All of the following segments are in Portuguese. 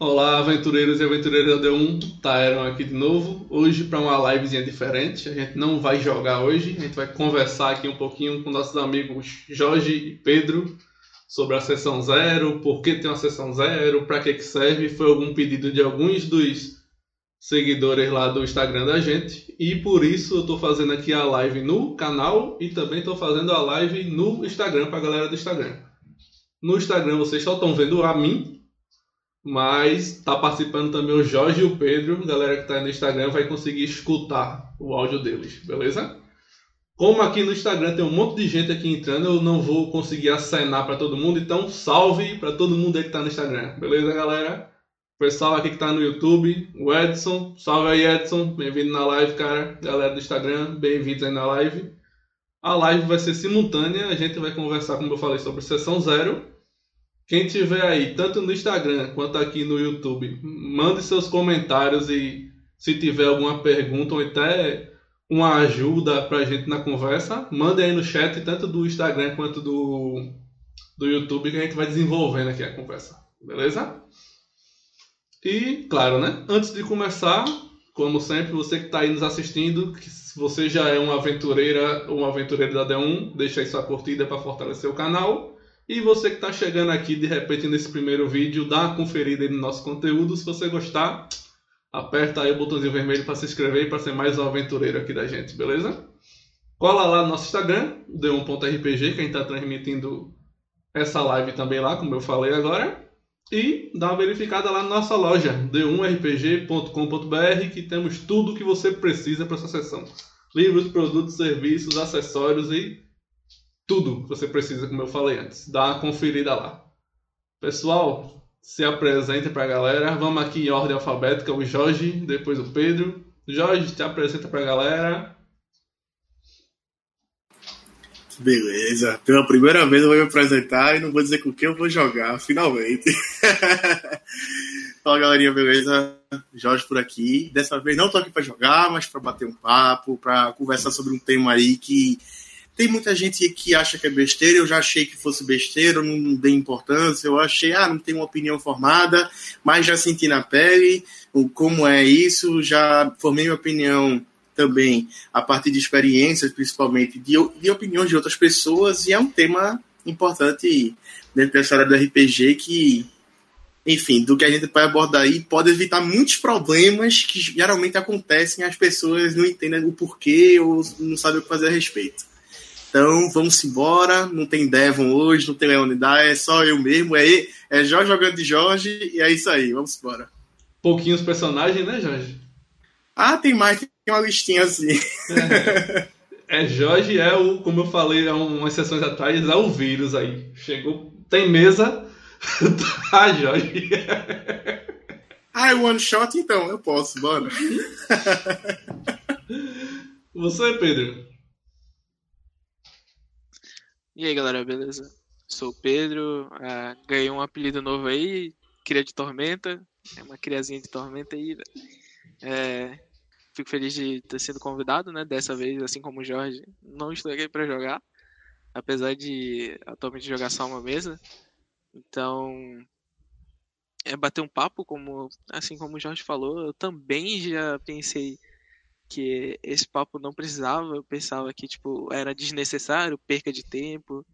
Olá, aventureiros e aventureiras da D1, Taeron aqui de novo. Hoje para uma livezinha diferente. A gente não vai jogar hoje, a gente vai conversar aqui um pouquinho com nossos amigos Jorge e Pedro sobre a sessão zero, por que tem uma sessão zero, para que, que serve. Foi algum pedido de alguns dos seguidores lá do Instagram da gente e por isso eu estou fazendo aqui a live no canal e também estou fazendo a live no Instagram para a galera do Instagram. No Instagram vocês só estão vendo a mim mas tá participando também o Jorge e o Pedro. Galera que tá aí no Instagram vai conseguir escutar o áudio deles, beleza? Como aqui no Instagram tem um monte de gente aqui entrando, eu não vou conseguir acenar para todo mundo, então salve para todo mundo aí que tá no Instagram, beleza, galera? Pessoal aqui que tá no YouTube, o Edson, salve aí Edson, bem-vindo na live, cara. Galera do Instagram, bem-vindos aí na live. A live vai ser simultânea, a gente vai conversar, como eu falei, sobre sessão zero quem tiver aí, tanto no Instagram quanto aqui no YouTube, mande seus comentários e se tiver alguma pergunta ou até uma ajuda pra gente na conversa, mande aí no chat, tanto do Instagram quanto do, do YouTube, que a gente vai desenvolvendo aqui a conversa. Beleza? E, claro, né? Antes de começar, como sempre, você que está aí nos assistindo, que se você já é uma aventureira ou um aventureiro da D1, deixa aí sua curtida para fortalecer o canal. E você que está chegando aqui de repente nesse primeiro vídeo, dá uma conferida no nosso conteúdo. Se você gostar, aperta aí o botãozinho vermelho para se inscrever e para ser mais um aventureiro aqui da gente, beleza? Cola lá no nosso Instagram, d1.rpg, que a gente está transmitindo essa live também lá, como eu falei agora. E dá uma verificada lá na nossa loja, d1rpg.com.br, que temos tudo o que você precisa para essa sessão. Livros, produtos, serviços, acessórios e tudo que você precisa, como eu falei antes. Dá uma conferida lá. Pessoal, se apresente para a galera. Vamos aqui em ordem alfabética. O Jorge, depois o Pedro. Jorge, te apresenta para a galera. Beleza. Pela primeira vez eu vou me apresentar e não vou dizer com quem eu vou jogar, finalmente. Fala galerinha, beleza? Jorge por aqui. Dessa vez não tô aqui para jogar, mas para bater um papo, para conversar sobre um tema aí que tem muita gente que acha que é besteira, eu já achei que fosse besteira, não dei importância, eu achei, ah, não tenho uma opinião formada, mas já senti na pele como é isso, já formei minha opinião também a partir de experiências, principalmente de, de opiniões de outras pessoas, e é um tema importante dentro da história do RPG que, enfim, do que a gente vai abordar aí, pode evitar muitos problemas que geralmente acontecem as pessoas não entendem o porquê ou não sabem o que fazer a respeito. Então vamos embora. Não tem Devon hoje, não tem Leonidas, é só eu mesmo. É, é Jorge jogando de Jorge e é isso aí. Vamos embora. Pouquinhos personagens, né, Jorge? Ah, tem mais, tem uma listinha assim. É, é Jorge, é o, como eu falei há umas sessões atrás, é o vírus aí. Chegou, tem mesa, tá, Jorge. Ah, é one shot então, eu posso, bora. Você, Pedro? E aí galera, beleza? Sou o Pedro, uh, ganhei um apelido novo aí, Cria de Tormenta, é uma criazinha de tormenta aí. É, fico feliz de ter sido convidado, né? Dessa vez, assim como o Jorge, não estou aqui para jogar, apesar de atualmente jogar só uma mesa. Então, é bater um papo, como assim como o Jorge falou, eu também já pensei que esse papo não precisava, eu pensava que tipo era desnecessário, perca de tempo.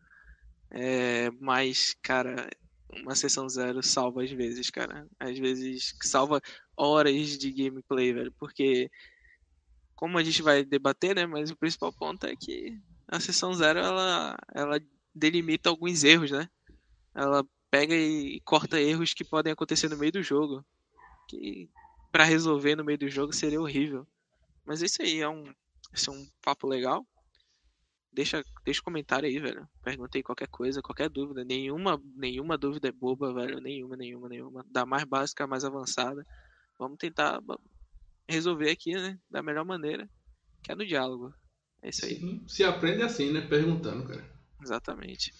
É, mas, cara, uma sessão zero salva às vezes, cara. Às vezes salva horas de gameplay, velho. Porque, como a gente vai debater, né? Mas o principal ponto é que a sessão zero ela, ela delimita alguns erros, né? Ela pega e corta erros que podem acontecer no meio do jogo. Que para resolver no meio do jogo seria horrível. Mas é isso aí, é um, esse é um papo legal. Deixa, deixa um comentário aí, velho. Pergunta aí qualquer coisa, qualquer dúvida. Nenhuma, nenhuma dúvida é boba, velho. Nenhuma, nenhuma, nenhuma. Da mais básica à mais avançada. Vamos tentar resolver aqui, né? Da melhor maneira, que é no diálogo. É isso aí. Sim, se aprende assim, né? Perguntando, cara. Exatamente.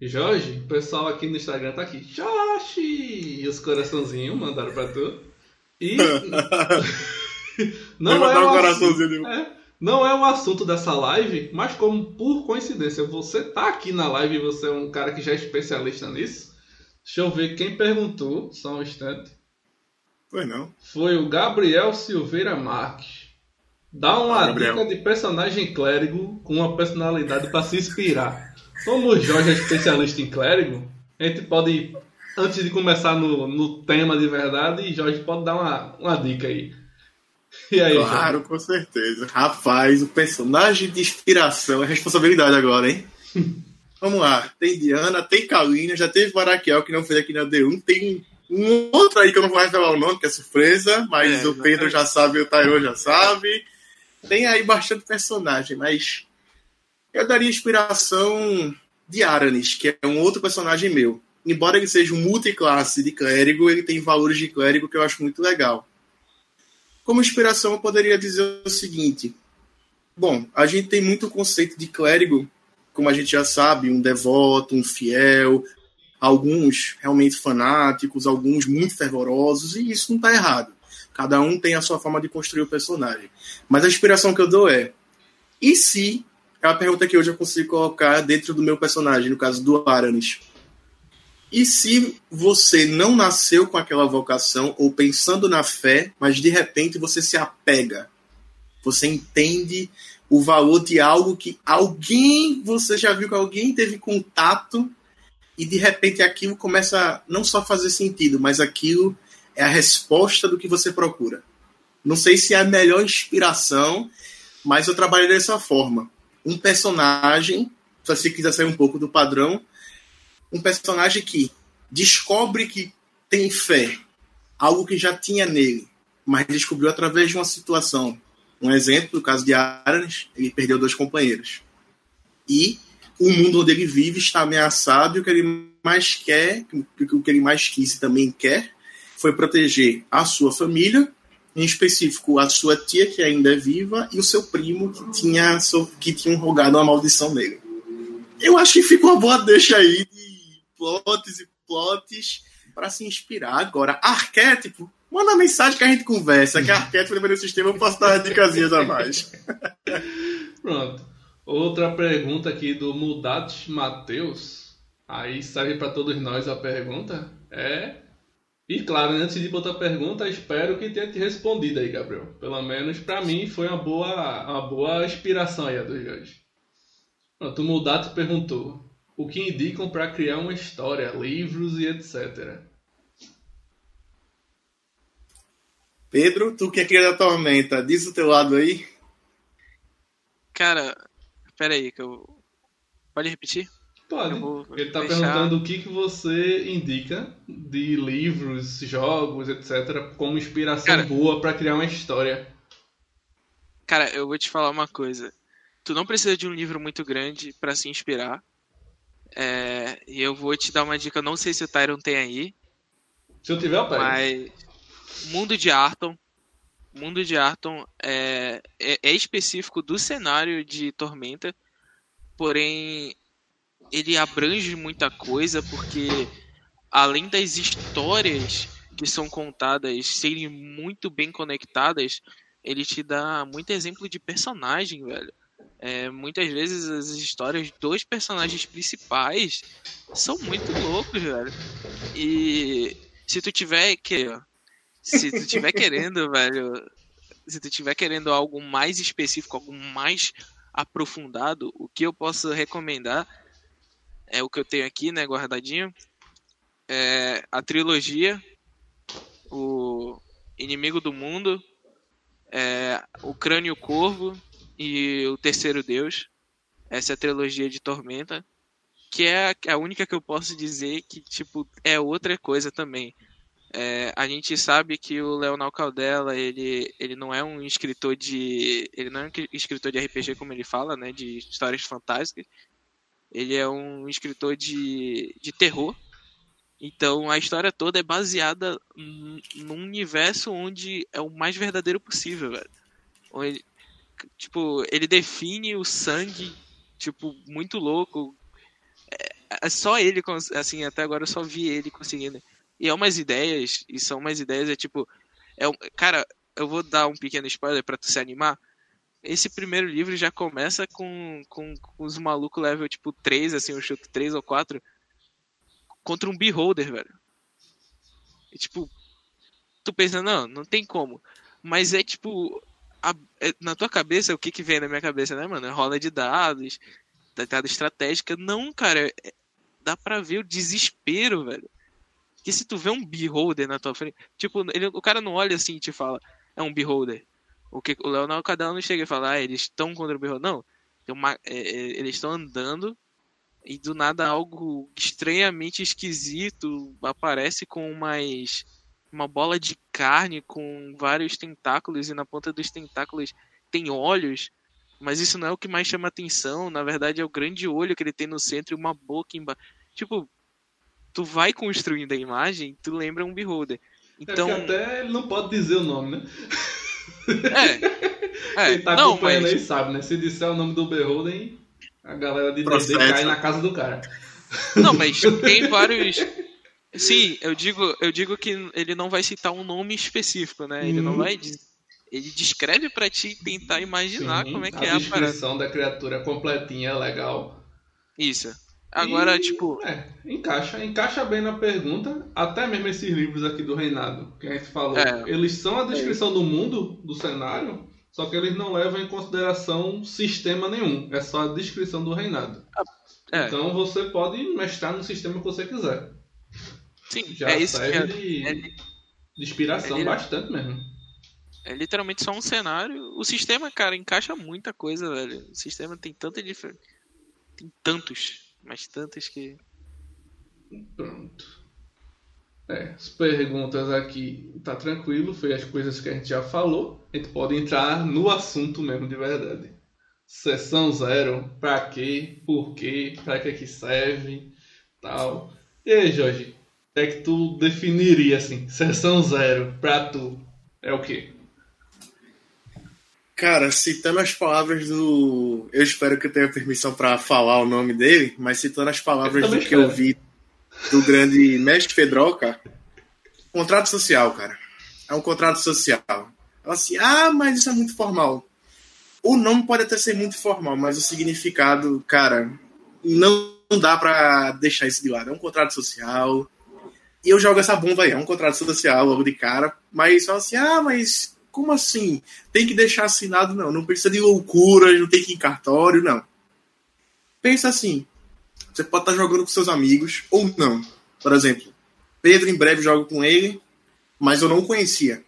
Jorge, o pessoal aqui no Instagram tá aqui. Josh! E os coraçãozinhos mandaram pra tu. E. não, é um assunto, é, não é um assunto dessa live, mas como por coincidência você tá aqui na live e você é um cara que já é especialista nisso. Deixa eu ver quem perguntou, só um instante. Foi não. Foi o Gabriel Silveira Marques. Dá uma Gabriel. dica de personagem clérigo com uma personalidade para se inspirar. Como o Jorge é especialista em clérigo, a gente pode, antes de começar no, no tema de verdade, Jorge pode dar uma, uma dica aí. E aí, Claro, com certeza. Rapaz, o personagem de inspiração é responsabilidade agora, hein? Vamos lá. Tem Diana, tem Kalina, já teve Baraquiel que não fez aqui na D1. Tem um outro aí que eu não vou revelar o nome, que é surpresa, mas É, o Pedro já sabe, o Tairo já sabe. Tem aí bastante personagem, mas eu daria inspiração de Aranis, que é um outro personagem meu. Embora ele seja um multiclasse de clérigo, ele tem valores de clérigo que eu acho muito legal. Como inspiração, eu poderia dizer o seguinte: bom, a gente tem muito conceito de clérigo, como a gente já sabe, um devoto, um fiel, alguns realmente fanáticos, alguns muito fervorosos, e isso não está errado. Cada um tem a sua forma de construir o personagem. Mas a inspiração que eu dou é: e se é a pergunta que hoje eu consigo colocar dentro do meu personagem, no caso do Aranis. E se você não nasceu com aquela vocação ou pensando na fé, mas de repente você se apega, você entende o valor de algo que alguém, você já viu que alguém teve contato e de repente aquilo começa a não só fazer sentido, mas aquilo é a resposta do que você procura. Não sei se é a melhor inspiração, mas eu trabalhei dessa forma. Um personagem, se você quiser sair um pouco do padrão, um personagem que descobre que tem fé, algo que já tinha nele, mas descobriu através de uma situação. Um exemplo, no caso de Aranis, ele perdeu dois companheiros. E o mundo onde ele vive está ameaçado e o que ele mais quer, o que ele mais quis e também quer, foi proteger a sua família, em específico a sua tia, que ainda é viva, e o seu primo, que tinha, que tinha rogado uma maldição nele. Eu acho que fica uma boa deixa aí de plots e plots para se inspirar. Agora, arquétipo, manda mensagem que a gente conversa, que arquétipo do sistema eu posso dar dicasinhas a mais. Pronto. Outra pergunta aqui do Mudat Matheus. Aí serve para todos nós a pergunta. É. E claro, antes de para outra pergunta, espero que tenha te respondido aí, Gabriel. Pelo menos para mim foi uma boa, uma boa inspiração aí a dos Jorge. Pronto, o Mudat perguntou: o que indicam para criar uma história, livros e etc. Pedro, tu que é cria da tormenta, diz o teu lado aí. Cara, pera aí, que eu. Pode repetir? Pode. Eu vou Ele está deixar- perguntando o que, que você indica de livros, jogos, etc., como inspiração Cara- boa para criar uma história. Cara, eu vou te falar uma coisa. Tu não precisa de um livro muito grande pra se inspirar. É, e eu vou te dar uma dica, eu não sei se o Tyron tem aí, Se eu tiver, eu pego. mas Mundo de Arton. Mundo de Arton é, é, é específico do cenário de Tormenta, porém ele abrange muita coisa porque além das histórias que são contadas serem muito bem conectadas, ele te dá muito exemplo de personagem, velho. É, muitas vezes as histórias dos personagens principais são muito loucos, velho. E se tu tiver que se tu tiver querendo, velho, se tu tiver querendo algo mais específico, algo mais aprofundado, o que eu posso recomendar é o que eu tenho aqui, né, guardadinho, é a trilogia, o Inimigo do Mundo, é, o Crânio Corvo e o Terceiro Deus. Essa é a trilogia de Tormenta, que é a- única que eu posso dizer que tipo é outra coisa também. É, a gente sabe que o Leonel Caldela, ele, ele não é um escritor de. Ele não é um escritor de RPG como ele fala, né? De histórias fantásticas. Ele é um escritor de, de terror. Então a história toda é baseada num universo onde é o mais verdadeiro possível, velho. Tipo, ele define o sangue, tipo, muito louco. É, é só ele, assim, até agora eu só vi ele conseguindo. E é umas ideias, e são umas ideias, é tipo. É, cara, eu vou dar um pequeno spoiler pra tu se animar. Esse primeiro livro já começa com, com, com os malucos level tipo 3, assim, eu chuto 3 ou 4, contra um beholder, velho. E, tipo, tu pensa, não, não tem como. Mas é tipo, a, é, na tua cabeça, o que que vem na minha cabeça, né, mano? É roda de dados, dado estratégica. Não, cara, é, dá pra ver o desespero, velho. Que se tu vê um beholder na tua frente, tipo, ele, o cara não olha assim e te fala, é um beholder. O que o Leonardo Cadela não chega e fala, ah, eles estão contra o beholder. Não, uma, é, é, eles estão andando e do nada algo estranhamente esquisito aparece com umas uma bola de carne com vários tentáculos e na ponta dos tentáculos tem olhos, mas isso não é o que mais chama atenção, na verdade é o grande olho que ele tem no centro e uma boca embaixo. Tipo, tu vai construindo a imagem, tu lembra um beholder. Então, é até ele não pode dizer o nome, né? É. é Quem tá não, acompanhando mas... aí sabe, né? Se disser o nome do beholder, a galera de D&D cai na casa do cara. Não, mas tem vários. Sim, eu digo, eu digo que ele não vai citar um nome específico, né? Ele hum. não vai. Ele descreve para ti tentar imaginar Sim, como é que a é a descrição da criatura completinha é legal. Isso. Agora, e, tipo. É, encaixa, encaixa bem na pergunta. Até mesmo esses livros aqui do Reinado, que a gente falou. É, eles são a descrição é. do mundo, do cenário, só que eles não levam em consideração sistema nenhum. É só a descrição do reinado. É. Então você pode mestrar no sistema que você quiser. Sim, Já é isso serve de, é, de inspiração é, bastante mesmo. É literalmente só um cenário. O sistema, cara, encaixa muita coisa, velho. O sistema tem tanta diferença. Tem tantos, mas tantos que. Pronto. É, as perguntas aqui tá tranquilo, foi as coisas que a gente já falou. A gente pode entrar no assunto mesmo de verdade. Sessão zero, pra quê, por quê, pra que que serve, tal. E aí, Jorge, é que tu definiria assim? Sessão zero, pra tu, é o quê? Cara, citando as palavras do. Eu espero que eu tenha permissão para falar o nome dele, mas citando as palavras do que eu vi do grande mestre Pedroca, contrato social, cara. É um contrato social. Ela assim, ah, mas isso é muito formal. O nome pode até ser muito formal, mas o significado, cara, não dá para deixar isso de lado. É um contrato social. E eu jogo essa bomba aí, é um contrato social logo de cara, mas só assim, ah, mas como assim? Tem que deixar assinado? Não, não precisa de loucura, não tem que ir em cartório, não. Pensa assim, você pode estar jogando com seus amigos ou não. Por exemplo, Pedro em breve joga com ele, mas eu não conhecia.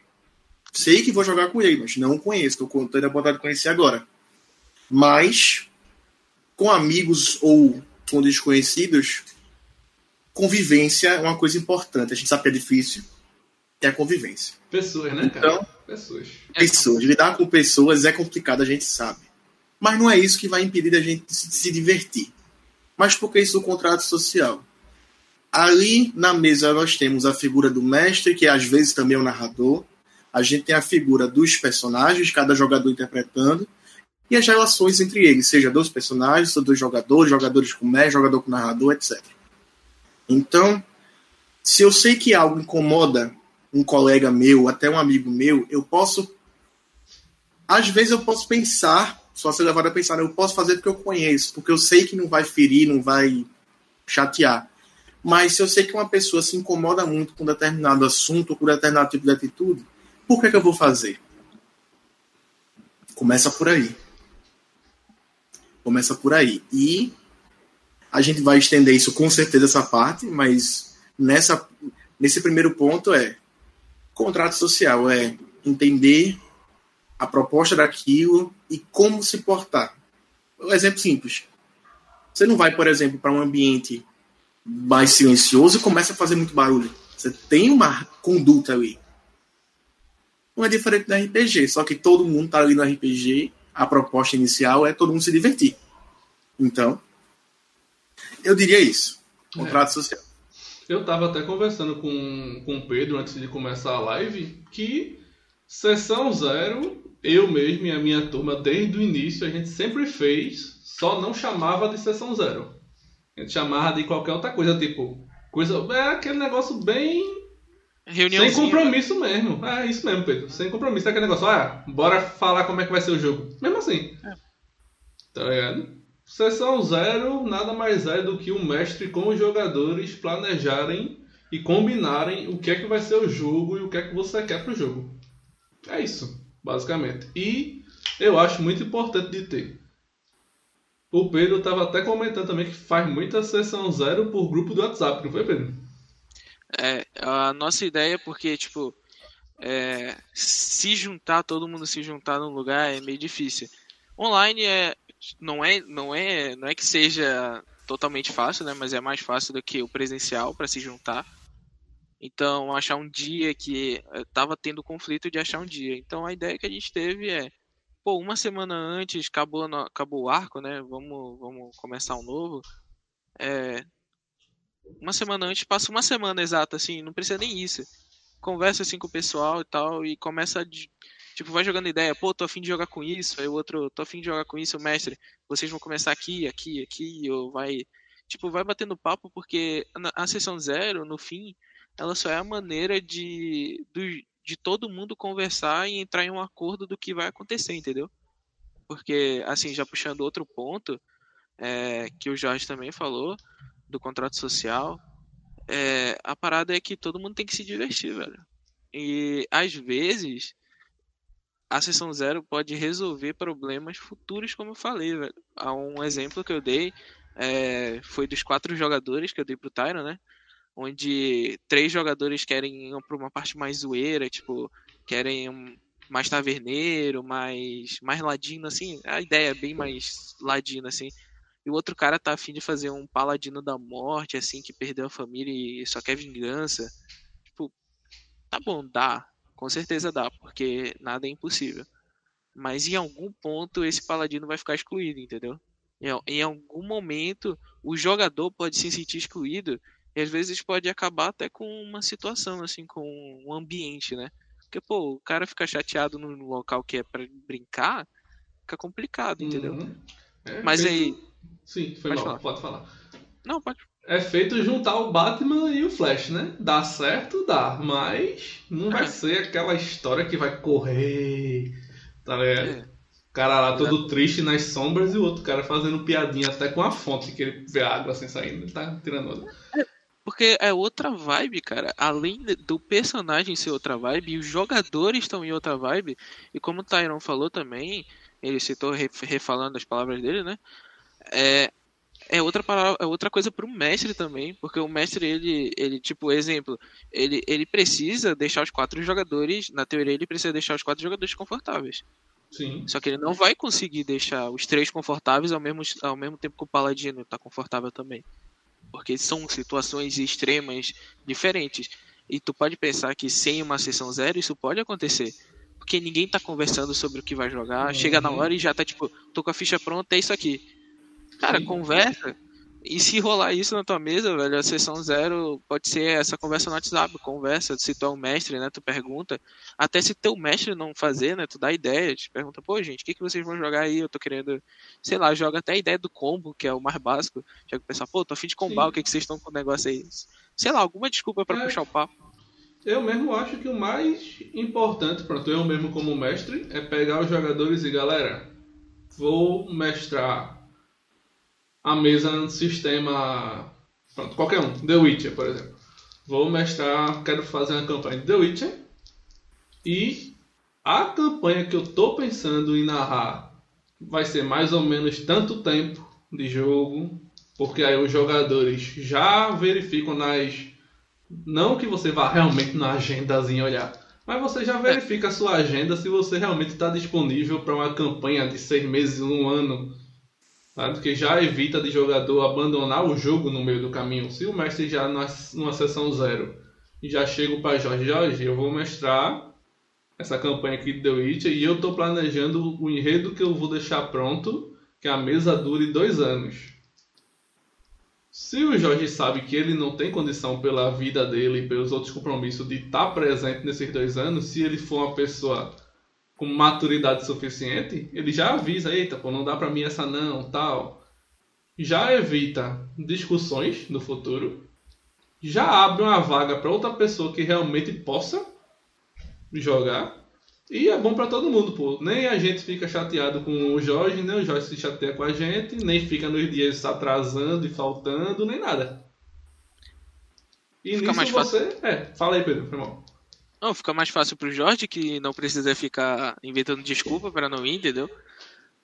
Sei que vou jogar com ele, mas não conheço. Estou tendo a vontade de conhecer agora. Mas, com amigos ou com desconhecidos, convivência é uma coisa importante. A gente sabe que é difícil, é a convivência. Pessoas, né, cara? Então, pessoas. Pessoas. Lidar com pessoas é complicado, a gente sabe. Mas não é isso que vai impedir a gente de se divertir. Mas por que isso do contrato social? Ali na mesa nós temos a figura do mestre, que às vezes também é o narrador. A gente tem a figura dos personagens, cada jogador interpretando. E as relações entre eles, seja dos personagens, ou dos jogadores, jogadores com mestre, jogador com narrador, etc. Então, se eu sei que algo incomoda um colega meu, até um amigo meu, eu posso. Às vezes eu posso pensar só ser levado a pensar, eu posso fazer porque eu conheço, porque eu sei que não vai ferir, não vai chatear. Mas se eu sei que uma pessoa se incomoda muito com determinado assunto, com determinado tipo de atitude, por que, que eu vou fazer? Começa por aí. Começa por aí. E a gente vai estender isso com certeza essa parte, mas nessa, nesse primeiro ponto é contrato social, é entender a proposta daquilo e como se portar. Um exemplo simples. Você não vai, por exemplo, para um ambiente mais silencioso e começa a fazer muito barulho. Você tem uma conduta ali. Não é diferente do RPG, só que todo mundo está ali no RPG, a proposta inicial é todo mundo se divertir. Então, eu diria isso. Contrato é. social. Eu estava até conversando com, com o Pedro antes de começar a live que sessão zero eu mesmo e a minha turma, desde o início, a gente sempre fez, só não chamava de sessão zero. A gente chamava de qualquer outra coisa, tipo, coisa. É aquele negócio bem. Sem compromisso mesmo. É isso mesmo, Pedro. Sem compromisso. É aquele negócio, ah, bora falar como é que vai ser o jogo. Mesmo assim. É. Tá ligado? Sessão zero nada mais é do que o mestre com os jogadores planejarem e combinarem o que é que vai ser o jogo e o que é que você quer pro jogo. É isso, basicamente. E eu acho muito importante de ter. O Pedro estava até comentando também que faz muita sessão zero por grupo do WhatsApp, não foi, Pedro? É, a nossa ideia, porque, tipo, é, se juntar, todo mundo se juntar num lugar é meio difícil. Online é, não é, não é, não é que seja totalmente fácil, né? Mas é mais fácil do que o presencial para se juntar. Então, achar um dia que eh, tava tendo conflito de achar um dia. Então, a ideia que a gente teve é, pô, uma semana antes acabou, no, acabou o arco, né? Vamos, vamos começar um novo. É, uma semana antes, passa uma semana exata, assim, não precisa nem isso. Conversa assim com o pessoal e tal, e começa a Tipo, vai jogando ideia, pô, tô afim de jogar com isso, aí o outro, tô afim de jogar com isso, mestre, vocês vão começar aqui, aqui, aqui, ou vai. Tipo, vai batendo papo, porque a sessão zero, no fim, ela só é a maneira de, de todo mundo conversar e entrar em um acordo do que vai acontecer, entendeu? Porque, assim, já puxando outro ponto, é, que o Jorge também falou, do contrato social, é, a parada é que todo mundo tem que se divertir, velho. E às vezes a sessão zero pode resolver problemas futuros, como eu falei, velho. Há um exemplo que eu dei é, foi dos quatro jogadores que eu dei pro Tyron, né? Onde três jogadores querem ir pra uma parte mais zoeira, tipo, querem um, mais taverneiro, mais, mais ladino, assim. A ideia é bem mais ladino, assim. E o outro cara tá afim de fazer um paladino da morte, assim, que perdeu a família e só quer vingança. Tipo, tá bom, dá com certeza dá, porque nada é impossível. Mas em algum ponto esse paladino vai ficar excluído, entendeu? Em, algum momento o jogador pode se sentir excluído e às vezes pode acabar até com uma situação, assim, com um ambiente, né? Porque, pô, o cara fica chateado num local que é para brincar, fica complicado, entendeu? Uhum. É, Mas aí. Sim, foi pode mal, falar. pode falar. Não, pode é feito juntar o Batman e o Flash, né? Dá certo, dá, mas não vai é. ser aquela história que vai correr, tá ligado? É. O cara lá todo triste nas sombras e o outro cara fazendo piadinha até com a fonte que ele vê a água assim saindo, tá tirando outra. Porque é outra vibe, cara. Além do personagem ser outra vibe, os jogadores estão em outra vibe. E como o Tyron falou também, ele citou refalando as palavras dele, né? É, é outra palavra, é outra coisa para o mestre também, porque o mestre ele, ele tipo exemplo, ele, ele precisa deixar os quatro jogadores, na teoria ele precisa deixar os quatro jogadores confortáveis. Sim. Só que ele não vai conseguir deixar os três confortáveis ao mesmo, ao mesmo tempo que o paladino está confortável também, porque são situações extremas diferentes. E tu pode pensar que sem uma sessão zero isso pode acontecer. Porque ninguém tá conversando sobre o que vai jogar. Uhum. Chega na hora e já tá tipo, tô com a ficha pronta, é isso aqui. Cara, Sim. conversa. E se rolar isso na tua mesa, velho, a sessão zero pode ser essa conversa no WhatsApp, conversa, se tu é o mestre, né, tu pergunta, até se teu mestre não fazer, né, tu dá ideia, te pergunta, pô, gente, o que, que vocês vão jogar aí? Eu tô querendo, sei lá, joga até a ideia do combo, que é o mais básico, já que pensar, pô, tô afim de combar, Sim. o que, que vocês estão com o negócio aí? Sei lá, alguma desculpa para é, puxar o papo. Eu mesmo acho que o mais importante, pronto, eu mesmo como mestre, é pegar os jogadores e, galera, vou mestrar a mesa no sistema. Pronto, qualquer um. The Witcher, por exemplo. Vou mestrar, quero fazer uma campanha de The Witcher. E a campanha que eu tô pensando em narrar vai ser mais ou menos tanto tempo de jogo. Porque aí os jogadores já verificam nas. Não que você vá realmente na agendazinha olhar. Mas você já verifica a sua agenda se você realmente está disponível para uma campanha de seis meses, um ano Sabe? Que já evita de jogador abandonar o jogo no meio do caminho. Se o mestre já numa sessão zero e já chega para Jorge, Jorge, eu vou mestrar essa campanha aqui de The Witcher e eu estou planejando o enredo que eu vou deixar pronto, que a mesa dure dois anos. Se o Jorge sabe que ele não tem condição pela vida dele e pelos outros compromissos de estar tá presente nesses dois anos, se ele for uma pessoa com maturidade suficiente, ele já avisa, eita, pô, não dá pra mim essa não, tal. Já evita discussões no futuro. Já abre uma vaga para outra pessoa que realmente possa jogar. E é bom para todo mundo, pô. Nem a gente fica chateado com o Jorge, nem o Jorge se chateia com a gente, nem fica nos dias atrasando e faltando, nem nada. E Fica nisso mais você. É, fala aí, Pedro, foi mal. Não, fica mais fácil pro Jorge, que não precisa ficar inventando desculpa para não ir, entendeu?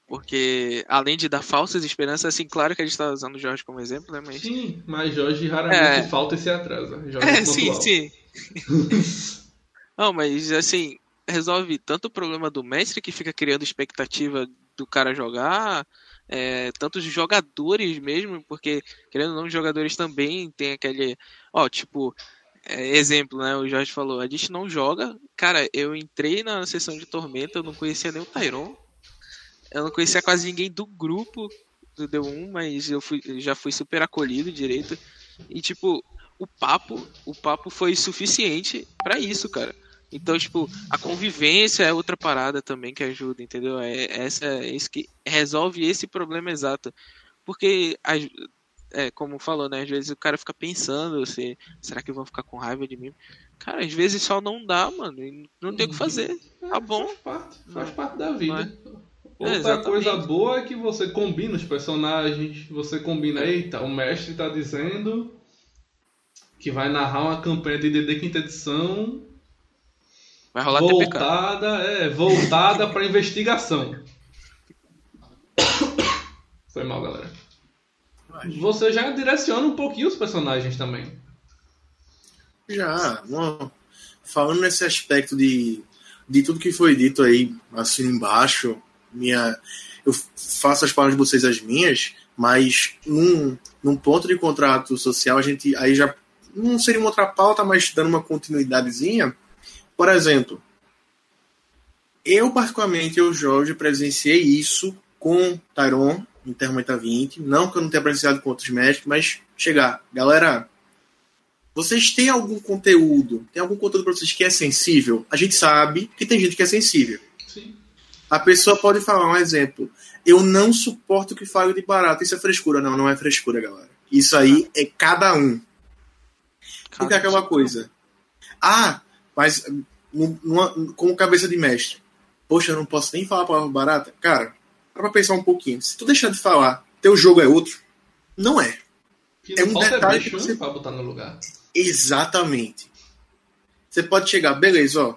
Porque, além de dar falsas esperanças, assim, claro que a gente tá usando o Jorge como exemplo, né? Mas. Sim, mas Jorge raramente É. falta e se atrasa. Jorge É, sim, pontual. sim. não, mas assim, resolve tanto o problema do mestre que fica criando expectativa do cara jogar, é, tanto os jogadores mesmo, porque, querendo ou não, os jogadores também tem aquele. Ó, tipo, é, exemplo, né? O Jorge falou, a gente não joga. Cara, eu entrei na sessão de tormenta, eu não conhecia nem o Tyron. Eu não conhecia quase ninguém do grupo do D1, mas eu fui, já fui super acolhido direito. E tipo, o papo, o papo foi suficiente pra isso, cara. Então, tipo, a convivência é outra parada também que ajuda, entendeu? É essa é isso que resolve esse problema exato. Porque é, como falou, né, às vezes o cara fica pensando se será que vão ficar com raiva de mim? Cara, às vezes só não dá, mano, não tem o que fazer. Tá bom. Faz parte, faz parte da vida. É, Outra exatamente. coisa boa é que você combina os personagens, você combina, eita, o mestre tá dizendo que vai narrar uma campanha de DD quinta edição Vai rolar TPK. voltada, é, voltada para investigação. Foi mal, galera. Você já direciona um pouquinho os personagens também. Já, não, falando nesse aspecto de, de tudo que foi dito aí, assim embaixo, minha, eu faço as palavras de vocês as minhas, mas num, num ponto de contrato social, a gente aí já não seria uma outra pauta, mas dando uma continuidadezinha. Por exemplo, eu particularmente, eu, Jorge, presenciei isso com Tyron em Termita 20. Não que eu não tenha presenciado com outros mestres, mas chegar, galera, vocês têm algum conteúdo, tem algum conteúdo para vocês que é sensível? A gente sabe que tem gente que é sensível. Sim. A pessoa pode falar um exemplo. Eu não suporto que fale de barato. Isso é frescura. Não, não é frescura, galera. Isso aí é cada um. É aquela coisa. Ah, mas nu- numa- como cabeça de mestre. Poxa, eu não posso nem falar a palavra barata. Cara, para pra pensar um pouquinho. Se tu deixar de falar, teu jogo é outro. Não é. É um detalhe que você- pra botar no lugar. Exatamente. Você pode chegar, beleza, ó.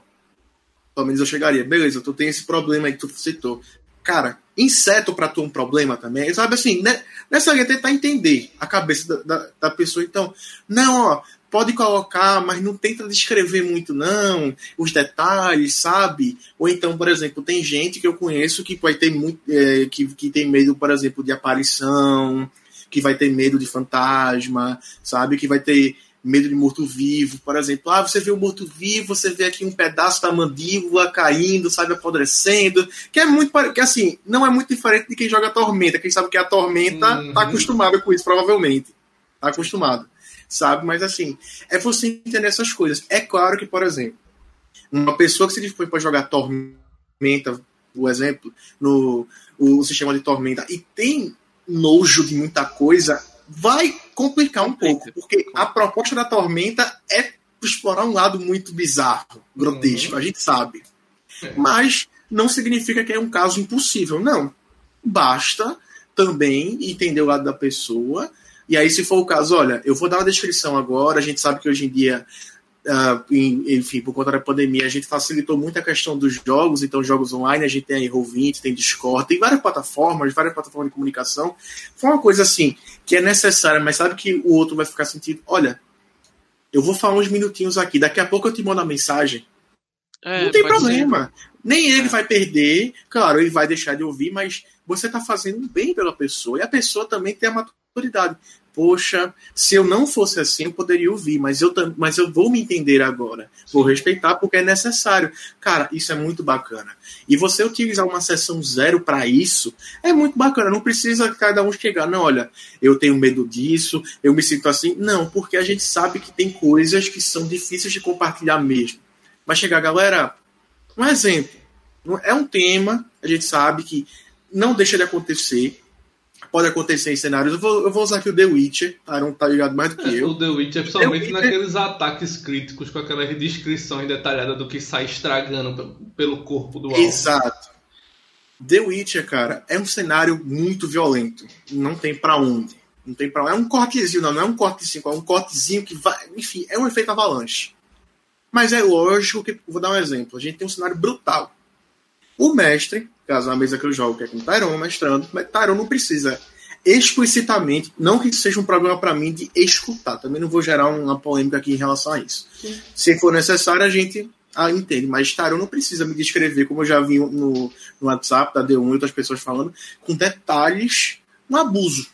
Pelo menos eu chegaria, beleza, tu tem esse problema aí que tu citou. Cara, inseto pra tu é um problema também. Sabe assim, né? Nessa linha tentar entender a cabeça da, da, da pessoa. Então, não, ó, pode colocar, mas não tenta descrever muito, não, os detalhes, sabe? Ou então, por exemplo, tem gente que eu conheço que vai ter muito. é, que, que tem medo, por exemplo, de aparição, que vai ter medo de fantasma, sabe? Que vai ter medo de morto-vivo, por exemplo. Ah, você vê o morto-vivo, você vê aqui um pedaço da mandíbula caindo, sabe, apodrecendo. Que é muito. Que assim, não é muito diferente de quem joga Tormenta. Quem sabe que a Tormenta Uhum. tá acostumado com isso, provavelmente. Tá acostumado. Sabe? Mas assim, é você entender essas coisas. É claro que, por exemplo, uma pessoa que se dispõe para jogar Tormenta, por exemplo, no o sistema de Tormenta, e tem nojo de muita coisa, vai complicar um pouco, porque a proposta da Tormenta é explorar um lado muito bizarro, grotesco, a gente sabe. É. Mas não significa que é um caso impossível, não. Basta também entender o lado da pessoa. E aí, se for o caso, olha, eu vou dar uma descrição agora. A gente sabe que hoje em dia, ah, em- enfim, por conta da pandemia, a gente facilitou muito a questão dos jogos. Então, jogos online, a gente tem aí Roll20, tem Discord, tem várias plataformas, várias plataformas de comunicação. Foi uma coisa assim, que é necessária, mas sabe que o outro vai ficar sentindo, olha, eu vou falar uns minutinhos aqui, daqui a pouco eu te mando a mensagem. É, não tem pode ser. problema. Nem ele É. vai perder, claro, ele vai deixar de ouvir, mas você está fazendo um bem pela pessoa. E a pessoa também tem a maturidade. Poxa, se eu não fosse assim, eu poderia ouvir, mas eu, mas eu vou me entender agora. Vou respeitar porque é necessário. Cara, isso é muito bacana. E você utilizar uma sessão zero para isso é muito bacana. Não precisa cada um chegar, não, olha, eu tenho medo disso, eu me sinto assim. Não, porque a gente sabe que tem coisas que são difíceis de compartilhar mesmo. Vai chegar, galera, um exemplo. É um tema, a gente sabe que não deixa de acontecer. Pode acontecer em cenários. Eu vou, eu vou usar aqui o The Witcher, tá? Não tá ligado mais do que É, eu. o The Witcher, principalmente The Witcher- naqueles ataques críticos com aquelas descrições detalhadas do que sai estragando pe- pelo corpo do alvo. Exato. The Witcher, cara, é um cenário muito violento. Não tem pra onde. Não tem problema. É um cortezinho, não, não é um corte de 5, é um cortezinho que vai. Enfim, é um efeito avalanche. Mas é lógico que. Vou dar um exemplo. A gente tem um cenário brutal. O mestre, caso na mesa que eu jogo, que é com o Tyron mestrando, mas Tyron não precisa explicitamente, não que seja um problema para mim de escutar, também não vou gerar uma polêmica aqui em relação a isso. Sim. Se for necessário, a gente ah, entende, mas Tyron não precisa me descrever, como eu já vi no, no WhatsApp da D1 e outras pessoas falando, com detalhes um abuso.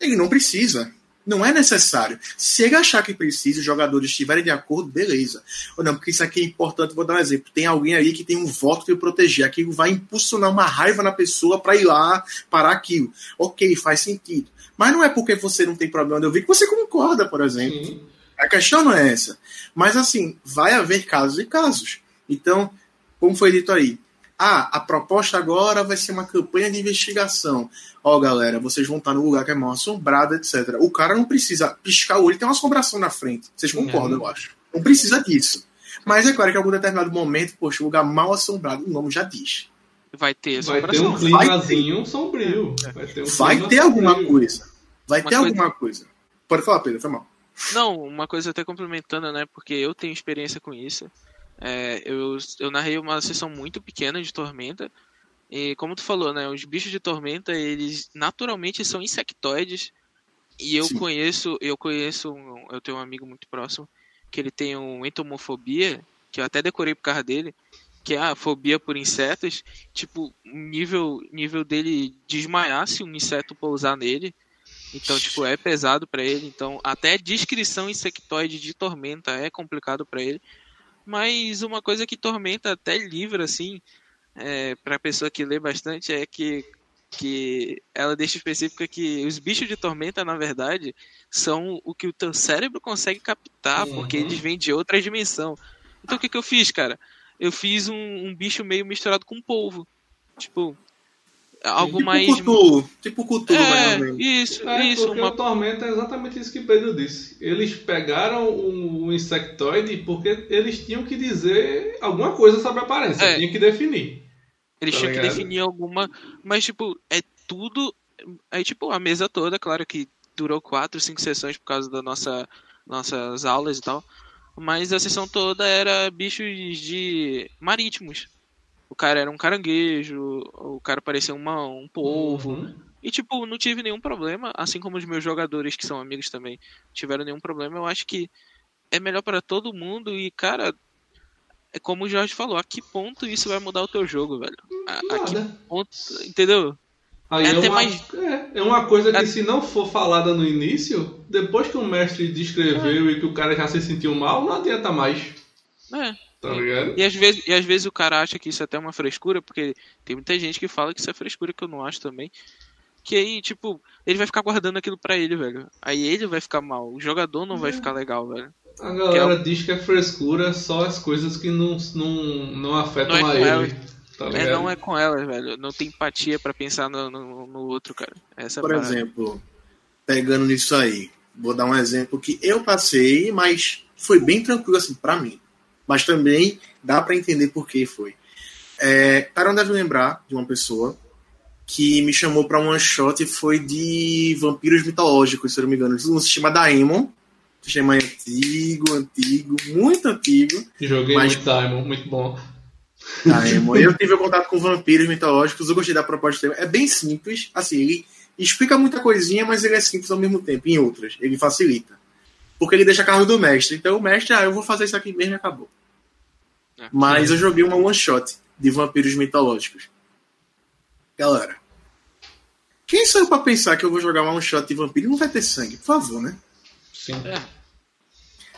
Ele não precisa. Não é necessário. Se ele achar que precisa, os jogadores estiverem de acordo, beleza. Ou não, porque isso aqui é importante, vou dar um exemplo. Tem alguém aí que tem um voto de proteger. Aquilo vai impulsionar uma raiva na pessoa para ir lá parar aquilo. Ok, faz sentido. Mas não é porque você não tem problema de ouvir que você concorda, por exemplo. Sim. A questão não é essa. Mas assim, vai haver casos e casos. Então, como foi dito aí, ah, a proposta agora vai ser uma campanha de investigação. Ó, oh, galera, vocês vão estar no lugar que é mal assombrado, etc. O cara não precisa piscar o olho, tem uma assombração na frente. Vocês concordam, eu acho. Não precisa disso. Mas é claro que em algum determinado momento, poxa, o lugar mal assombrado, o nome já diz. Vai ter Vai ter um climazinho sombrio. Vai ter, um vai ter alguma coisa. Vai uma ter coisa... alguma coisa. Pode falar, Pedro, foi mal. Não, uma coisa até complementando, né? Porque eu tenho experiência com isso. É, eu, eu narrei uma sessão muito pequena de Tormenta. E como tu falou, né? Os bichos de Tormenta, eles naturalmente são insectoides. E eu Sim. conheço, eu conheço, eu tenho um amigo muito próximo que ele tem um entomofobia, que eu até decorei por causa dele, que é a fobia por insetos, tipo, nível nível dele desmaiar se um inseto pousar nele. Então, tipo, é pesado para ele. Então, até descrição insectoide de tormenta é complicado para ele. Mas uma coisa que tormenta até livra, assim, é, pra pessoa que lê bastante, é que, que ela deixa específica que os bichos de tormenta, na verdade, são o que o teu cérebro consegue captar, uhum. porque eles vêm de outra dimensão. Então o que, que eu fiz, cara? Eu fiz um, um bicho meio misturado com polvo. Tipo, algo tipo mais. Tipo Cthulhu, é, Isso, é, isso. Porque uma... o Tormenta é exatamente isso que Pedro disse. Eles pegaram o, o insectoide porque eles tinham que dizer alguma coisa sobre a aparência, é. tinham que definir. Eles tá tinham ligado? que definir alguma. Mas, tipo, é tudo. É tipo a mesa toda, claro que durou quatro, cinco sessões por causa da nossa nossas aulas e tal. Mas a sessão toda era bichos de marítimos. O cara era um caranguejo, o cara parecia uma, um polvo. Uhum. E, tipo, não tive nenhum problema, assim como os meus jogadores, que são amigos também, tiveram nenhum problema. Eu acho que é melhor para todo mundo e, cara, é como o Jorge falou, a que ponto isso vai mudar o teu jogo, velho? A, a que ponto, entendeu? Aí é, é, uma, mais... é, é, uma coisa que, é... se não for falada no início, depois que o mestre descreveu é. e que o cara já se sentiu mal, não adianta mais. É. Tá ligado? E às, vezes, e às vezes o cara acha que isso é até uma frescura, porque tem muita gente que fala que isso é frescura, que eu não acho também. Que aí, tipo, ele vai ficar guardando aquilo pra ele, velho. Aí ele vai ficar mal. O jogador não é. vai ficar legal, velho. A galera é... diz que é frescura só as coisas que não, não, não afetam não é a ele. Tá é, não é com ela, velho. Não tem empatia para pensar no, no, no, outro, cara. Essa Por exemplo, pegando nisso aí, vou dar um exemplo que eu passei, mas foi bem tranquilo assim para mim mas também dá para entender por que foi. É, Taron deve lembrar de uma pessoa que me chamou para um one shot e foi de vampiros mitológicos, se eu não me engano. Um sistema Daemon. Sistema antigo, antigo, muito antigo. Joguei mas... muito Daemon, muito bom. Daemon. eu tive contato com vampiros mitológicos, eu gostei da proposta dele. É bem simples, assim, ele explica muita coisinha, mas ele é simples ao mesmo tempo, em outras. Ele facilita. Porque ele deixa a carro do mestre. Então o mestre, ah, eu vou fazer isso aqui mesmo e acabou. É. Mas eu joguei uma one shot de vampiros mitológicos. Galera, quem sou eu pra pensar que eu vou jogar uma one shot de vampiro e não vai ter sangue? Por favor, né? Sim. É,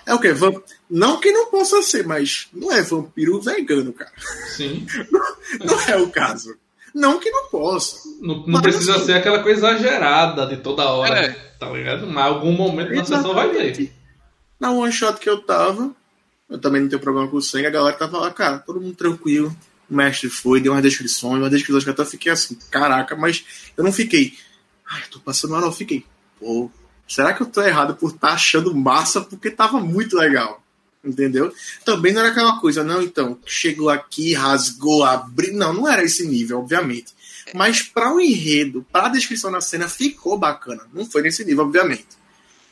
é o quê? Vamp... Não que não possa ser, mas não é vampiro vegano, cara. Sim. não, não é o caso. Não que não possa. Não, não precisa assim, ser aquela coisa exagerada de toda hora, é. tá ligado? Mas algum momento na sessão vai ter. Na one shot que eu tava, eu também não tenho problema com o sangue, a galera tava lá, cara, todo mundo tranquilo. O mestre foi, deu umas descrições, umas descrições que eu até fiquei assim, caraca, mas eu não fiquei. Ai, tô passando mal, não, eu fiquei. Pô, será que eu tô errado por estar tá achando massa? Porque tava muito legal. Entendeu? Também não era aquela coisa, não, então, chegou aqui, rasgou, abriu. Não, não era esse nível, obviamente. Mas para o enredo, para a descrição na cena, ficou bacana. Não foi nesse nível, obviamente.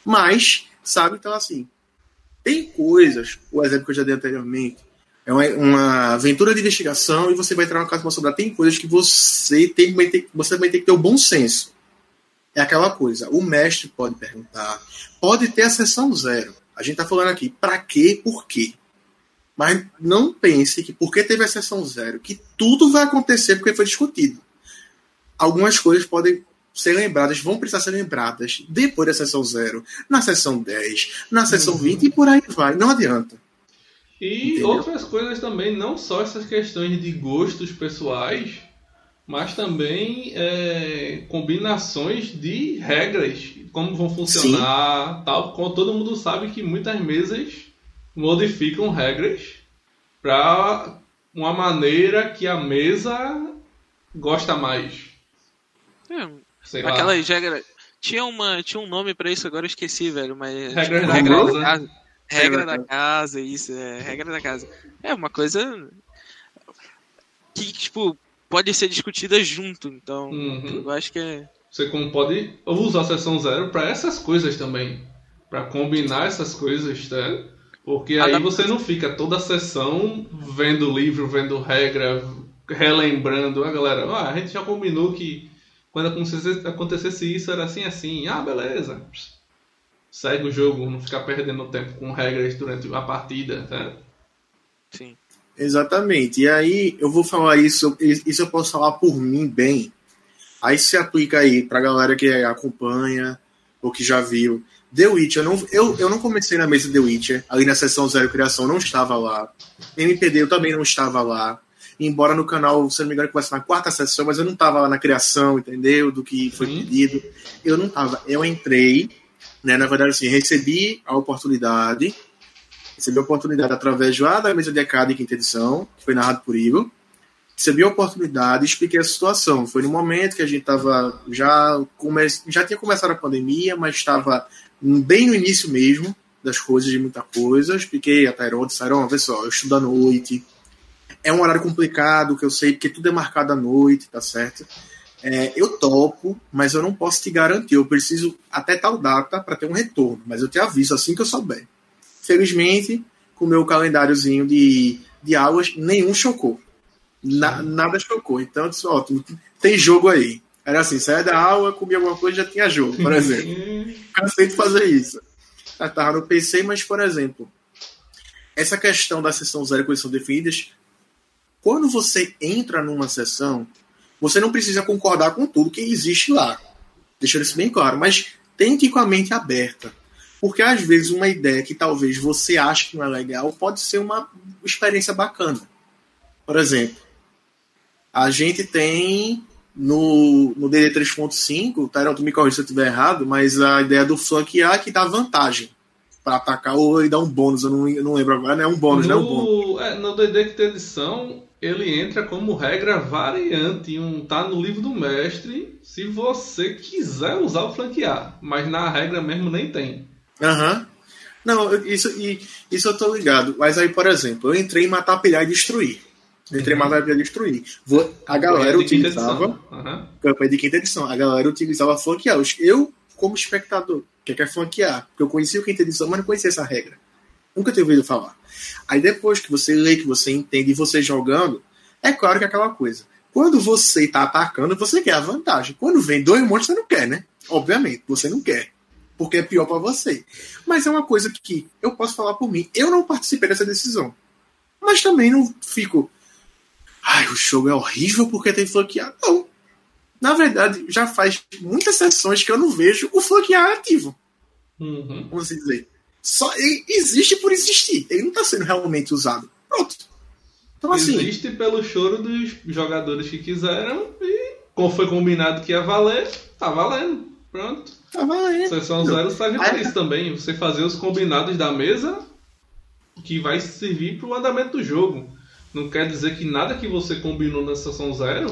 Mas, sabe, então assim, tem coisas, o exemplo que eu já dei anteriormente, é uma, uma aventura de investigação e você vai entrar na casa para Tem coisas que você tem, ter, você vai ter que ter o bom senso. É aquela coisa, o mestre pode perguntar, pode ter a sessão zero. A gente tá falando aqui, para quê, por quê? Mas não pense que porque teve a sessão zero, que tudo vai acontecer porque foi discutido. Algumas coisas podem ser lembradas, vão precisar ser lembradas depois da sessão zero, na sessão 10, na sessão uhum. 20 e por aí vai. Não adianta. E Entendeu? outras coisas também, não só essas questões de gostos pessoais, mas também é, combinações de regras, como vão funcionar, Sim. tal. Como todo mundo sabe que muitas mesas modificam regras para uma maneira que a mesa gosta mais. É, Sei aquelas regras. Tinha, uma, tinha um nome para isso, agora eu esqueci, velho, mas. Regra, tipo, da, regra casa. da casa. Regra da casa, isso, é, regra da casa. É uma coisa que, tipo, pode ser discutida junto, então uhum. eu acho que é. Você como pode usar a sessão zero para essas coisas também. para combinar essas coisas, tá? Porque aí você não fica toda a sessão vendo livro, vendo regra, relembrando. A galera, ah, a gente já combinou que quando acontecesse, acontecesse isso era assim assim. Ah, beleza. Segue o jogo, não ficar perdendo tempo com regras durante a partida, tá? Sim. Exatamente. E aí eu vou falar isso, isso eu posso falar por mim bem. Aí se aplica aí pra galera que acompanha ou que já viu. The Witcher, eu não, eu, eu não comecei na mesa The Witcher, ali na sessão Zero Criação, não estava lá. MPD eu também não estava lá. Embora no canal, se não me engano, começa na quarta sessão, mas eu não estava lá na criação, entendeu? Do que foi uhum. pedido. Eu não estava. Eu entrei, né? Na verdade, assim, recebi a oportunidade. Recebi a oportunidade através lá da mesa de ECAD de quinta edição, que foi narrado por Igor recebi a oportunidade e expliquei a situação. Foi no momento que a gente estava já come... já tinha começado a pandemia, mas estava bem no início mesmo das coisas, de muita coisa. Expliquei a Tyrone, Tyrone, vê só, eu estudo à noite. É um horário complicado, que eu sei, porque tudo é marcado à noite, tá certo? É, eu topo, mas eu não posso te garantir. Eu preciso até tal data para ter um retorno, mas eu te aviso assim que eu souber. Felizmente, com o meu calendáriozinho de, de aulas, nenhum chocou. Na, nada chocou. Então, eu disse, ó, tem jogo aí. Era assim, saia da aula, comia alguma coisa já tinha jogo, por exemplo. Cansei de fazer isso. Eu tava no PC, mas, por exemplo, essa questão da sessão zero e coisas definidas, quando você entra numa sessão, você não precisa concordar com tudo que existe lá. Deixando isso bem claro, mas tente com a mente aberta. Porque às vezes uma ideia que talvez você ache que não é legal pode ser uma experiência bacana. Por exemplo, a gente tem no, no DD 3.5, Tyrell, tu me corrija se eu estiver errado, mas a ideia do flanquear é que dá vantagem para atacar ou ele dá um bônus, eu não, eu não lembro agora, não é um bônus, no, não é um bônus. É, no DD que tem edição, ele entra como regra variante, um tá no livro do mestre, se você quiser usar o flanquear, mas na regra mesmo nem tem. Aham. Uhum. Não, isso, isso eu tô ligado. Mas aí, por exemplo, eu entrei em matar, pilhar e destruir. Entrei mais para destruir. Vou, a galera utilizava. Uhum. Campanha de quinta edição. A galera utilizava flanquear. Eu, como espectador, que quer flanquear? Porque eu conhecia o quinta edição, mas não conhecia essa regra. Nunca tinha ouvido falar. Aí depois que você lê, que você entende e você jogando, é claro que é aquela coisa. Quando você está atacando, você quer a vantagem. Quando vem dois monstros, você não quer, né? Obviamente, você não quer. Porque é pior para você. Mas é uma coisa que eu posso falar por mim. Eu não participei dessa decisão. Mas também não fico ai, o jogo é horrível porque tem flanquear. Não. Na verdade, já faz muitas sessões que eu não vejo o flanquear ativo. Uhum. Vamos dizer. Só, existe por existir. Ele não está sendo realmente usado. Pronto. Então, assim, existe pelo choro dos jogadores que quiseram e como foi combinado que ia valer, tá valendo. Pronto. Tá valendo. Sessão zero serve para isso também. Você fazer os combinados da mesa que vai servir para o andamento do jogo não quer dizer que nada que você combinou na sessão zero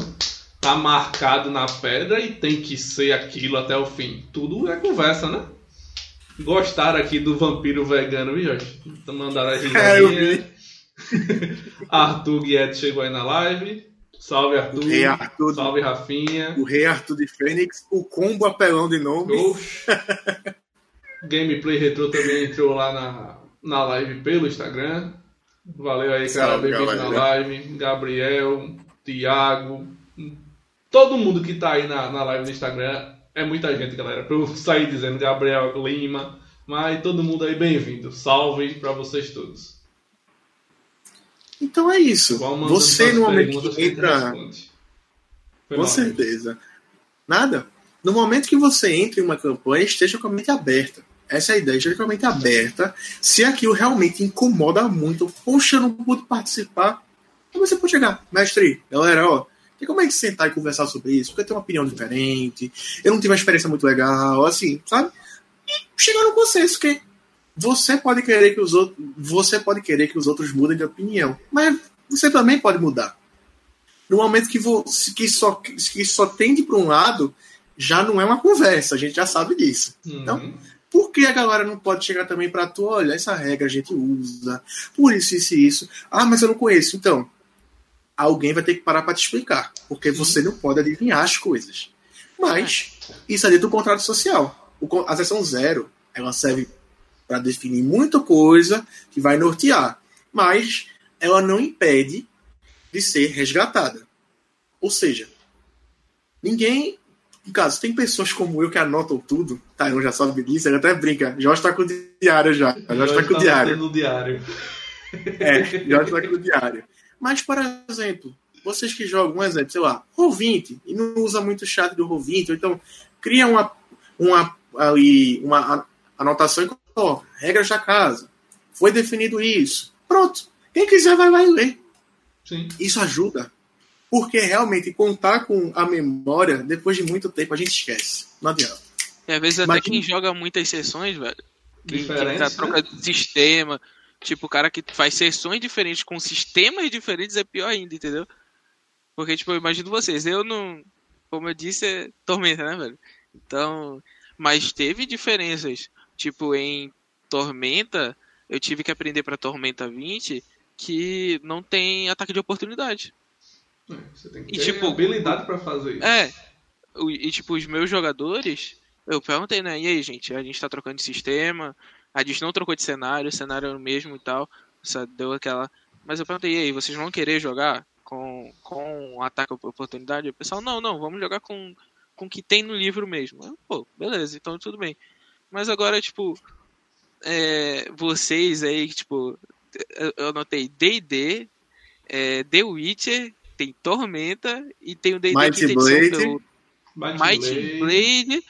tá marcado na pedra e tem que ser aquilo até o fim. Tudo é conversa, né? Gostaram aqui do vampiro vegano, viu, Jorge? Mandaram a risadinha. É, Arthur Guedes chegou aí na live. Salve Arthur. Rei Arthur. Salve Rafinha. O Rei Arthur de Fênix. O combo apelão de nome. Gameplay Retro também entrou lá na, na live pelo Instagram. Valeu aí, cara. Bem-vindo na live. Gabriel, Thiago. Todo mundo que tá aí na, na live no Instagram. É muita gente, galera. Pra eu sair dizendo Gabriel Lima. Mas todo mundo aí bem-vindo. Salve para vocês todos. Então é isso. Você no momento que entra. Com mal, certeza. Nada. No momento que você entra em uma campanha, esteja com a mente aberta. Essa é a ideia, esteja com a mente aberta. Se aquilo realmente incomoda muito, poxa, eu não pude participar, então você pode chegar, mestre, galera, ó, tem como é que sentar e conversar sobre isso? Porque eu tenho uma opinião diferente, eu não tive uma experiência muito legal, assim, sabe? E chegar no consenso que você pode querer que os outros, você pode querer que os outros mudem de opinião, mas você também pode mudar. No momento que, você, que só que só tende para um lado, já não é uma conversa, a gente já sabe disso. Uhum. Então, por que a galera não pode chegar também para tu, olha, essa regra a gente usa, por isso isso e isso. Ah, mas eu não conheço. Então, alguém vai ter que parar para te explicar, porque você não pode adivinhar as coisas. Mas isso é dentro do contrato social. A seção zero, ela serve para definir muita coisa que vai nortear, mas ela não impede de ser resgatada. Ou seja, ninguém. No caso, tem pessoas como eu que anotam tudo, tá? Eu já sabe disso, ele até brinca. Jorge está com o diário já. Jorge está com o diário. diário. É, Jorge está com o diário. Mas, por exemplo, vocês que jogam, um exemplo, sei lá, Roll20, e não usa muito o chat do Roll20, ou então cria uma, uma, ali, uma anotação e ó, regras da casa. Foi definido isso. Pronto. Quem quiser vai lá e ler. Sim. Isso ajuda. Porque realmente contar com a memória, depois de muito tempo, a gente esquece. Não adianta. E às vezes até quem joga muitas sessões, velho. Quem, quem tá trocando né? sistema. Tipo, o cara que faz sessões diferentes com sistemas diferentes é pior ainda, entendeu? Porque, tipo, eu imagino vocês, eu não. Como eu disse, é tormenta, né, velho? Então. Mas teve diferenças. Tipo, em Tormenta, eu tive que aprender para Tormenta 20 que não tem ataque de oportunidade. É, você tem que ter e, tipo, habilidade para fazer isso. É. E tipo, os meus jogadores, eu perguntei, né? E aí, gente, a gente tá trocando de sistema, a gente não trocou de cenário, o cenário é o mesmo e tal. Só deu aquela. Mas eu perguntei, e aí, vocês vão querer jogar com, com ataque de oportunidade? O pessoal, não, não, vamos jogar com com o que tem no livro mesmo. Eu, Pô, beleza, então tudo bem. Mas agora, tipo, é, vocês aí, tipo, eu anotei D&D, é, The Witcher, tem Tormenta e tem o D&D Mighty que Blade. Mighty Blade. Blade.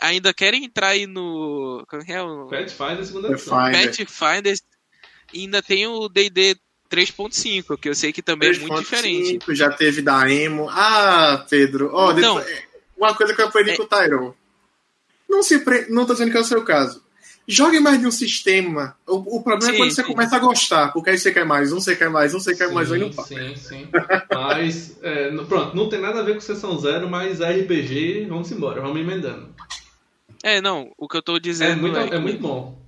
Ainda querem entrar aí no... Como é o... Pathfinder segunda edição. Pathfinder. E ainda tem o D&D 3.5, que eu sei que também 3. é muito 5, diferente. Já teve da Emo. Ah, Pedro. Oh, depois... Uma coisa que eu aprendi é... com o Tyron. Não se pre... não tô dizendo que é o seu caso. Jogue mais de um sistema. O, o problema sim, é quando você sim. começa a gostar, porque aí você quer mais um, você quer mais um, você quer sim, mais um e não para. Sim, sim. Mas, é, pronto, não tem nada a ver com sessão zero, mas RPG, vamos embora, vamos emendando. É, não, o que eu tô dizendo é muito, é, é muito bom.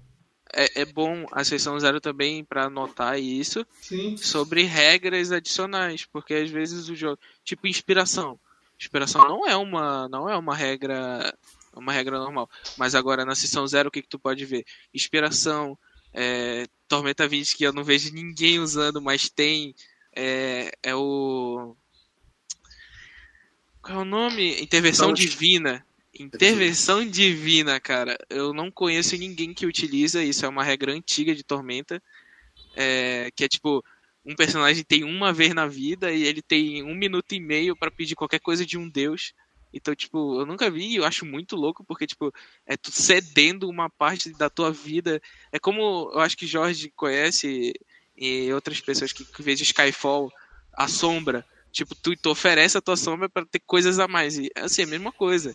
É, é, bom a sessão zero também para anotar isso Sim. sobre regras adicionais, porque às vezes o jogo, tipo inspiração, inspiração não é uma não é uma regra é uma regra normal. Mas agora na sessão zero, o que, que tu pode ver? Inspiração, é, Tormenta 20, que eu não vejo ninguém usando, mas tem. É, é o. Qual é o nome? Intervenção Divina. Intervenção Divina, cara. Eu não conheço ninguém que utiliza isso. É uma regra antiga de Tormenta. É, que é tipo. Um personagem tem uma vez na vida e ele tem um minuto e meio para pedir qualquer coisa de um deus. Então, tipo, eu nunca vi e eu acho muito louco, porque, tipo, é tu cedendo uma parte da tua vida. É como eu acho que Jorge conhece e outras pessoas que, que vejam Skyfall, a sombra. Tipo, tu, tu oferece a tua sombra para ter coisas a mais. E assim, é a mesma coisa.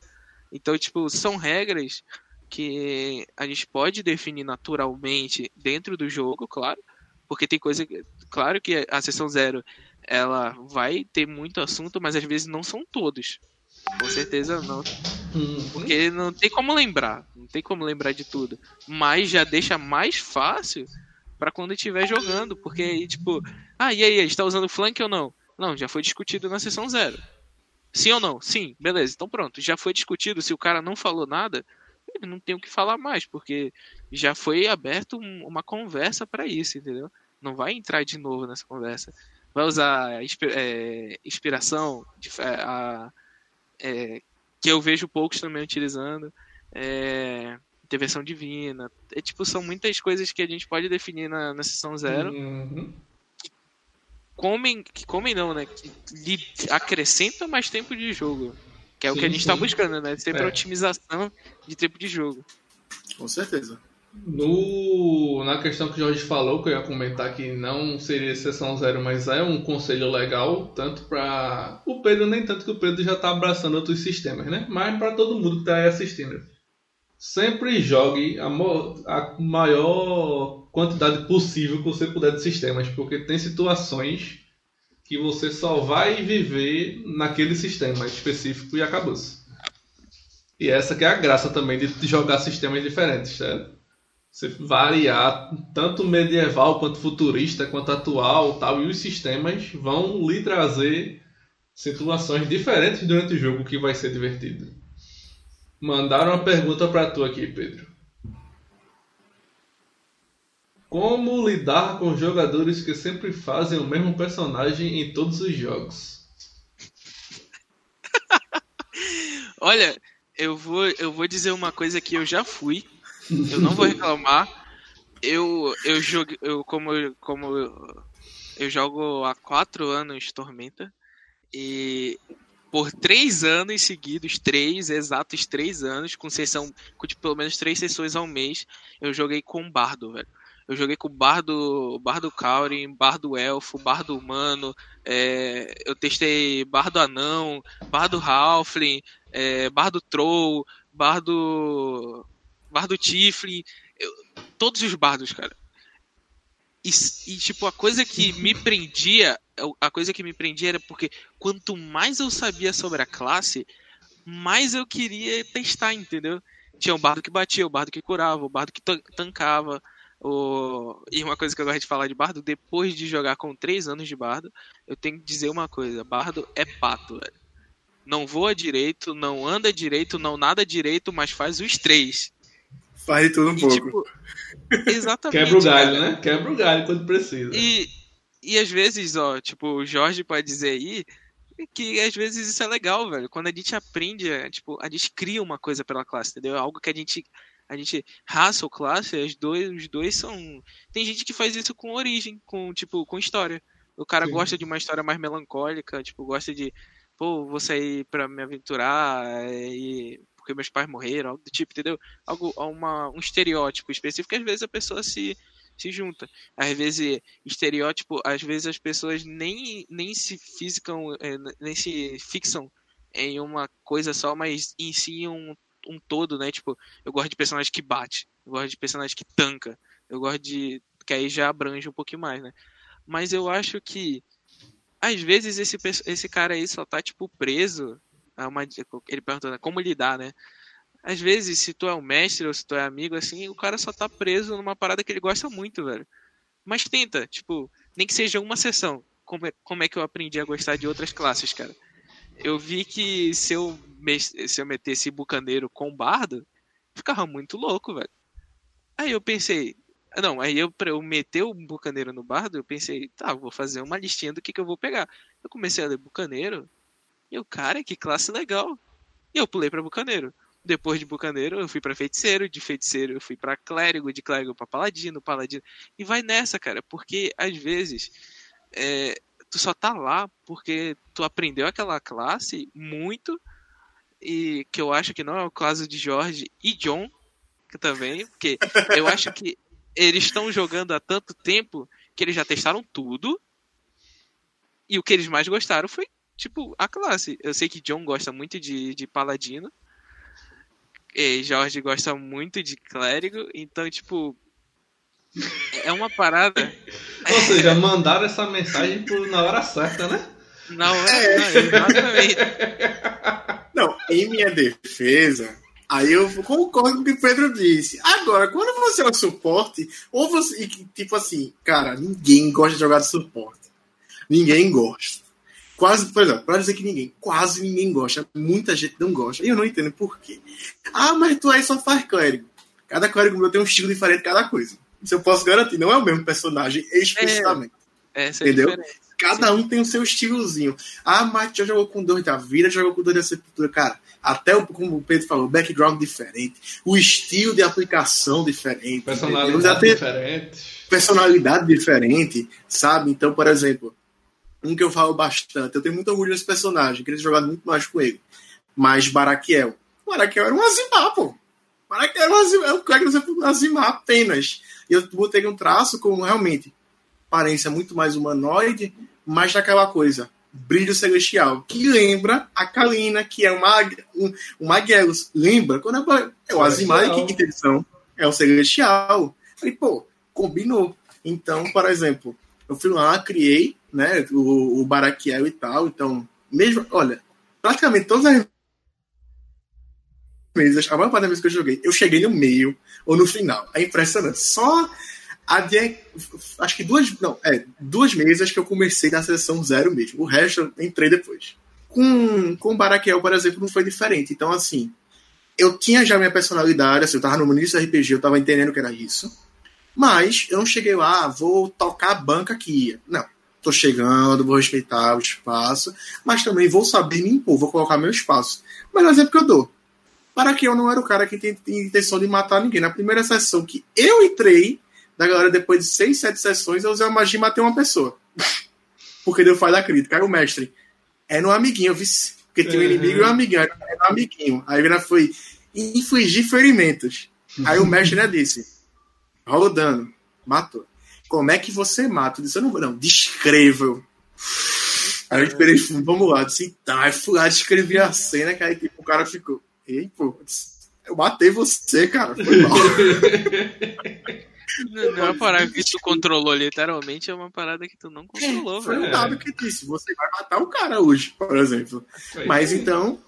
Então, tipo, são regras que a gente pode definir naturalmente dentro do jogo, claro. Porque tem coisa. Claro que a sessão zero ela vai ter muito assunto, mas às vezes não são todos. Com certeza não. Uhum. Porque não tem como lembrar. Não tem como lembrar de tudo. Mas já deixa mais fácil para quando estiver jogando. Porque aí, tipo, ah, e aí, a gente tá usando flank ou não? Não, já foi discutido na sessão zero. Sim ou não? Sim, beleza. Então pronto, já foi discutido. Se o cara não falou nada, ele não tem o que falar mais, porque já foi aberto um, uma conversa para isso, entendeu? Não vai entrar de novo nessa conversa. Vai usar é, inspiração, é, a, é, que eu vejo poucos também utilizando, é, intervenção divina. É, tipo, são muitas coisas que a gente pode definir na, na sessão zero. Uhum. Que comem, que comem não, né? Que lhe acrescentam mais tempo de jogo. Que é sim, o que a gente está buscando, né? Sempre é. otimização de tempo de jogo. Com certeza. No, na questão que o Jorge falou, que eu ia comentar que não seria exceção zero, mas é um conselho legal, tanto para o Pedro, nem tanto que o Pedro já está abraçando outros sistemas, né? Mas para todo mundo que está aí assistindo. Sempre jogue a, a maior quantidade possível que você puder de sistemas, porque tem situações que você só vai viver naquele sistema específico e acabou-se. E essa que é a graça também de jogar sistemas diferentes, certo? Você variar tanto medieval quanto futurista, quanto atual, tal, e os sistemas vão lhe trazer situações diferentes durante o jogo que vai ser divertido. Mandaram uma pergunta para tu aqui, Pedro. Como lidar com jogadores que sempre fazem o mesmo personagem em todos os jogos? Olha, eu vou, eu vou dizer uma coisa que eu já fui eu não vou reclamar. Eu, eu jogo, eu, como, como eu, eu jogo há quatro anos Tormenta e por três anos seguidos, três, exatos três anos, com sessão, com tipo, pelo menos três sessões ao mês, eu joguei com Bardo, velho. Eu joguei com Bardo, Bardo Kaurin, Bardo Elfo, Bardo Humano, é, eu testei Bardo Anão, Bardo Halfling, é, Bardo Troll, Bardo Bardo Tiflin, todos os bardos, cara. E, e, tipo, a coisa que me prendia, a coisa que me prendia era porque quanto mais eu sabia sobre a classe, mais eu queria testar, entendeu? Tinha o bardo que batia, o bardo que curava, o bardo que tancava. O... E uma coisa que eu gosto de falar de bardo, depois de jogar com 3 anos de bardo, eu tenho que dizer uma coisa: bardo é pato, velho. Não voa direito, não anda direito, não nada direito, mas faz os três. Faz de tudo um e, pouco. Tipo, exatamente. Quebra o galho, cara. né? Quebra o galho quando precisa. E, e às vezes, ó, tipo, o Jorge pode dizer aí que às vezes isso é legal, velho. Quando a gente aprende, é, tipo, a gente cria uma coisa pela classe, entendeu? Algo que a gente a gente raça ou classe, os dois, os dois são tem gente que faz isso com origem, com tipo, com história. O cara Sim. gosta de uma história mais melancólica, tipo, gosta de, pô, vou sair para me aventurar é, e porque meus pais morreram, algo do tipo, entendeu? Algo, uma, um estereótipo específico, às vezes a pessoa se, se junta. Às vezes, estereótipo, às vezes as pessoas nem, nem se fisicam, é, nem se fixam em uma coisa só, mas em si um, um todo, né? Tipo, eu gosto de personagem que bate, eu gosto de personagem que tanca, eu gosto de. que aí já abrange um pouquinho mais, né? Mas eu acho que às vezes esse, esse cara aí só tá, tipo, preso uma, ele perguntou, né, como lidar, né? Às vezes, se tu é um mestre ou se tu é amigo, assim, o cara só tá preso numa parada que ele gosta muito, velho. Mas tenta, tipo, nem que seja uma sessão. Como é, como é que eu aprendi a gostar de outras classes, cara? Eu vi que se eu, se eu metesse bucaneiro com bardo, ficava muito louco, velho. Aí eu pensei, não, aí eu, eu meter o bucaneiro no bardo, eu pensei, tá, vou fazer uma listinha do que, que eu vou pegar. Eu comecei a ler bucaneiro, e o cara, que classe legal. E eu pulei para bucaneiro. Depois de bucaneiro, eu fui para feiticeiro, de feiticeiro eu fui para clérigo, de clérigo para paladino, paladino. E vai nessa, cara, porque às vezes é, tu só tá lá porque tu aprendeu aquela classe muito e que eu acho que não é o caso de Jorge e John que também, porque eu acho que eles estão jogando há tanto tempo que eles já testaram tudo e o que eles mais gostaram foi tipo, a classe. Eu sei que John gosta muito de, de paladino. E Jorge gosta muito de clérigo. Então, tipo. É uma parada. Ou seja, mandaram essa mensagem por, na hora certa, né? Na hora, é. não, exatamente. Não, em minha defesa, Aí eu concordo com o que o Pedro disse. Agora, quando você é um suporte, ou você. Tipo assim, cara, ninguém gosta de jogar de suporte. Ninguém gosta. Quase, por exemplo, pra dizer que ninguém, quase ninguém gosta, muita gente não gosta, e eu não entendo por quê. Ah, mas tu aí só faz clérigo. Cada clérigo meu tem um estilo diferente de cada coisa. Isso eu posso garantir, não é o mesmo personagem, explicitamente. É, essa Entendeu? É diferença. Cada um tem o seu estilozinho. Ah, mas já jogou com dois da vida, já jogou com dois da sepultura. Cara, até o, como o Pedro falou, background diferente, o estilo de aplicação diferente. entendeu? Personalidade diferente. personalidade diferente, sabe? Então, por exemplo, um que eu falo bastante, eu tenho muito orgulho desse personagem, queria ter jogado muito mais com ele. Mas Baraquiel. Baraquiel era um Azimar, pô. Baraquiel era um Azimar, é um cara que você Azimar apenas. E eu botei um traço com realmente aparência muito mais humanoide, mas daquela coisa, brilho celestial, que lembra a Kalina, que é uma, um, um Magellos. Lembra? Quando é, é o Azimar quinta edição, é o celestial. Falei, pô, combinou. Então, por exemplo, eu fui lá, criei né, o, o Baraquiel e tal. Então, mesmo, olha, praticamente todas as vezes, a maior parte das vezes que eu joguei, eu cheguei no meio ou no final. É impressionante. Só a de, acho que duas, não, é, duas mesas que eu comecei na sessão zero mesmo. O resto eu entrei depois. Com, com o Baraquiel, por exemplo, não foi diferente. Então, assim, eu tinha já minha personalidade, assim, eu tava no início do RPG, eu tava entendendo que era isso. Mas eu não cheguei lá, ah, vou tocar a banca aqui. Não. Tô chegando, vou respeitar o espaço, mas também vou saber me impor, vou colocar meu espaço. Mas exemplo que eu dou. Para que eu não era o cara que tem, tem intenção de matar ninguém. Na primeira sessão que eu entrei, da galera, depois de seis, sete sessões, eu usei a magia e matei uma pessoa. Porque deu falha crítica. Aí o mestre, é no amiguinho, eu vi. Porque tinha um Uhum. inimigo e um amiguinho. É no amiguinho. Aí ele foi infligir ferimentos. Aí o mestre né, disse: rola o dano. Matou. Como é que você mata? Eu disse: eu não vou, não. Descreva. Aí eu esperei, vamos lá. Eu disse: tá. Aí fui lá, descrevi a cena, que aí tipo, o cara ficou: ei, pô, eu disse, eu matei você, cara. Foi mal. Não, não é uma parada que tu controlou literalmente, é uma parada que tu não controlou, Foi velho. um dado que disse: você vai matar o cara hoje, por exemplo. Mas então,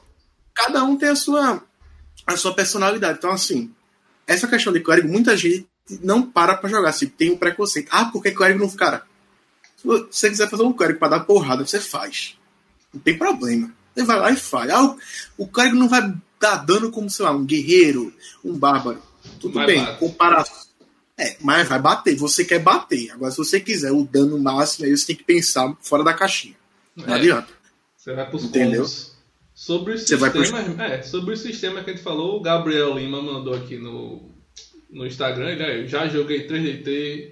cada um tem a sua, a sua personalidade. Então, assim, essa questão de clérigo, muita gente não para pra jogar. Se tem um preconceito. Ah, porque clérigo não. Cara, se você quiser fazer um clérigo pra dar porrada, você faz. Não tem problema. Você vai lá e faz. Ah, o, o clérigo não vai dar dano como, sei lá, um guerreiro, um bárbaro. Tudo Mas bem, comparação. É, mas vai bater. Você quer bater. Agora, se você quiser o dano máximo, aí você tem que pensar fora da caixinha. Não É. adianta. Você vai pros Entendeu? combos. Sobre os Você vai sistemas, é, sobre o sistema que a gente falou, o Gabriel Lima mandou aqui no, no Instagram, ele é, já joguei 3DT,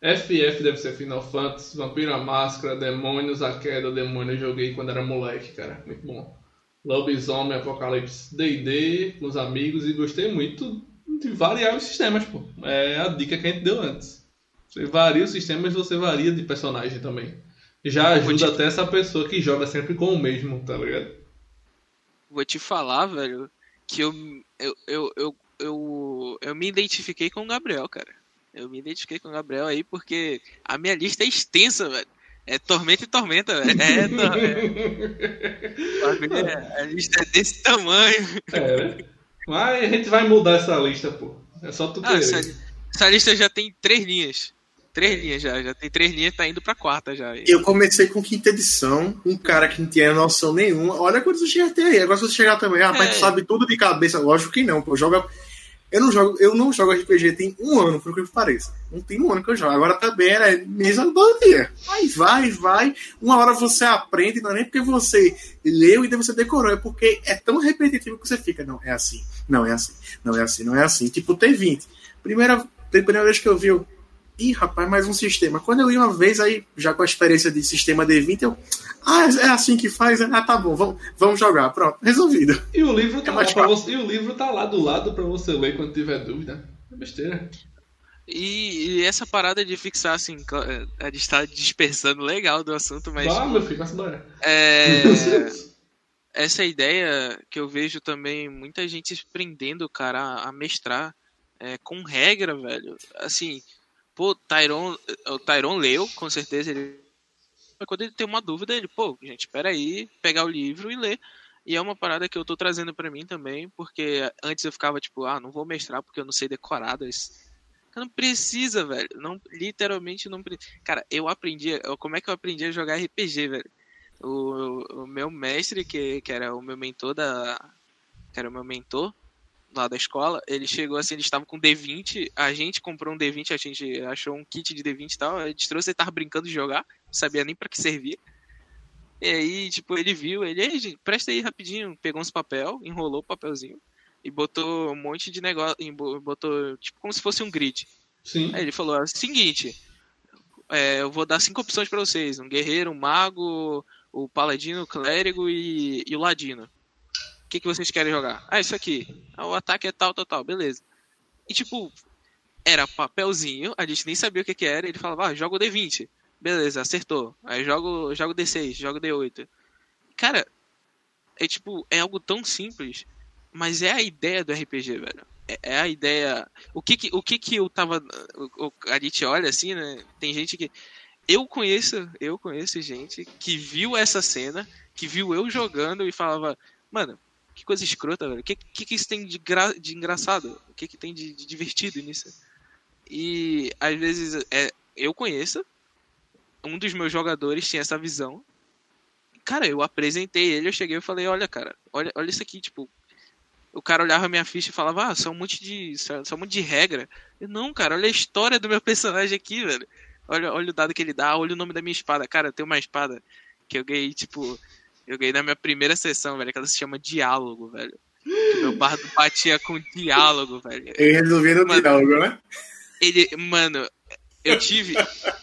FF deve ser Final Fantasy, Vampiro a Máscara, Demônios, a Queda, Demônio eu joguei quando era moleque, cara, muito bom. Lobisomem, Apocalipse, D&D, com os amigos e gostei muito de variar os sistemas, pô. É a dica que a gente deu antes. Você varia os sistemas, você varia de personagem também. Já ajuda te- até essa pessoa que joga sempre com o mesmo, tá ligado? Vou te falar, velho, que eu, eu, eu, eu, eu, eu me identifiquei com o Gabriel, cara. Eu me identifiquei com o Gabriel aí porque a minha lista é extensa, velho. É tormenta e tormenta, velho. É, tor- é, a lista é desse tamanho. É, né? Mas a gente vai mudar essa lista, pô. É só tu Ah, querer. essa, essa lista já tem três linhas. Três linhas já, já tem três linhas, tá indo pra quarta já. Eu comecei com quinta edição, um cara que não tinha noção nenhuma. Olha quando você chega até aí. Agora se você chegar também, rapaz, É. tu sabe tudo de cabeça. Lógico que não, pô. Joga. Eu não jogo, eu não jogo RPG tem um ano, por que pareça. Não tem um ano que eu jogo. Agora também era mesa do dia. Vai, vai, vai. Uma hora você aprende, não é nem porque você leu e daí você decorou, é porque é tão repetitivo que você fica. Não, é assim, não é assim, não é assim, não é assim. Tipo, T20. Primeira, primeira vez que eu vi, eu, Ih, rapaz, mais um sistema. Quando eu li uma vez, aí, já com a experiência de sistema D20, eu. Ah, é assim que faz? Ah, tá bom, vamos, vamos jogar. Pronto, resolvido. E o livro tá É lá pra você, e o livro tá lá do lado pra você ler quando tiver dúvida. É besteira. E, e essa parada de fixar, assim, a gente tá dispersando legal do assunto, mas Vá, meu filho, vai embora. é, essa ideia que eu vejo também muita gente se prendendo, cara, a, a mestrar é, com regra, velho. Assim, pô, Tyron, o Tyron leu, com certeza ele. Mas quando ele tem uma dúvida, ele, pô, gente, espera aí, pegar o livro e ler. E é uma parada que eu tô trazendo pra mim também, porque antes eu ficava tipo, ah, não vou mestrar porque eu não sei decorado isso. Não precisa, velho. Não, literalmente não precisa. Cara, eu aprendi. Como é que eu aprendi a jogar RPG, velho? o, o meu mestre, que, que era o meu mentor da. Que era o meu mentor lá da escola, ele chegou assim, ele estava com D20, a gente comprou um D20, a gente achou um kit de D20 e tal, a gente trouxe, ele tava brincando de jogar, não sabia nem para que servia. E aí, tipo, ele viu, ele, Ei, gente, presta aí rapidinho, pegou uns papel, enrolou o papelzinho e botou um monte de negócio, botou, tipo, como se fosse um grid. Sim. Aí ele falou, é o seguinte, é, eu vou dar cinco opções para vocês, um guerreiro, um mago, o paladino, o clérigo e, e o ladino. Que, que vocês querem jogar? Ah, isso aqui. Ah, o ataque é tal, tal, tal, beleza. E tipo, era papelzinho, a gente nem sabia o que, que era, ele falava, ah, joga o D20. Beleza, acertou. Aí jogo, jogo D6, jogo D8. Cara, é tipo, é algo tão simples, mas é a ideia do RPG, velho. É, é a ideia. O que que, o que que eu tava. O, a gente olha assim, né? Tem gente que eu conheço, eu conheço gente que viu essa cena, que viu eu jogando e falava, mano, que coisa escrota, velho. O que, que, que isso tem de, gra... de engraçado? O que, que tem de, de, divertido nisso? E às vezes é, eu conheço, um dos meus jogadores tinha essa visão. Cara, eu apresentei ele, eu cheguei e falei, olha, cara, olha, olha isso aqui, tipo. O cara olhava minha ficha e falava, ah, só um monte de. Só um monte de regra. Eu, não, cara, olha a história do meu personagem aqui, velho. Olha, olha o dado que ele dá, olha o nome da minha espada. Cara, eu tenho uma espada que eu ganhei, tipo. Eu ganhei na minha primeira sessão, velho, que ela se chama Diálogo, velho. Que meu bardo batia com diálogo, velho. Ele resolvendo o diálogo, né? Ele, mano, eu tive.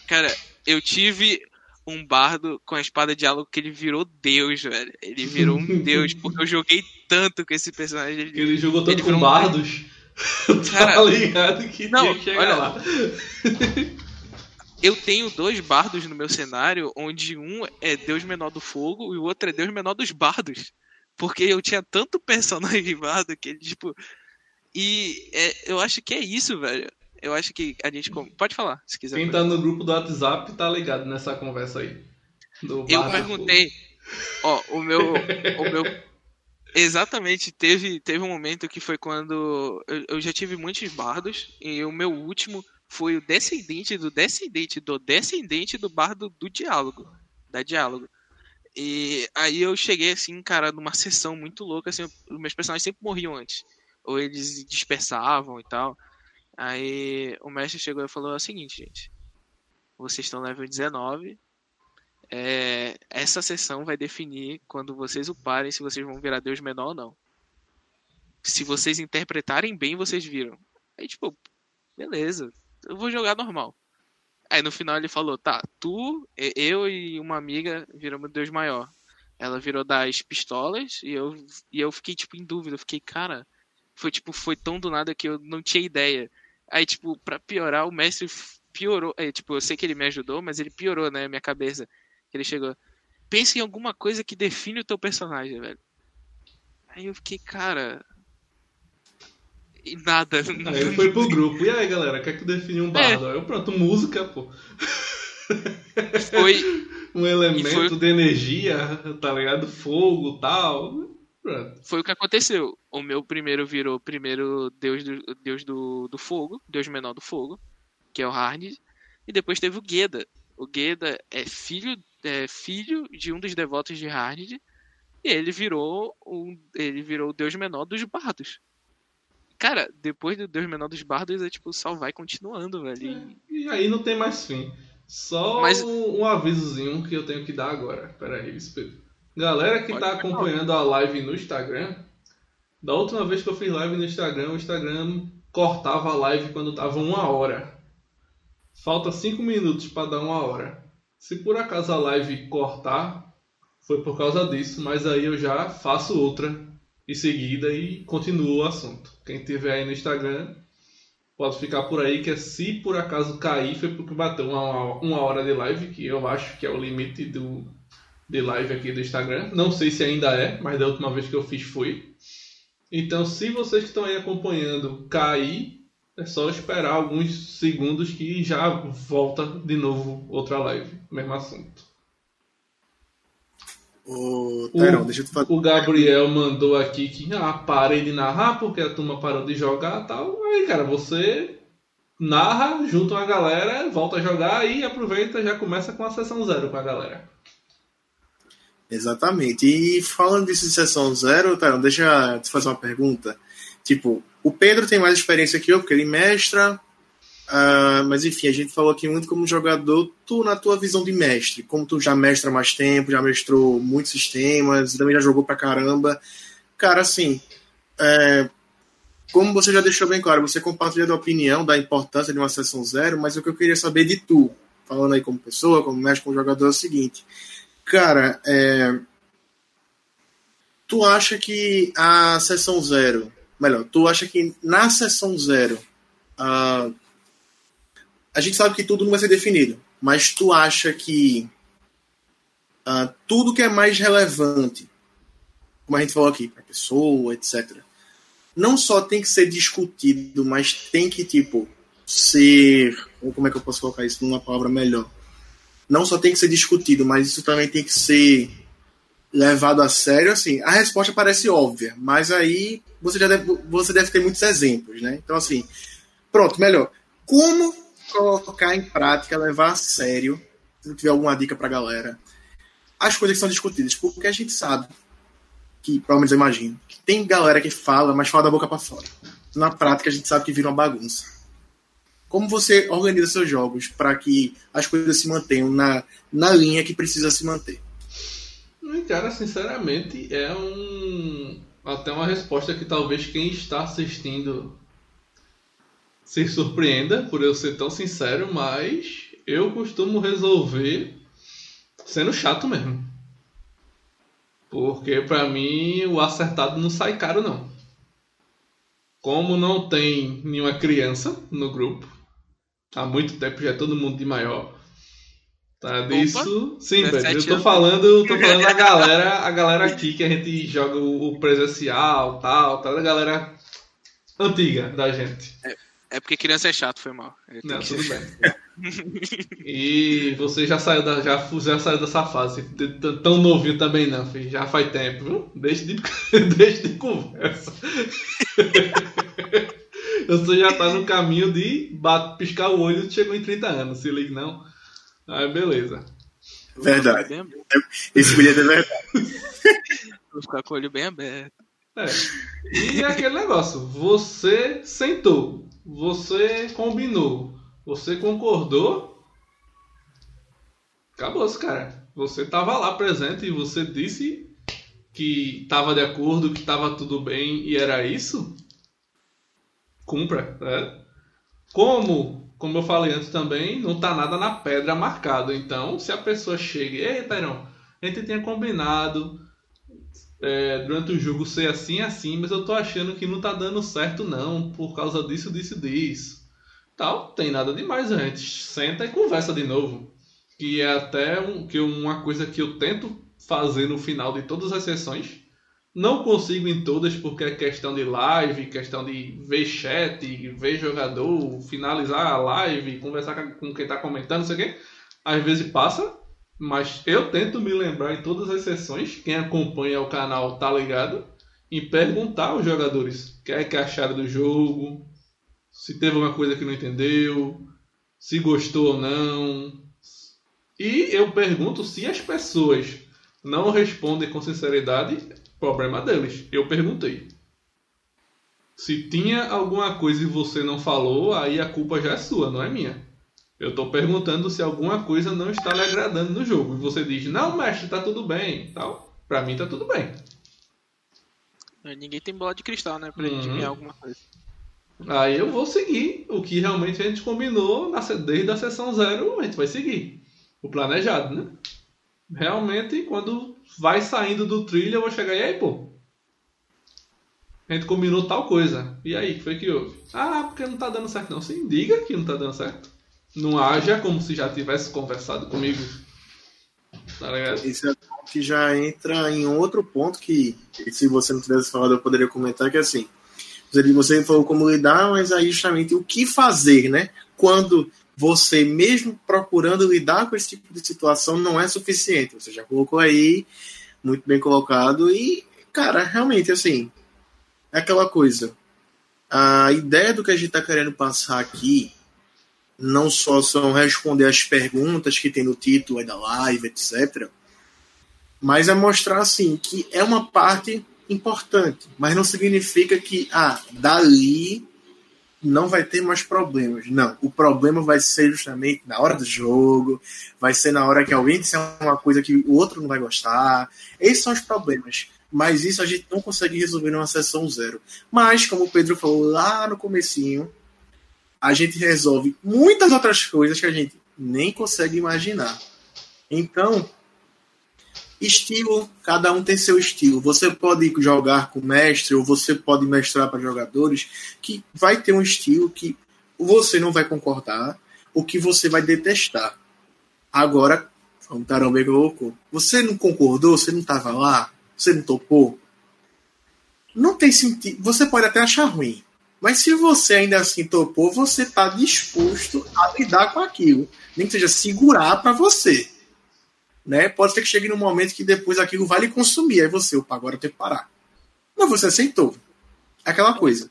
Cara, eu tive um bardo com a espada de diálogo que ele virou Deus, velho. Ele virou um Deus, porque eu joguei tanto com esse personagem. Ele, ele jogou tanto ele com bardos. Um... Cara, tá ligado que não, olha lá. eu tenho dois bardos no meu cenário, onde um é Deus menor do fogo e o outro é Deus menor dos bardos. Porque eu tinha tanto personagem bardo que ele, tipo. E é, eu acho que é isso, velho. Eu acho que a gente. Pode falar, se quiser. Quem tá no grupo do WhatsApp tá ligado nessa conversa aí. eu perguntei. Ó, o meu. o meu. Exatamente, teve, teve um momento que foi quando. Eu, eu já tive muitos bardos, e o meu último foi o descendente do descendente do descendente do bardo do diálogo, da diálogo. E aí eu cheguei assim, cara, numa sessão muito louca, assim, os meus personagens sempre morriam antes. Ou eles dispersavam e tal. Aí o mestre chegou e falou o seguinte, gente. Vocês estão level 19. É, essa sessão vai definir quando vocês uparem se vocês vão virar Deus menor ou não. Se vocês interpretarem bem, vocês viram. Aí, tipo, beleza eu vou jogar normal. Aí no final ele falou, tá, tu, eu e uma amiga viramos Deus maior. Ela virou das pistolas e eu, e eu fiquei, tipo, em dúvida. Eu fiquei, cara, foi tipo, foi tão do nada que eu não tinha ideia. Aí, tipo, pra piorar, o mestre piorou. É, tipo, eu sei que ele me ajudou, mas ele piorou, né, minha cabeça. Ele chegou. Pensa em alguma coisa que define o teu personagem, velho. Aí eu fiquei, cara, e nada. Aí ele foi pro grupo. E aí, galera, quer que define um é. bardo? É. Aí eu, pronto, música, pô. Foi. um elemento foi... de energia, tá ligado? Fogo tal. Pronto. Foi o que aconteceu. O meu primeiro virou primeiro deus do, deus do, do fogo, deus menor do fogo, que é o Harnid. E depois teve o Geda. O Geda é filho, é filho de um dos devotos de Harnid. E ele virou um, ele virou o deus menor dos bardos. Cara, depois do Deus Menor dos Bardos, é tipo, só vai continuando, velho. É, e aí não tem mais fim. Só Mas... um, um avisozinho que eu tenho que dar agora. Pera aí, espelho. Galera que Pode tá acompanhando a live no Instagram, da última vez que eu fiz live no Instagram, o Instagram cortava a live quando tava uma hora. Falta cinco minutos para dar uma hora. Se por acaso a live cortar, foi por causa disso, mas aí eu já faço outra em seguida e continua o assunto. Quem tiver aí no Instagram pode ficar por aí que se por acaso cair foi porque bateu uma, uma hora de live, que eu acho que é o limite do, de live aqui do Instagram. Não sei se ainda é, mas da última vez que eu fiz foi. Então, se vocês que estão aí acompanhando cair, é só esperar alguns segundos que já volta de novo outra live, mesmo assunto. O, Tairão, deixa eu te falar. O Gabriel mandou aqui que ah, parei de narrar porque a turma parou de jogar e tal. Aí, cara, você narra junto com a galera, volta a jogar e aproveita já começa com a sessão zero com a galera. Exatamente. E falando disso de sessão zero, tá, deixa eu te fazer uma pergunta. Tipo, o Pedro tem mais experiência que eu, porque ele mestra. Uh, mas enfim, a gente falou aqui muito como jogador, tu na tua visão de mestre, como tu já mestra mais tempo, já mestrou muitos sistemas, também já jogou pra caramba. Cara, assim, é, como você já deixou bem claro, você compartilha da opinião da importância de uma sessão zero, mas o que eu queria saber de tu, falando aí como pessoa, como mestre, como jogador, é o seguinte. Cara, é, tu acha que a sessão zero melhor, tu acha que na sessão zero uh, a gente sabe que tudo não vai ser definido, mas tu acha que uh, tudo que é mais relevante, como a gente falou aqui, para pessoa, etc., não só tem que ser discutido, mas tem que, tipo, ser. Como é que eu posso colocar isso numa palavra melhor? Não só tem que ser discutido, mas isso também tem que ser levado a sério, assim, a resposta parece óbvia, mas aí você já deve, você deve ter muitos exemplos, né? Então, assim, pronto, melhor. Como colocar em prática, levar a sério, se tiver alguma dica pra galera, as coisas que são discutidas, porque a gente sabe que, provavelmente eu imagino, que tem galera que fala, mas fala da boca para fora. Na prática, a gente sabe que vira uma bagunça. Como você organiza seus jogos para que as coisas se mantenham na, na linha que precisa se manter? Cara, sinceramente, é um. Até uma resposta que talvez quem está assistindo se surpreenda por eu ser tão sincero, mas eu costumo resolver sendo chato mesmo. Porque para mim o acertado não sai caro não. Como não tem nenhuma criança no grupo, há muito tempo já é todo mundo de maior. Tá, disso. Sim, velho. Eu tô falando, tô falando a galera, a galera aqui que a gente joga o presencial tal, tá? A galera antiga da gente. É, é porque criança é chato, foi mal. Não, tudo bem. e você já saiu da, já, já saiu dessa fase. Tão novinho também não, filho. Já faz tempo, viu? Deixa de, deixa de conversa. Você já tá no caminho de bate, piscar o olho e chegou em 30 anos. Se liga, não. Aí, beleza. Verdade. Esse bilhete é verdade. Vou ficar com o olho bem aberto. É. E é aquele negócio, você sentou, você combinou, você concordou, acabou-se, cara. Você tava lá presente e você disse que tava de acordo, que tava tudo bem e era isso, cumpra, né? Como como eu falei antes também, não tá nada na pedra marcado. Então, se a pessoa chega, ei, Tairão, a gente tinha combinado é, durante o jogo ser assim, assim, mas eu tô achando que não tá dando certo não, por causa disso, disso, disso. Tal, tem nada demais, a gente senta e conversa de novo. Que é até um, que uma coisa que eu tento fazer no final de todas as sessões não consigo em todas porque é questão de live, questão de ver chat, ver jogador, finalizar a live, conversar com quem está comentando, não sei o quê. Às vezes passa, mas eu tento me lembrar em todas as sessões, quem acompanha o canal tá ligado, em perguntar aos jogadores o que é que acharam do jogo, se teve alguma coisa que não entendeu, se gostou ou não. E eu pergunto se as pessoas não respondem com sinceridade, Problema deles. Eu perguntei. Se tinha alguma coisa e você não falou, aí a culpa já é sua, não é minha. Eu estou perguntando se alguma coisa não está lhe agradando no jogo. E você diz, não, mestre, tá tudo bem. Tal. Pra mim tá tudo bem. Ninguém tem bola de cristal, né? Pra uhum. gente ganhar alguma coisa. Aí eu vou seguir o que realmente a gente combinou desde a sessão zero, a gente vai seguir. O planejado, né? Realmente, quando vai saindo do trilho, eu vou chegar e aí, pô. A gente combinou tal coisa. E aí, que foi que houve? Ah, porque não tá dando certo não. Sim, diga que não tá dando certo. Não haja como se já tivesse conversado comigo. Tá ligado? Isso é que já entra em outro ponto que, se você não tivesse falado, eu poderia comentar, que é assim. Você falou como lidar, mas aí justamente o que fazer, né? Quando você mesmo procurando lidar com esse tipo de situação não é suficiente. Você já colocou aí, muito bem colocado, e, cara, realmente, assim, é aquela coisa. A ideia do que a gente está querendo passar aqui não só são responder as perguntas que tem no título da live, etc. Mas é mostrar assim que é uma parte importante, mas não significa que ah, dali não vai ter mais problemas. Não, o problema vai ser justamente na hora do jogo, vai ser na hora que alguém disser uma coisa que o outro não vai gostar. Esses são os problemas. Mas isso a gente não consegue resolver numa sessão zero. Mas, como o Pedro falou lá no comecinho, a gente resolve muitas outras coisas que a gente nem consegue imaginar. Então, estilo, cada um tem seu estilo. Você pode jogar com mestre ou você pode mestrar para jogadores que vai ter um estilo que você não vai concordar, ou que você vai detestar. Agora, o Tarambê colocou, você não concordou, você não estava lá, você não topou? Não tem sentido. Você pode até achar ruim, mas se você ainda assim topou, você está disposto a lidar com aquilo. Nem que seja segurar para você. Né? Pode ser que chegue num momento que depois aquilo vai lhe consumir. Aí você, opa, agora eu tenho que parar. Mas você aceitou. É aquela coisa.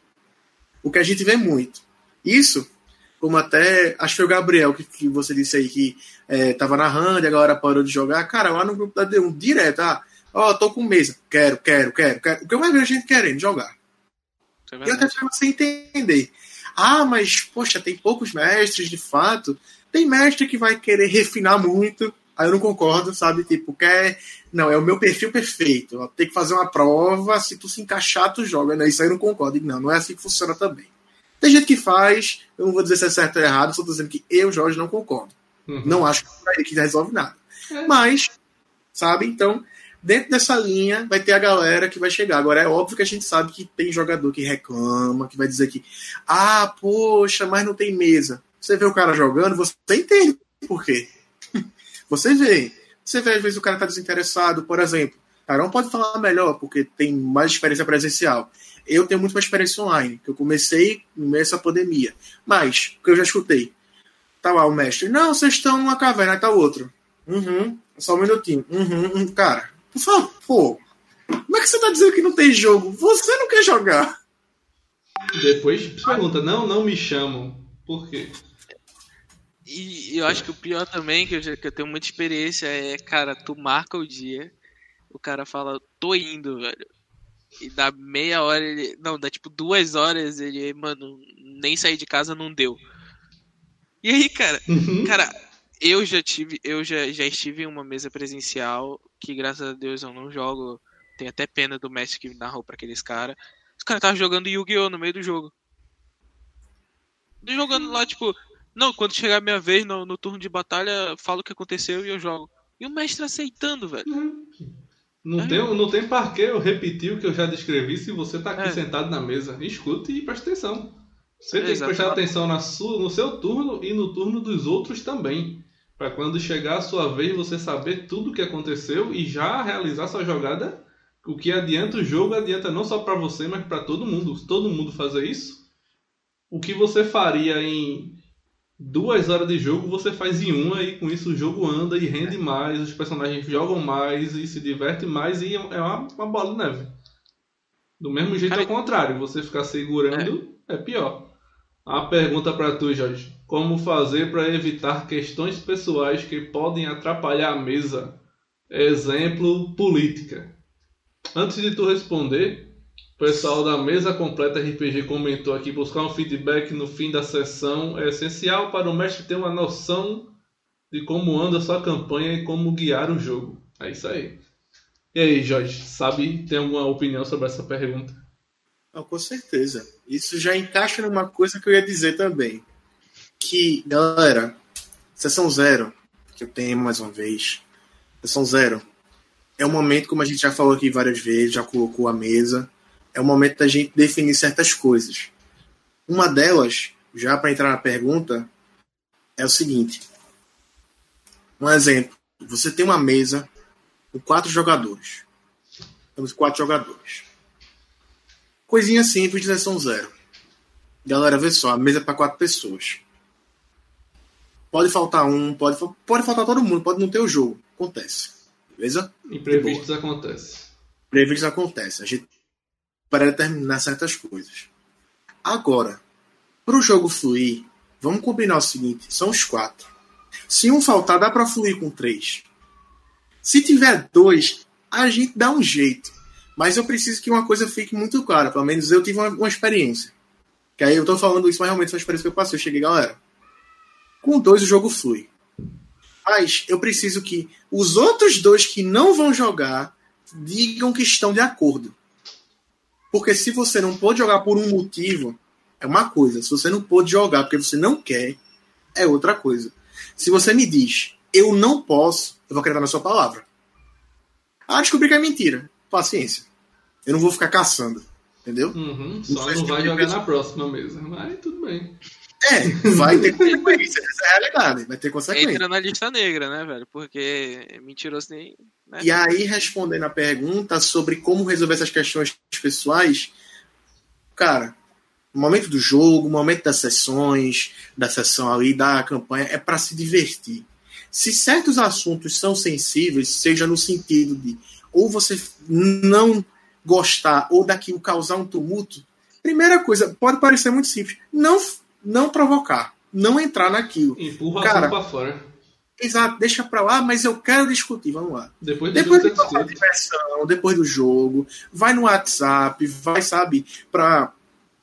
O que a gente vê muito. Isso, como até. Acho que foi o Gabriel que, que você disse aí que é, tava narrando e agora parou de jogar. Cara, lá no grupo da D1, direto, ah, ó, oh, tô com mesa. Quero, quero, quero, quero. O que mais a gente querendo jogar. É e até pra você entender. Ah, mas, poxa, tem poucos mestres de fato. Tem mestre que vai querer refinar muito. Aí eu não concordo, sabe? Tipo, quer. Não, é o meu perfil perfeito. Tem que fazer uma prova. Se tu se encaixar, tu joga. Não, isso aí eu não concordo. Não, não é assim que funciona também. Tem gente que faz, eu não vou dizer se é certo ou errado, só tô dizendo que eu, Jorge, não concordo. Uhum. Não acho que, que resolve nada. É. Mas, sabe? Então, dentro dessa linha vai ter a galera que vai chegar. Agora é óbvio que a gente sabe que tem jogador que reclama, que vai dizer que, ah, poxa, mas não tem mesa. Você vê o cara jogando, você entende por quê. Você vê. Você vê, às vezes, o cara tá desinteressado, por exemplo. Carão pode falar melhor, porque tem mais experiência presencial. Eu tenho muito mais experiência online, que eu comecei no meio dessa pandemia. Mas, o que eu já escutei. Tá lá o mestre. Não, vocês estão numa caverna, tá outro. Uhum. Só um minutinho. Uhum, uhum. Cara, por favor. Como é que você tá dizendo que não tem jogo? Você não quer jogar. Depois pergunta, não, não me chamam. Por quê? E eu acho que o pior também, que eu, já, que eu tenho muita experiência, é, cara, tu marca o dia, o cara fala, tô indo, velho. E dá meia hora, ele. Não, dá tipo duas horas, ele, mano, nem sair de casa não deu. E aí, cara, uhum. cara, eu já tive, eu já, já estive em uma mesa presencial que graças a Deus eu não jogo. Tem até pena do mestre que narrou pra aqueles caras. Os caras estavam jogando Yu-Gi-Oh! no meio do jogo. Jogando lá, tipo, não, quando chegar a minha vez no, no turno de batalha, falo o que aconteceu e eu jogo. E o mestre aceitando, velho. Não, é. tem, não tem que eu repetir o que eu já descrevi se você tá aqui é. sentado na mesa. Escute e preste atenção. Você tem que prestar atenção na sua, no seu turno e no turno dos outros também. Para quando chegar a sua vez você saber tudo o que aconteceu e já realizar sua jogada. O que adianta o jogo adianta não só para você, mas para todo mundo. Se todo mundo fazer isso, o que você faria em duas horas de jogo você faz em uma e com isso o jogo anda e rende mais, os personagens jogam mais e se diverte mais e é uma, uma bola de neve. Do mesmo jeito Cara, ao contrário, você ficar segurando é, é pior. A pergunta para tu, Jorge. Como fazer para evitar questões pessoais que podem atrapalhar a mesa? Exemplo, política. Antes de tu responder, o pessoal da mesa completa RPG comentou aqui buscar um feedback no fim da sessão é essencial para o mestre ter uma noção de como anda a sua campanha e como guiar o jogo. É isso aí. E aí, Jorge, sabe, tem alguma opinião sobre essa pergunta? Não, com certeza. Isso já encaixa numa coisa que eu ia dizer também que, galera, sessão zero, que eu tenho mais uma vez, sessão zero, é um momento, como a gente já falou aqui várias vezes, já colocou a mesa, é o momento da gente definir certas coisas. Uma delas, já para entrar na pergunta, é o seguinte: um exemplo, você tem uma mesa com quatro jogadores. Temos quatro jogadores. Coisinha simples de sessão zero. Galera, vê só, a mesa é para quatro pessoas. Pode faltar um, pode, pode faltar todo mundo, pode não ter o jogo. Acontece. Beleza? Imprevistos acontece. Imprevistos acontece. A gente para determinar certas coisas. Agora, para o jogo fluir, vamos combinar o seguinte: são os quatro. Se um faltar, dá para fluir com três. Se tiver dois, a gente dá um jeito. Mas eu preciso que uma coisa fique muito clara. Pelo menos eu tive uma, uma experiência. Que aí eu tô falando isso, mas realmente foi uma experiência que eu passei. Eu cheguei, galera. Com dois o jogo flui. Mas eu preciso que os outros dois que não vão jogar digam que estão de acordo. Porque se você não pode jogar por um motivo, é uma coisa. Se você não pode jogar porque você não quer, é outra coisa. Se você me diz, eu não posso, eu vou acreditar na sua palavra. Ah, descobri que é mentira. Paciência. Eu não vou ficar caçando. Entendeu? Uhum, só não, não vai jogar na próxima mesa. Mas tudo bem. É, vai ter consequência. Essa é a realidade. Vai ter consequência. Entra na lista negra, né, velho? Porque mentiroso nem. Né? E aí, respondendo a pergunta sobre como resolver essas questões pessoais, cara, o momento do jogo, o momento das sessões, da sessão ali, da campanha, é para se divertir. Se certos assuntos são sensíveis, seja no sentido de ou você não gostar ou daquilo causar um tumulto, primeira coisa, pode parecer muito simples, não, não provocar, não entrar naquilo. Empurra Cara, pra fora. Exato, deixa pra lá, mas eu quero discutir, vamos lá. Depois, depois do diversão, depois do jogo, vai no WhatsApp, vai, sabe, pra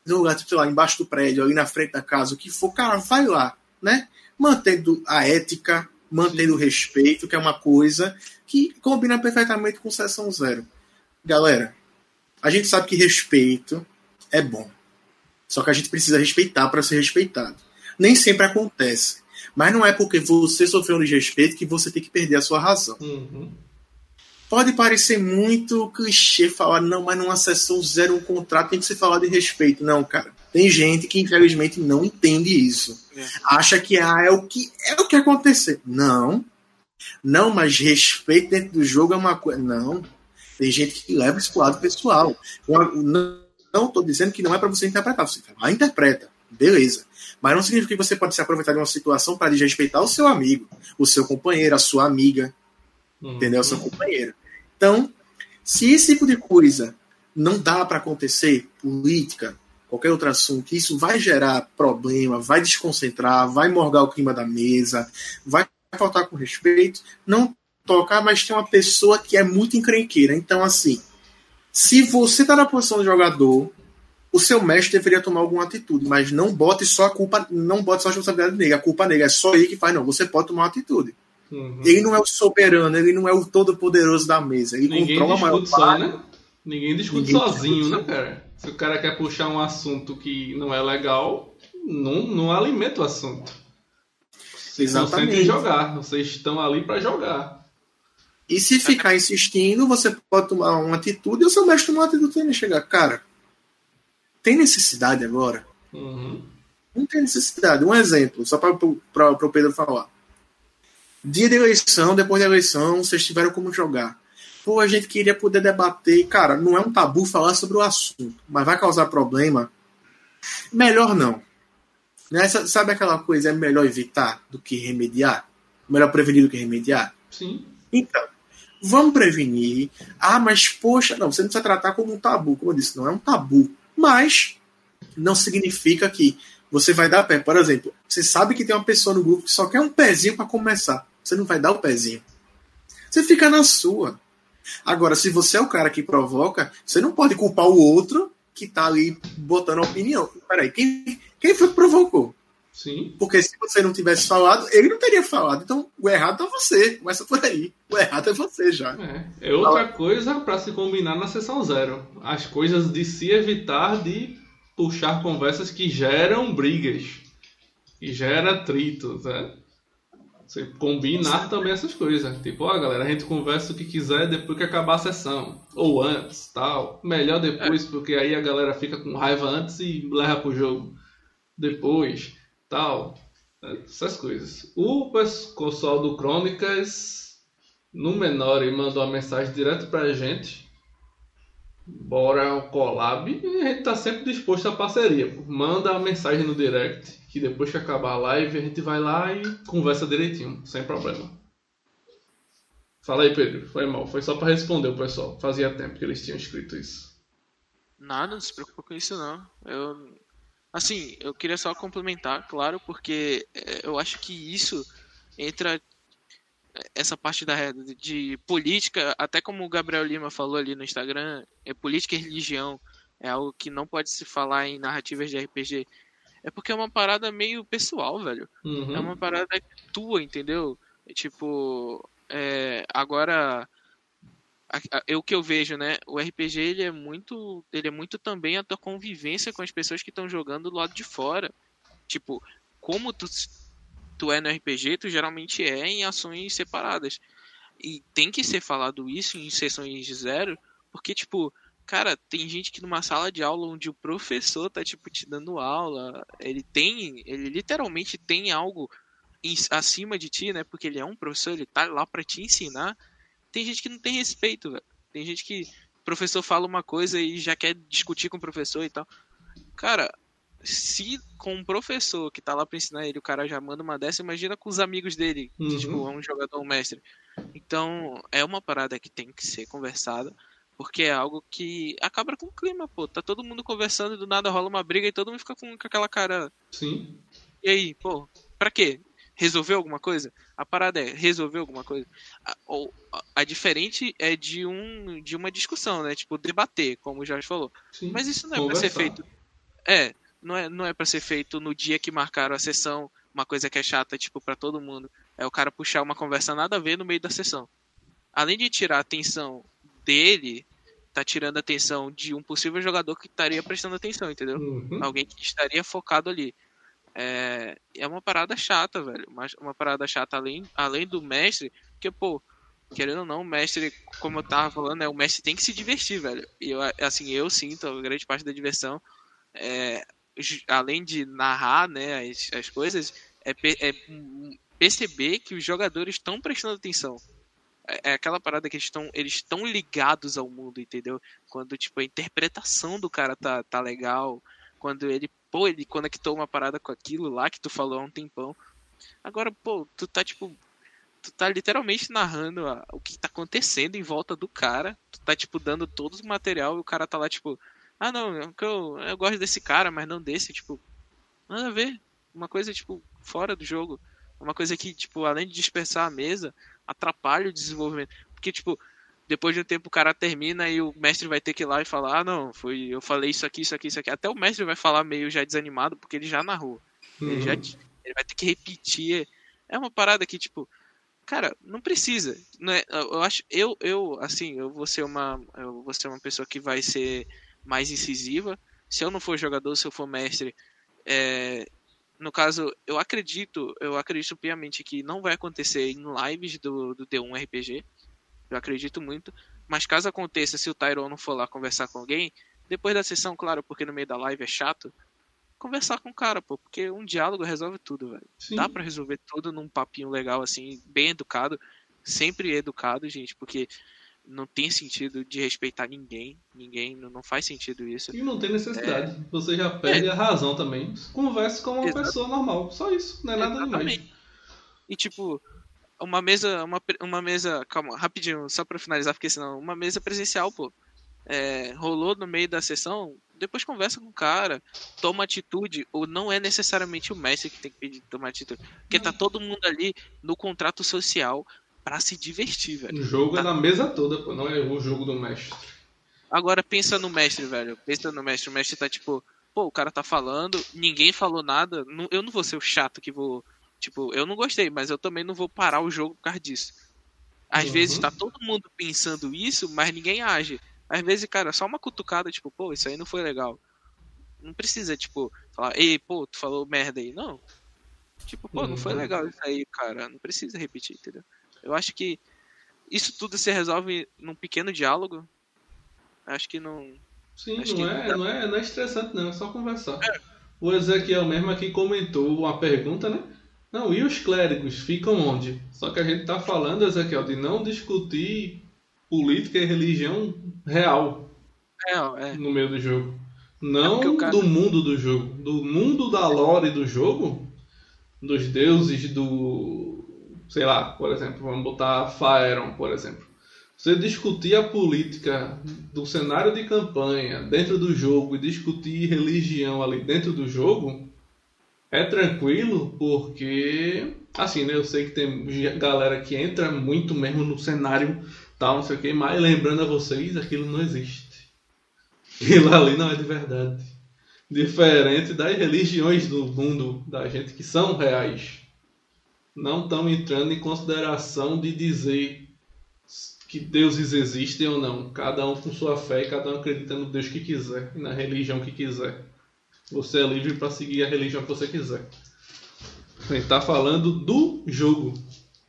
no lugar, sei lá, embaixo do prédio, ali na frente da casa, o que for, cara, vai lá, né? Mantendo a ética, mantendo o respeito, que é uma coisa que combina perfeitamente com sessão zero. Galera, a gente sabe que respeito é bom. Só que a gente precisa respeitar para ser respeitado. Nem sempre acontece. Mas não é porque você sofreu um desrespeito que você tem que perder a sua razão. Uhum. Pode parecer muito clichê falar, não, mas numa sessão zero, um contrato tem que ser falado de respeito. Não, cara. Tem gente que, infelizmente, não entende isso. É. Acha que ah, é o que é o que acontecer. Não. Não, mas respeito dentro do jogo é uma coisa. Não. Tem gente que leva isso pro lado pessoal. Não estou dizendo que não é para você interpretar. Você vai interpreta. Beleza. Mas não significa que você pode se aproveitar de uma situação para desrespeitar o seu amigo, o seu companheiro, a sua amiga uhum. entendeu? São companheiros. Então, se esse tipo de coisa não dá para acontecer, política, qualquer outro assunto, isso vai gerar problema, vai desconcentrar, vai morgar o clima da mesa, vai faltar com respeito, não tocar, mas tem uma pessoa que é muito encrenqueira. Então, assim, se você tá na posição de jogador, o seu mestre deveria tomar alguma atitude, mas não bote só a culpa, não bote só a responsabilidade nele. A culpa nele é só ele que faz, não. Você pode tomar uma atitude. Uhum. Ele não é o soberano, ele não é o todo-poderoso da mesa. Ele Ninguém controla a maior só, parte. Né? Ninguém discute Ninguém sozinho, discute né, cara? Se o cara quer puxar um assunto que não é legal, não, não alimenta o assunto. Vocês Exatamente. não jogar, vocês estão ali para jogar. E se ficar insistindo, você pode tomar uma atitude e o seu mestre tomar uma atitude e chegar. Cara, tem necessidade agora? Uhum. Não tem necessidade. Um exemplo, só para o Pedro falar. Dia de eleição, depois da eleição, vocês tiveram como jogar. Pô, a gente queria poder debater. Cara, não é um tabu falar sobre o assunto, mas vai causar problema. Melhor não. Né? Sabe aquela coisa, é melhor evitar do que remediar? Melhor prevenir do que remediar? Sim. Então, vamos prevenir. Ah, mas poxa, não, você não precisa tratar como um tabu. Como eu disse, não é um tabu. Mas não significa que você vai dar pé. Por exemplo, você sabe que tem uma pessoa no grupo que só quer um pezinho para começar. Você não vai dar o pezinho. Você fica na sua. Agora, se você é o cara que provoca, você não pode culpar o outro que tá ali botando a opinião. Peraí, quem, quem foi que provocou? Sim. Porque se você não tivesse falado, ele não teria falado. Então, o errado é você. Começa por aí. O errado é você já. É, é outra coisa para se combinar na sessão zero. As coisas de se evitar de puxar conversas que geram brigas. Que gera atritos, né? Você combinar também essas coisas. Tipo, ó, galera, a gente conversa o que quiser depois que acabar a sessão. Ou antes, tal. Melhor depois, é. porque aí a galera fica com raiva antes e leva pro jogo depois, tal. Essas coisas. O pessoal do Crônicas, no menor, mandou uma mensagem direto pra gente bora o collab e a gente tá sempre disposto à parceria. Manda a mensagem no direct que depois que acabar a live a gente vai lá e conversa direitinho, sem problema. Fala aí, Pedro. Foi mal. Foi só para responder o pessoal. Fazia tempo que eles tinham escrito isso. Nada, não se preocupa com isso não. Eu assim, eu queria só complementar, claro, porque é, eu acho que isso entra essa parte da, de política, até como o Gabriel Lima falou ali no Instagram, é política e religião é algo que não pode se falar em narrativas de RPG. É porque é uma parada meio pessoal, velho. Uhum. É uma parada tua, entendeu? É tipo, é, agora o que eu vejo, né? O RPG ele é muito, ele é muito também a tua convivência com as pessoas que estão jogando do lado de fora. Tipo, como tu tu é no RPG, tu geralmente é em ações separadas. E tem que ser falado isso em sessões de zero, porque, tipo, cara, tem gente que numa sala de aula onde o professor tá, tipo, te dando aula, ele tem, ele literalmente tem algo em, acima de ti, né? Porque ele é um professor, ele tá lá para te ensinar. Tem gente que não tem respeito, velho. Tem gente que o professor fala uma coisa e já quer discutir com o professor e tal. Cara, se com um professor que tá lá pra ensinar ele, o cara já manda uma dessa, imagina com os amigos dele, que, Uhum. tipo, é um jogador, um mestre. Então, é uma parada que tem que ser conversada, porque é algo que acaba com o clima, pô. Tá todo mundo conversando e do nada rola uma briga e todo mundo fica com, com aquela cara. Sim. E aí, pô, pra quê? Resolveu alguma coisa? A parada é, resolveu alguma coisa? A, ou, a, a diferente é de, um, de uma discussão, né? Tipo, debater, como o Jorge falou. Sim. Mas isso não é pra ser feito. É, não é, não é para ser feito no dia que marcaram a sessão, uma coisa que é chata, tipo, pra todo mundo. É o cara puxar uma conversa nada a ver no meio da sessão. Além de tirar a atenção dele, tá tirando a atenção de um possível jogador que estaria prestando atenção, entendeu? Uhum. Alguém que estaria focado ali. É, é uma parada chata, velho. Uma, uma parada chata além, além do mestre, porque, pô, querendo ou não, o mestre, como eu tava falando, né, o mestre tem que se divertir, velho. E eu, assim, eu sinto a grande parte da diversão. É, além de narrar né, as, as coisas, é, é perceber que os jogadores estão prestando atenção. É, é aquela parada que eles estão eles estão ligados ao mundo, entendeu? Quando tipo a interpretação do cara tá, tá legal, quando ele pô, ele conectou uma parada com aquilo lá que tu falou há um tempão. Agora, pô, tu tá tipo tu tá literalmente narrando o que tá acontecendo em volta do cara. Tu tá tipo dando todo o material e o cara tá lá tipo, ah não, é eu, eu gosto desse cara, mas não desse, tipo, nada a ver. Uma coisa tipo fora do jogo. Uma coisa que, tipo, além de dispersar a mesa, atrapalha o desenvolvimento. Porque, tipo, depois de um tempo o cara termina e o mestre vai ter que ir lá e falar, ah não, foi, eu falei isso aqui, isso aqui, isso aqui. Até o mestre vai falar meio já desanimado, porque ele já narrou. Ele, já, Uhum. ele vai ter que repetir. É uma parada que, tipo, cara, não precisa. Não é, eu acho, eu, eu, assim, eu vou ser uma, eu vou ser uma pessoa que vai ser mais incisiva. Se eu não for jogador, se eu for mestre, é, no caso, eu acredito, eu acredito piamente que não vai acontecer em lives do, do D1 RPG. Eu acredito muito. Mas caso aconteça, se o Tyrone não for lá conversar com alguém, depois da sessão, claro, porque no meio da live é chato, conversar com o cara, pô, porque um diálogo resolve tudo, velho. Dá pra resolver tudo num papinho legal, assim, bem educado. Sempre educado, gente, porque não tem sentido de respeitar ninguém. Ninguém, não faz sentido isso. E não tem necessidade. Você já perde a razão também. Converse com uma É. Exato. pessoa normal. Só isso. Não é nada demais. Exatamente. E tipo, uma mesa, uma, uma mesa, calma, rapidinho, só pra finalizar, porque senão, uma mesa presencial, pô, é, rolou no meio da sessão, depois conversa com o cara, toma atitude, ou não é necessariamente o mestre que tem que pedir tomar atitude, porque tá todo mundo ali no contrato social pra se divertir, velho. O jogo Tá. é na mesa toda, pô. Não é o jogo do mestre. Agora pensa no mestre, velho. Pensa no mestre. O mestre tá tipo, pô, o cara tá falando, ninguém falou nada. Eu não vou ser o chato que vou. Tipo, eu não gostei, mas eu também não vou parar o jogo por causa disso. Às Uhum. vezes tá todo mundo pensando isso, mas ninguém age. Às vezes, cara, só uma cutucada, tipo, pô, isso aí não foi legal. Não precisa, tipo, falar, ei, pô, tu falou merda aí. Não. Tipo, pô, não foi Uhum. legal isso aí, cara. Não precisa repetir, entendeu? Eu acho que isso tudo se resolve num pequeno diálogo. Acho que não. Sim, Acho não é, não, é, não é estressante, não. É só conversar. O Ezequiel mesmo aqui comentou uma pergunta, né? Não, e os clérigos ficam onde? Só que a gente tá falando, Ezequiel, de não discutir política e religião real É, é. no meio do jogo. Não porque o cara- do mundo do jogo. Do mundo da lore do jogo, dos deuses do. Sei lá, por exemplo, vamos botar Faeron, por exemplo. Você discutir a política do cenário de campanha dentro do jogo e discutir religião ali dentro do jogo é tranquilo porque Assim, né? Eu sei que tem galera que entra muito mesmo no cenário tal, não sei o que, mas lembrando a vocês, aquilo não existe. Aquilo ali não é de verdade. Diferente das religiões do mundo da gente que são reais. Não estão entrando em consideração de dizer que deuses existem ou não. Cada um com sua fé e cada um acredita no Deus que quiser e na religião que quiser. Você é livre para seguir a religião que você quiser. A gente está falando do jogo.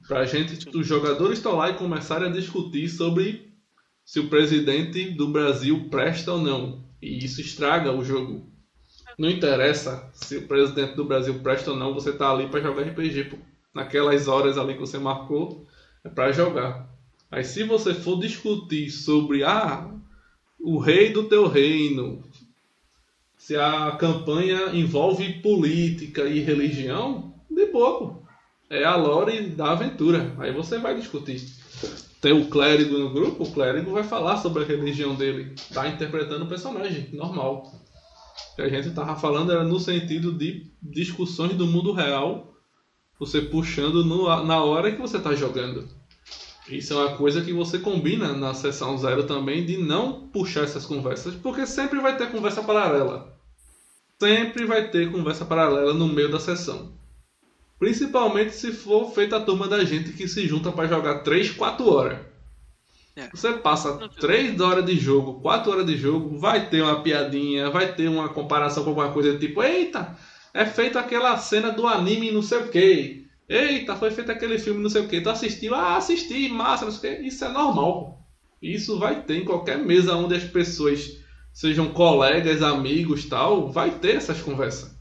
Para a gente, os jogadores estão lá e começarem a discutir sobre se o presidente do Brasil presta ou não. E isso estraga o jogo. Não interessa se o presidente do Brasil presta ou não, você tá ali para jogar RPG. Naquelas horas ali que você marcou, é para jogar. Aí se você for discutir sobre ah, o rei do teu reino, se a campanha envolve política e religião, de pouco. É a lore da aventura. Aí você vai discutir. Tem o clérigo no grupo, o clérigo vai falar sobre a religião dele. Tá interpretando o personagem, normal. O que a gente tava falando era no sentido de discussões do mundo real, você puxando no, na hora que você tá jogando. Isso é uma coisa que você combina na sessão zero também, de não puxar essas conversas, porque sempre vai ter conversa paralela. Sempre vai ter conversa paralela no meio da sessão. Principalmente se for feita a turma da gente que se junta para jogar 3, 4 horas. É. Você passa 3 horas de jogo, 4 horas de jogo, vai ter uma piadinha, vai ter uma comparação com alguma coisa tipo, eita, é feita aquela cena do anime não sei o que. Eita, foi feito aquele filme não sei o que. Tu assistiu? Ah, assisti, massa, não sei o que. Isso é normal. Isso vai ter em qualquer mesa onde as pessoas sejam colegas, amigos tal, vai ter essas conversas.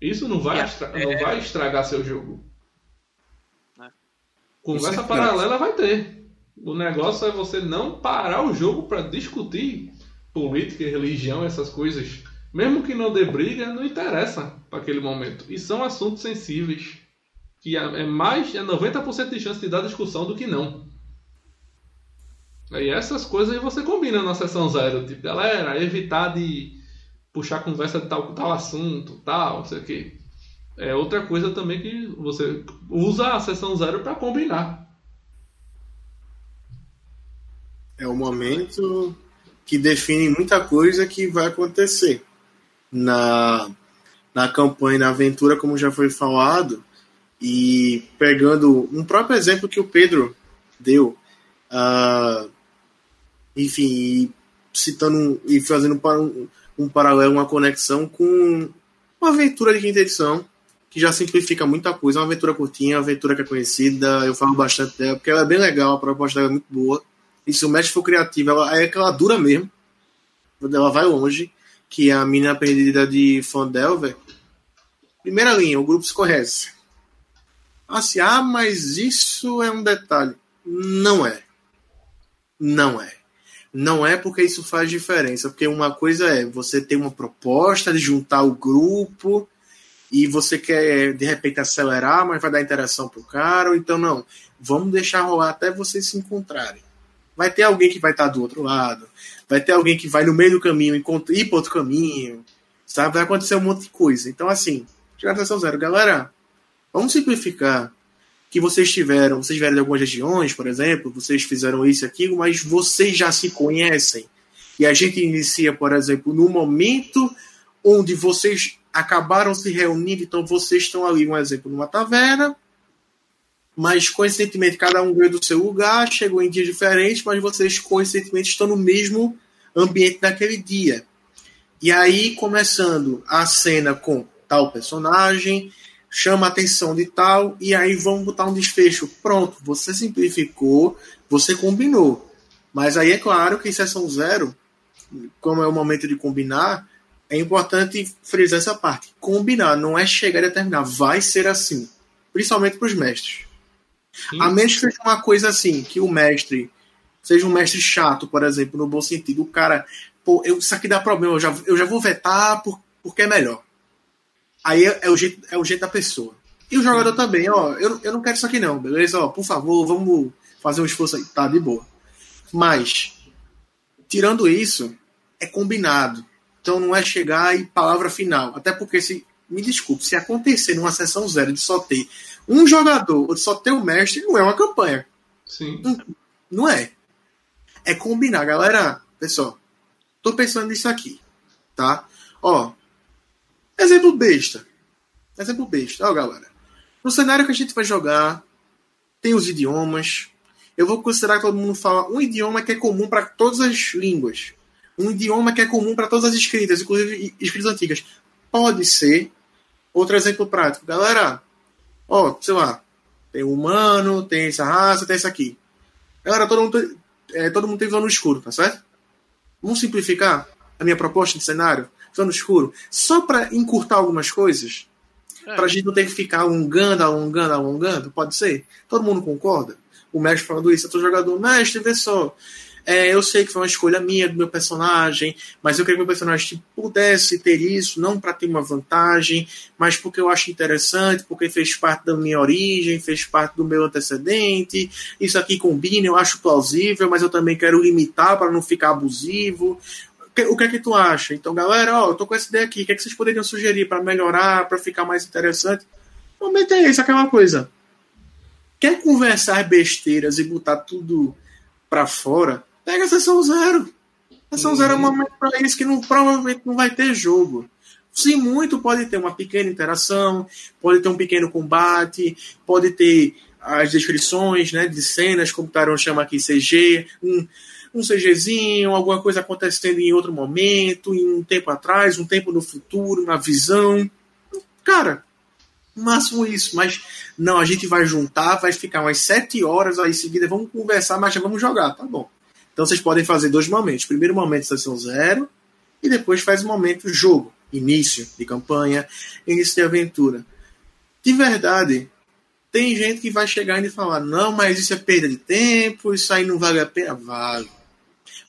Isso não vai, estra não é. vai estragar seu jogo. É. Conversa é paralela vai ter. O negócio é você não parar o jogo para discutir política e religião, essas coisas. Mesmo que não dê briga, não interessa para aquele momento. E são assuntos sensíveis. Que é mais é 90% de chance de dar discussão do que não. E essas coisas aí você combina na sessão zero. Tipo, galera, evitar de puxar conversa de tal, tal assunto, tal, não sei o que. É outra coisa também que você usa a sessão zero para combinar. É o momento que define muita coisa que vai acontecer na, na campanha, na aventura, como já foi falado, e pegando um próprio exemplo que o Pedro deu, uh, enfim, citando e fazendo um, um paralelo, uma conexão com uma aventura de quinta edição, que já simplifica muita coisa. É uma aventura curtinha, uma aventura que é conhecida, eu falo bastante dela, porque ela é bem legal, a proposta dela é muito boa. E se o mestre for criativo, ela é que ela dura mesmo. Ela vai longe, que é a Mina Perdida de Fandelver. Primeira linha, o grupo se conhece. Assim, ah, mas isso é um detalhe. Não é. Não é. Não é porque isso faz diferença, porque uma coisa é você ter uma proposta de juntar o grupo e você quer de repente acelerar, mas vai dar interação pro cara, ou então não, vamos deixar rolar até vocês se encontrarem. Vai ter alguém que vai estar do outro lado, vai ter alguém que vai no meio do caminho ir para outro caminho, sabe? Vai acontecer um monte de coisa. Então, assim, chegar atenção zero, galera, vamos simplificar que vocês tiveram, vocês vieram de algumas regiões, por exemplo, vocês fizeram isso e aquilo, mas vocês já se conhecem. E a gente inicia, por exemplo, no momento onde vocês acabaram se reunindo, então vocês estão ali, um exemplo, numa taverna, mas coincidentemente cada um veio do seu lugar, chegou em dias diferentes, mas vocês coincidentemente estão no mesmo ambiente naquele dia. E aí, começando a cena com tal personagem, chama a atenção de tal, e aí vamos botar um desfecho. Pronto, você simplificou, você combinou. Mas aí é claro que em sessão zero, como é o momento de combinar, é importante frisar essa parte. Combinar, não é chegar e terminar. Vai ser assim. Principalmente para os mestres. Sim. A menos que seja uma coisa assim, que o mestre seja um mestre chato, por exemplo, no bom sentido. O cara, pô, eu, isso aqui dá problema, eu já, eu já vou vetar por, porque é melhor. Aí é, é, o jeito, é o jeito da pessoa. E o jogador também, ó, eu, eu não quero isso aqui não, beleza? Ó, por favor, vamos fazer um esforço aí. Tá, de boa. Mas, tirando isso, é combinado. Então não é chegar e palavra final. Até porque se, me desculpe, se acontecer numa sessão zero de só ter Um jogador só ter o mestre não é uma campanha. Sim. Não é. É combinar, galera. Pessoal, tô pensando nisso aqui, tá? Ó, exemplo besta. Exemplo besta. Ó, galera. No cenário que a gente vai jogar, tem os idiomas. Eu vou considerar que todo mundo fala um idioma que é comum para todas as línguas. Um idioma que é comum para todas as escritas, inclusive escritas antigas. Pode ser. Outro exemplo prático. Galera, ó, sei lá, tem humano, tem essa raça, tem essa aqui. Galera, todo mundo, é, todo mundo tem visão no escuro, tá certo? Vamos simplificar a minha proposta de cenário? Visão no escuro. Só para encurtar algumas coisas. É. Pra gente não ter que ficar alongando, alongando, alongando. Pode ser? Todo mundo concorda? O mestre falando isso. Eu tô jogador, mestre, vê só. É, eu sei que foi uma escolha minha do meu personagem, mas eu queria que meu personagem pudesse ter isso, não para ter uma vantagem, mas porque eu acho interessante, porque fez parte da minha origem, fez parte do meu antecedente. Isso aqui combina, eu acho plausível, mas eu também quero limitar para não ficar abusivo. O que é que tu acha? Então, galera, ó, eu tô com essa ideia aqui. O que é que vocês poderiam sugerir para melhorar, para ficar mais interessante? Normalmente é isso, aquela coisa. Quer conversar besteiras e botar tudo para fora? Pega a sessão zero. A sessão zero é um momento para isso que não, provavelmente não vai ter jogo. Se muito, pode ter uma pequena interação, pode ter um pequeno combate, pode ter as descrições né, de cenas, como o Taron chama aqui, CG, um, um CGzinho, alguma coisa acontecendo em outro momento, em um tempo atrás, um tempo no futuro, uma visão. Cara, máximo isso, mas não, a gente vai juntar, vai ficar umas sete horas aí em seguida, vamos conversar, mas já vamos jogar, tá bom. Então vocês podem fazer dois momentos. Primeiro momento sessão zero e depois faz o momento jogo, início de campanha, início de aventura. De verdade, tem gente que vai chegar e falar: não, mas isso é perda de tempo, isso aí não vale a pena. Vale.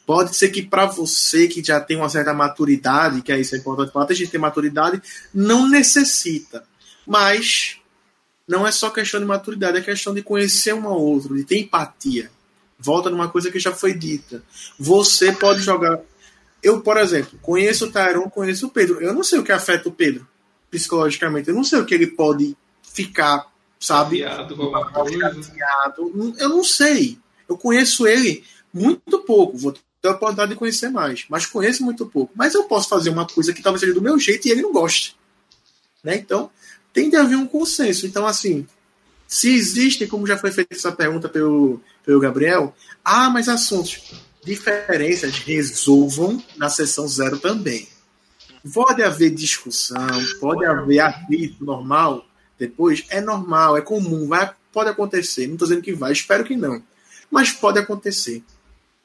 Pode ser que para você que já tem uma certa maturidade, que é isso é importante falar, tem gente tem maturidade, não necessita. Mas não é só questão de maturidade, é questão de conhecer um ao outro, de ter empatia volta numa coisa que já foi dita. Você pode jogar. Eu, por exemplo, conheço o Tyron, conheço o Pedro. Eu não sei o que afeta o Pedro psicologicamente. Eu não sei o que ele pode ficar, sabe? Eu não sei. Eu conheço ele muito pouco. Vou ter a oportunidade de conhecer mais, mas conheço muito pouco. Mas eu posso fazer uma coisa que talvez seja do meu jeito e ele não goste. Né? Então, tem de haver um consenso. Então, assim, se existem, como já foi feita essa pergunta pelo, pelo Gabriel, ah, mas assuntos, diferenças resolvam na sessão zero também. Pode haver discussão, pode haver atrito normal depois, é normal, é comum, vai, pode acontecer. Não estou dizendo que vai, espero que não. Mas pode acontecer.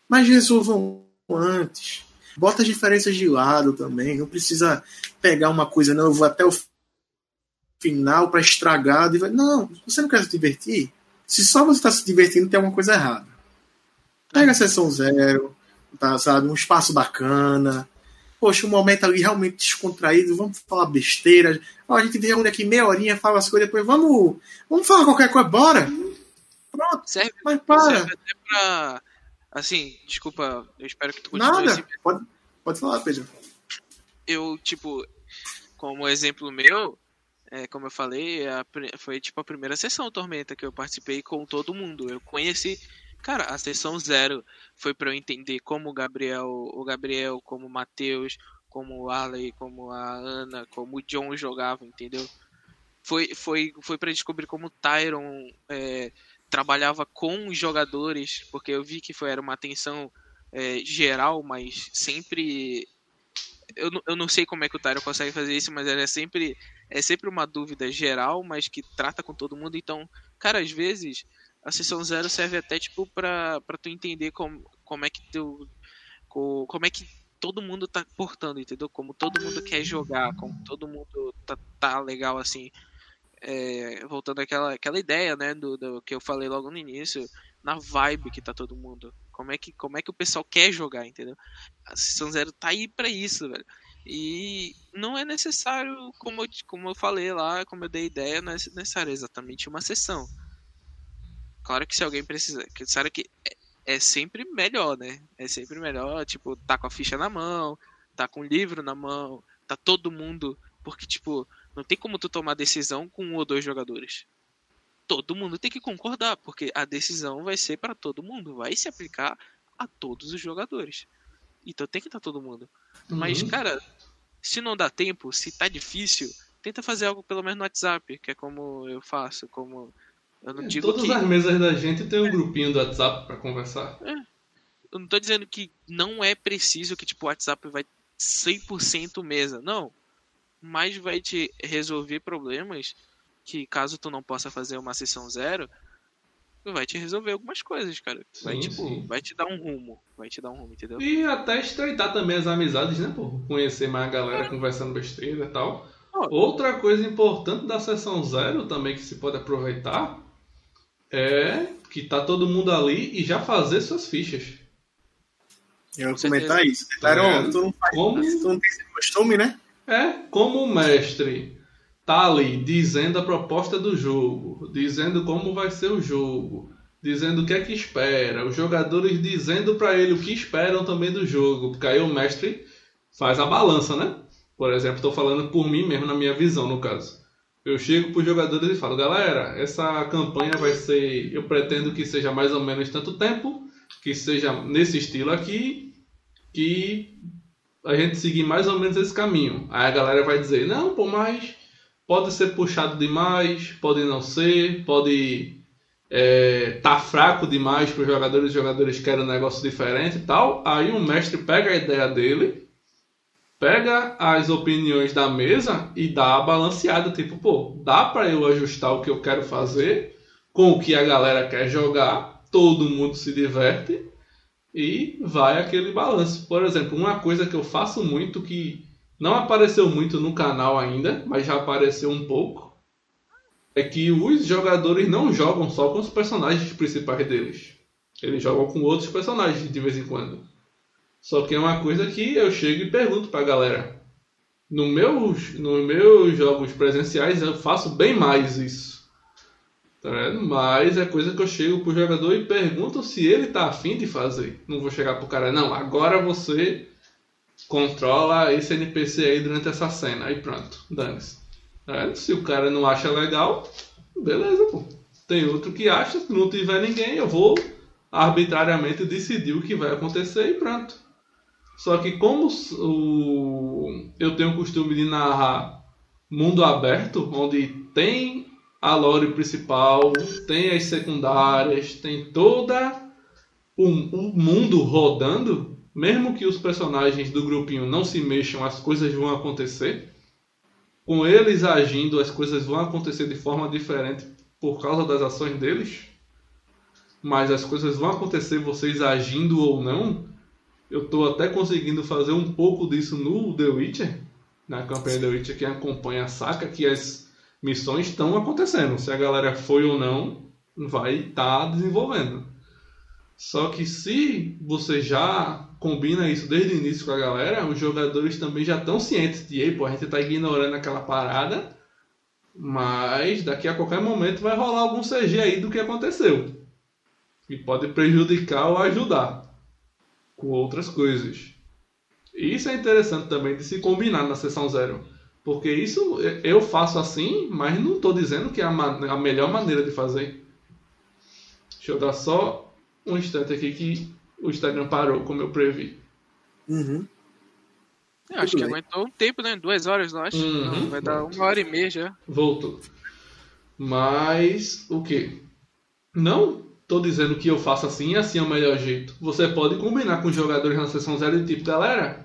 Mas resolvam antes. Bota as diferenças de lado também. Não precisa pegar uma coisa, não, eu vou até o final para estragar. Não, você não quer se divertir? Se só você está se divertindo, tem alguma coisa errada. Pega a sessão zero, tá, sabe? Um espaço bacana. Poxa, um momento ali realmente descontraído, vamos falar besteira. Ó, a gente vem aqui meia horinha, fala as coisas, depois vamos, vamos falar qualquer coisa, bora. Pronto, serve, mas para. Serve até pra, assim, desculpa, eu espero que tu continue Nada, assim. pode, pode falar, Pedro. Eu, tipo, como exemplo meu, é, como eu falei, a, foi tipo a primeira sessão Tormenta que eu participei com todo mundo. Eu conheci, cara, a sessão zero foi para eu entender como o Gabriel, o Gabriel, como o Matheus, como o Arley, como a Ana, como o John jogava, entendeu? Foi, foi, foi para descobrir como o Tyron é, trabalhava com os jogadores, porque eu vi que foi era uma atenção é, geral, mas sempre eu, eu não sei como é que o Tyron consegue fazer isso, mas é sempre é sempre uma dúvida geral, mas que trata com todo mundo. Então, cara, às vezes a sessão zero serve até tipo para tu entender como, como é que teu como é que todo mundo tá portando, entendeu? Como todo mundo quer jogar, como todo mundo tá, tá legal assim. É, voltando àquela, àquela ideia, né, do, do que eu falei logo no início, na vibe que tá todo mundo. Como é que, como é que o pessoal quer jogar, entendeu? A Sessão Zero tá aí pra isso, velho. E não é necessário, como eu, como eu falei lá, como eu dei ideia, não é necessário exatamente uma sessão. Claro que se alguém precisa. Claro que é, é sempre melhor, né? É sempre melhor, tipo, tá com a ficha na mão, tá com o livro na mão, tá todo mundo. Porque, tipo, não tem como tu tomar decisão com um ou dois jogadores. todo mundo tem que concordar, porque a decisão vai ser para todo mundo, vai se aplicar a todos os jogadores. Então tem que estar todo mundo. Uhum. Mas, cara, se não dá tempo, se tá difícil, tenta fazer algo pelo menos no WhatsApp, que é como eu faço, como eu não é, digo todas que... as mesas da gente tem um grupinho do WhatsApp para conversar. É. Eu não tô dizendo que não é preciso que tipo o WhatsApp vai 100% mesa, não. Mas vai te resolver problemas que caso tu não possa fazer uma sessão zero, vai te resolver algumas coisas, cara. Vai, sim, tipo, sim. vai te dar um rumo. Vai te dar um rumo, entendeu? E até estreitar também as amizades, né, pô? Conhecer mais a galera é. conversando besteira e tal. Oh. Outra coisa importante da sessão zero também que se pode aproveitar é que tá todo mundo ali e já fazer suas fichas. Eu ia comentar isso. Claro, tu não faz, como... tu não tem esse costume, né? É, como o mestre tá ali dizendo a proposta do jogo, dizendo como vai ser o jogo, dizendo o que é que espera, os jogadores dizendo para ele o que esperam também do jogo, porque aí o mestre faz a balança, né? Por exemplo, estou falando por mim mesmo na minha visão, no caso. Eu chego para os jogadores e falo, galera, essa campanha vai ser, eu pretendo que seja mais ou menos tanto tempo, que seja nesse estilo aqui, que a gente seguir mais ou menos esse caminho. Aí a galera vai dizer, não, pô, mas pode ser puxado demais, pode não ser, pode é, tá fraco demais para os jogadores, os jogadores querem um negócio diferente e tal. Aí o mestre pega a ideia dele, pega as opiniões da mesa e dá a balanceada, tipo, pô, dá para eu ajustar o que eu quero fazer com o que a galera quer jogar, todo mundo se diverte e vai aquele balanço. Por exemplo, uma coisa que eu faço muito que não apareceu muito no canal ainda, mas já apareceu um pouco. É que os jogadores não jogam só com os personagens principais deles. Eles jogam com outros personagens de vez em quando. Só que é uma coisa que eu chego e pergunto pra galera. No meus, nos meus jogos presenciais eu faço bem mais isso. Tá vendo? Mas é coisa que eu chego pro jogador e pergunto se ele tá afim de fazer. Não vou chegar pro cara, não, agora você controla esse NPC aí durante essa cena. Aí pronto, dane-se. É, se o cara não acha legal, beleza, pô. Tem outro que acha, se não tiver ninguém, eu vou arbitrariamente decidir o que vai acontecer e pronto. Só que como o, eu tenho o costume de narrar mundo aberto, onde tem a lore principal, tem as secundárias, tem toda o, o mundo rodando, mesmo que os personagens do grupinho não se mexam, as coisas vão acontecer. Com eles agindo, as coisas vão acontecer de forma diferente por causa das ações deles. Mas as coisas vão acontecer vocês agindo ou não. Eu estou até conseguindo fazer um pouco disso no The Witcher, na campanha The Witcher que acompanha saca, que as missões estão acontecendo. Se a galera foi ou não, vai estar tá desenvolvendo. Só que se você já combina isso desde o início com a galera, os jogadores também já estão cientes de, pô, a gente está ignorando aquela parada, mas daqui a qualquer momento vai rolar algum CG aí do que aconteceu. E pode prejudicar ou ajudar com outras coisas. E isso é interessante também de se combinar na sessão zero. Porque isso eu faço assim, mas não estou dizendo que é a, a melhor maneira de fazer. Deixa eu dar só um instante aqui que o Instagram parou, como eu previ. Uhum. Eu acho que aguentou um tempo, né? Duas horas, eu acho. Uhum. Não, vai dar uma hora e meia já. Voltou. Mas o que? Não tô dizendo que eu faço assim e assim é o melhor jeito. Você pode combinar com os jogadores na sessão zero e tipo, galera,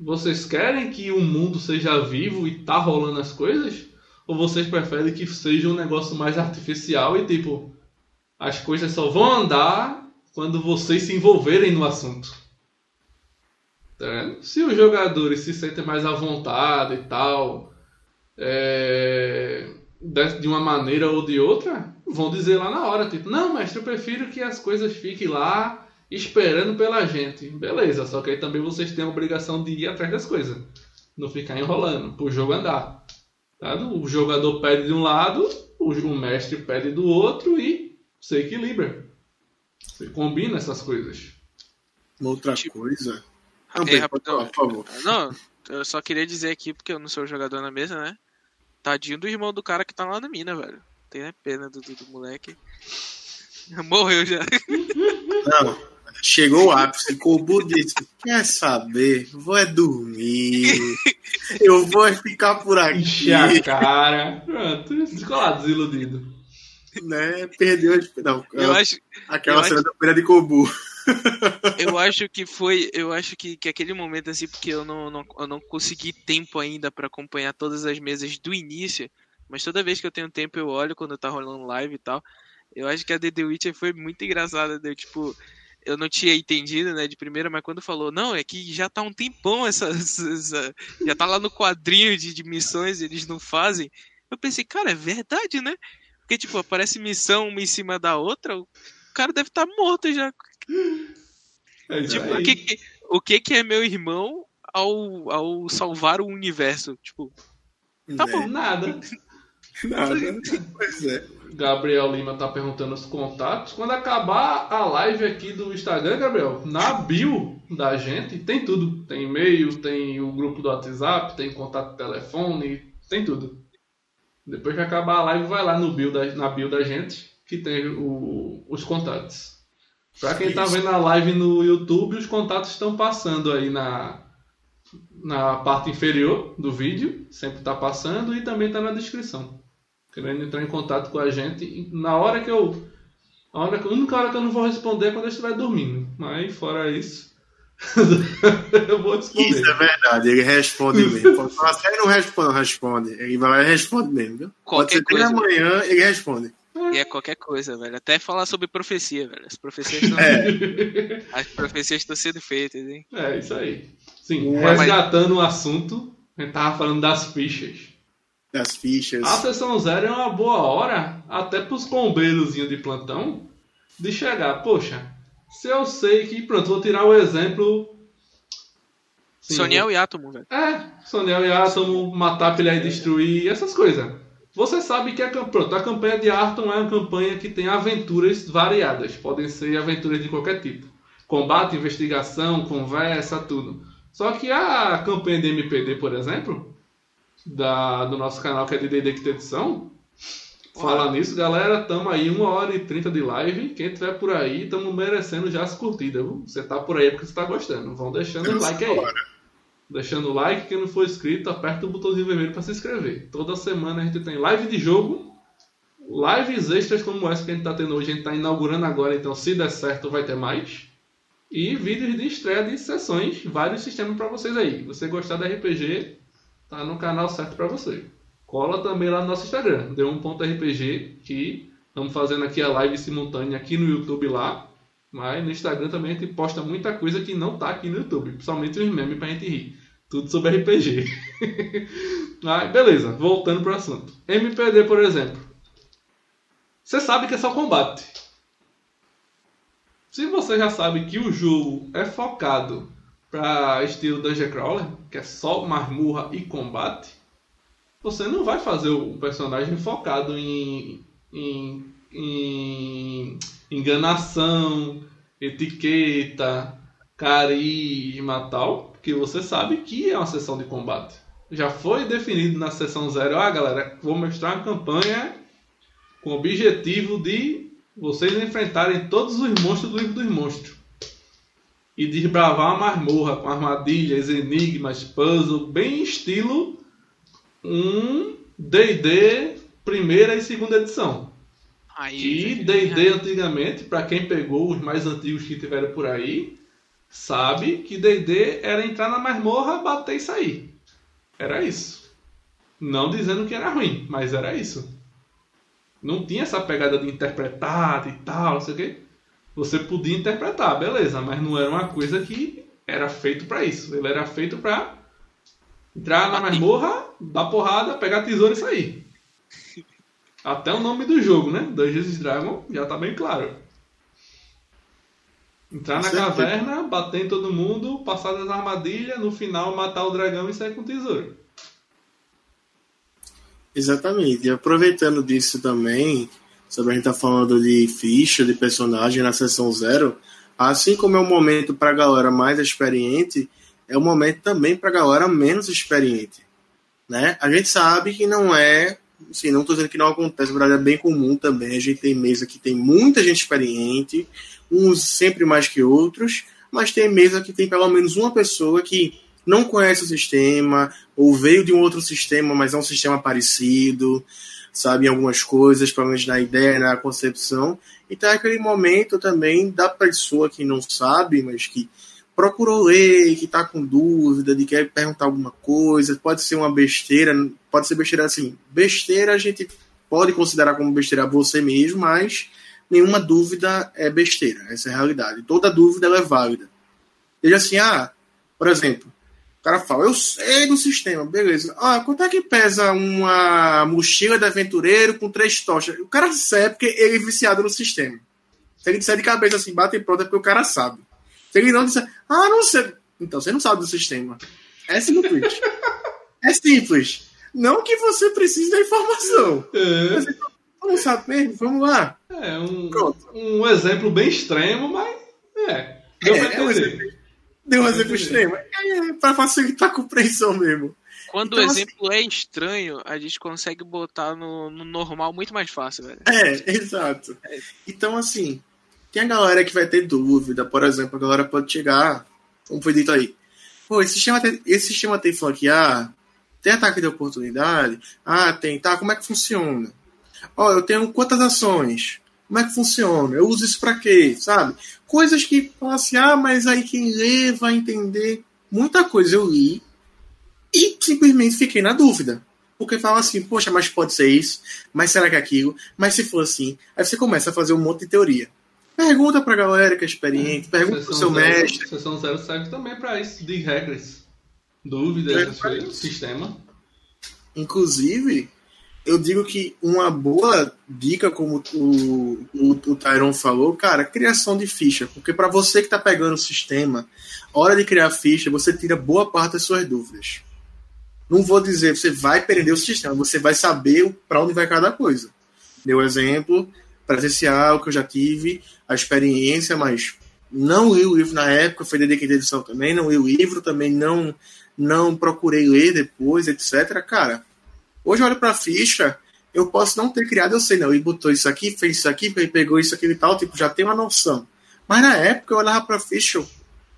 vocês querem que o mundo seja vivo e tá rolando as coisas? Ou vocês preferem que seja um negócio mais artificial e tipo, as coisas só vão andar quando vocês se envolverem no assunto. Tá se os jogadores se sentem mais à vontade e tal, é, de uma maneira ou de outra, vão dizer lá na hora, tipo, não, mestre, eu prefiro que as coisas fiquem lá esperando pela gente. Beleza, só que aí também vocês têm a obrigação de ir atrás das coisas. Não ficar enrolando, pro jogo andar. Tá? O jogador pede de um lado, o mestre pede do outro e se equilibra. Você combina essas coisas. Uma outra tipo, coisa. Não, é, por favor. Não, eu só queria dizer aqui, porque eu não sou jogador na mesa, né? Tadinho do irmão do cara que tá lá na mina, velho. Tem pena do, do, do moleque. Morreu já. Não, chegou o ápice. Kobu disse: Quer saber? Vou é dormir. Eu vou ficar por aqui. Encher a cara. Pronto, lá desiludido. Né? Perdeu a Não, Eu acho, aquela eu cena da feira de Kobu. eu acho que foi. Eu acho que, que aquele momento, assim, porque eu não, não, eu não consegui tempo ainda pra acompanhar todas as mesas do início. Mas toda vez que eu tenho tempo, eu olho quando tá rolando live e tal. Eu acho que a The The Witcher foi muito engraçada. Deu, tipo, eu não tinha entendido, né, de primeira, mas quando falou, não, é que já tá um tempão essa. essa- já tá lá no quadrinho de, de missões, eles não fazem. Eu pensei, cara, é verdade, né? Porque, tipo, aparece missão uma em cima da outra, o cara deve estar morto já. É Tipo, o que, que- o que que é meu irmão ao, ao salvar o universo? Tipo, tá Né? bom. Nada. Nada. Pois é. Gabriel Lima tá perguntando os contatos. Quando acabar a live aqui do Instagram, Gabriel, na bio da gente tem tudo. Tem e-mail, tem o grupo do WhatsApp, tem contato de telefone, tem tudo. Depois que acabar a live, vai lá no bio da, na bio da gente, que tem o- os contatos. Pra quem tá Isso. vendo a live no YouTube, os contatos estão passando aí na, na parte inferior do vídeo, sempre tá passando, e também tá na descrição querendo entrar em contato com a gente na hora que eu a, hora que, a única hora que eu não vou responder é quando eu estiver dormindo mas fora isso eu vou responder Isso é verdade, ele responde mesmo. Pode falar assim, "Ah, não responde, não responde. Ele vai lá e responde mesmo, viu? Pode Qualquer ser coisa. manhã, ele responde. E é qualquer coisa, velho. Até falar sobre profecia, velho. As profecias estão, É. as profecias estão sendo feitas, hein? é isso aí sim Ué, resgatando o assunto a gente tava falando das fichas Das fichas. a sessão zero é uma boa hora até pros bombeirozinhos de plantão de chegar poxa se eu sei que pronto vou tirar o exemplo Sim, Soniel e Átomo, velho. É, Sonel e Átomo, matar, pilhar e destruir, essas coisas. Você sabe que a, pronto, a campanha de Arton é uma campanha que tem aventuras variadas. Podem ser aventuras de qualquer tipo. Combate, investigação, conversa, tudo. Só que a campanha de MPD, por exemplo, da, do nosso canal que é de D&D Quinta Edição, falar nisso, galera, tamo aí uma hora e trinta de live. Quem tiver por aí, tamo merecendo já as curtidas. viu? Você tá por aí porque você tá gostando. Vão deixando o like aí. Deixando o like, quem não for inscrito, aperta o botãozinho vermelho para se inscrever. Toda semana a gente tem live de jogo, lives extras como essa que a gente tá tendo hoje, a gente tá inaugurando agora, então se der certo vai ter mais. E vídeos de estreia de sessões, vários sistemas para vocês aí. Se você gostar da RPG, tá no canal certo para você. Cola também lá no nosso Instagram, d1.rpg, que estamos fazendo aqui a live simultânea aqui no YouTube lá. Mas no Instagram também a gente posta muita coisa que não tá aqui no YouTube, principalmente os memes pra gente rir. Tudo sobre RPG. Mas beleza, voltando pro assunto. MPD, por exemplo. Você sabe que é só combate. Se você já sabe que o jogo é focado para estilo Dungeon Crawler, que é só masmurra e combate, você não vai fazer o personagem focado em, em, em enganação, etiqueta, carisma tal, porque você sabe que é uma sessão de combate. Já foi definido na sessão zero, ah galera, vou mostrar uma campanha com o objetivo de vocês enfrentarem todos os monstros do livro dos monstros. E desbravar uma masmorra com armadilhas, enigmas, puzzle, bem estilo um D&D primeira e segunda edição. Aí, E D&D antigamente, para quem pegou os mais antigos que tiveram por aí, sabe que D&D era entrar na masmorra, bater e sair. Era isso. Não dizendo que era ruim, mas era isso. Não tinha essa pegada de interpretar e tal, não sei o quê. Você podia interpretar, beleza, mas não era uma coisa que era feito para isso. Ele era feito para entrar na masmorra, dar porrada, pegar tesouro e sair. Até o nome do jogo, né? Dungeons and Dragons já tá bem claro. Entrar na caverna, bater em todo mundo, passar das armadilhas, no final matar o dragão e sair com o tesouro. Exatamente. E aproveitando disso também, sobre a gente tá falando de ficha, de personagem na sessão zero, assim como é um momento para a galera mais experiente, é um momento também para a galera menos experiente. Né? A gente sabe que não é assim, não estou dizendo que não acontece, verdade é bem comum também. A gente tem mesa que tem muita gente experiente, uns sempre mais que outros, mas tem mesa que tem pelo menos uma pessoa que não conhece o sistema, ou veio de um outro sistema, mas é um sistema parecido, sabe, em algumas coisas, pelo menos na ideia, na concepção. Então é aquele momento também da pessoa que não sabe, mas que procurou ler, que está com dúvida, de quer perguntar alguma coisa, pode ser uma besteira, pode ser besteira assim. Besteira a gente pode considerar como besteira você mesmo, mas nenhuma dúvida é besteira, essa é a realidade. Toda dúvida é válida. Veja assim, ah, por exemplo, o cara fala, eu sei do sistema, beleza. Ah, quanto é que pesa uma mochila de aventureiro com três tochas? O cara sabe porque ele é viciado no sistema. Se ele disser de cabeça assim, bate e pronto, é porque o cara sabe. Se ele não disser, ah, não sei. Então, você não sabe do sistema. É simples. é simples. Não que você precise da informação. É. Você não sabe mesmo? Vamos lá. É um, um exemplo bem extremo, mas é. Deu é, é um deu um exemplo extremo. É, para facilitar a compreensão mesmo. Quando então, o assim exemplo assim, é estranho, a gente consegue botar no, no normal muito mais fácil, velho. É, exato. Então, assim, tem a galera que vai ter dúvida, por exemplo, a galera pode chegar, como foi dito aí, pô, esse sistema tem, esse sistema tem flanquear, tem ataque de oportunidade, ah, tem, tá, como é que funciona? Ó, eu tenho quantas ações? Como é que funciona? Eu uso isso para quê? Sabe? Coisas que falam assim, ah, mas aí quem lê vai entender. Muita coisa eu li e simplesmente fiquei na dúvida. Porque fala assim, poxa, mas pode ser isso, mas será que é aquilo? Mas se for assim, aí você começa a fazer um monte de teoria. Pergunta pra galera que é experiente, é, pergunta pro seu zero, mestre. Sessão zero serve também para isso, de regras, dúvidas, é, essas coisas, sistema. Inclusive, eu digo que uma boa dica, como o, o, o Tyron falou, cara, criação de ficha. Porque para você que tá pegando o sistema, hora de criar ficha, você tira boa parte das suas dúvidas. Não vou dizer, você vai perder o sistema, você vai saber para onde vai cada coisa. Deu exemplo, presencial que eu já tive, a experiência, mas não li o livro na época, foi dediquei de edição também, não li o livro, também não não procurei ler depois, etc. Cara, hoje eu olho para a ficha, eu posso não ter criado, eu sei, não, ele botou isso aqui, fez isso aqui, pegou isso aqui e tal, tipo, já tem uma noção. Mas na época eu olhava para a ficha,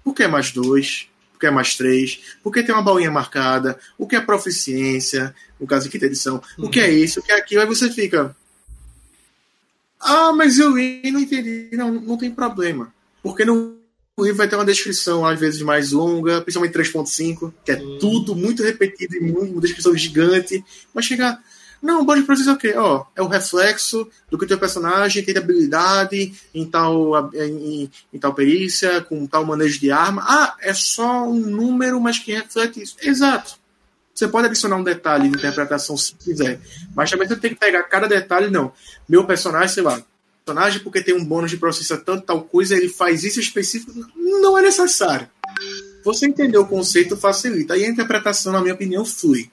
por que mais dois? Por que mais três? Por que tem uma balinha marcada? O que é proficiência? No caso aqui da edição. Uhum. O que é uhum. isso? O que é aquilo? Aí você fica, ah, mas eu li e não entendi. Não, não tem problema. Porque no livro vai ter uma descrição, às vezes, mais longa, principalmente 3.5, que é hum. tudo muito repetido e muito, uma descrição gigante. Mas chega. Não, bode process é o quê? Ó, é o reflexo do que o teu personagem tem de habilidade em tal, em, em, tal perícia, com tal manejo de arma. Ah, é só um número, mas que reflete isso. Exato. Você pode adicionar um detalhe de interpretação se quiser, mas também você tem que pegar cada detalhe, não. Meu personagem, sei lá, personagem porque tem um bônus de processa tanto tal coisa, ele faz isso específico, não é necessário. Você entender o conceito facilita. Aí a interpretação, na minha opinião, flui.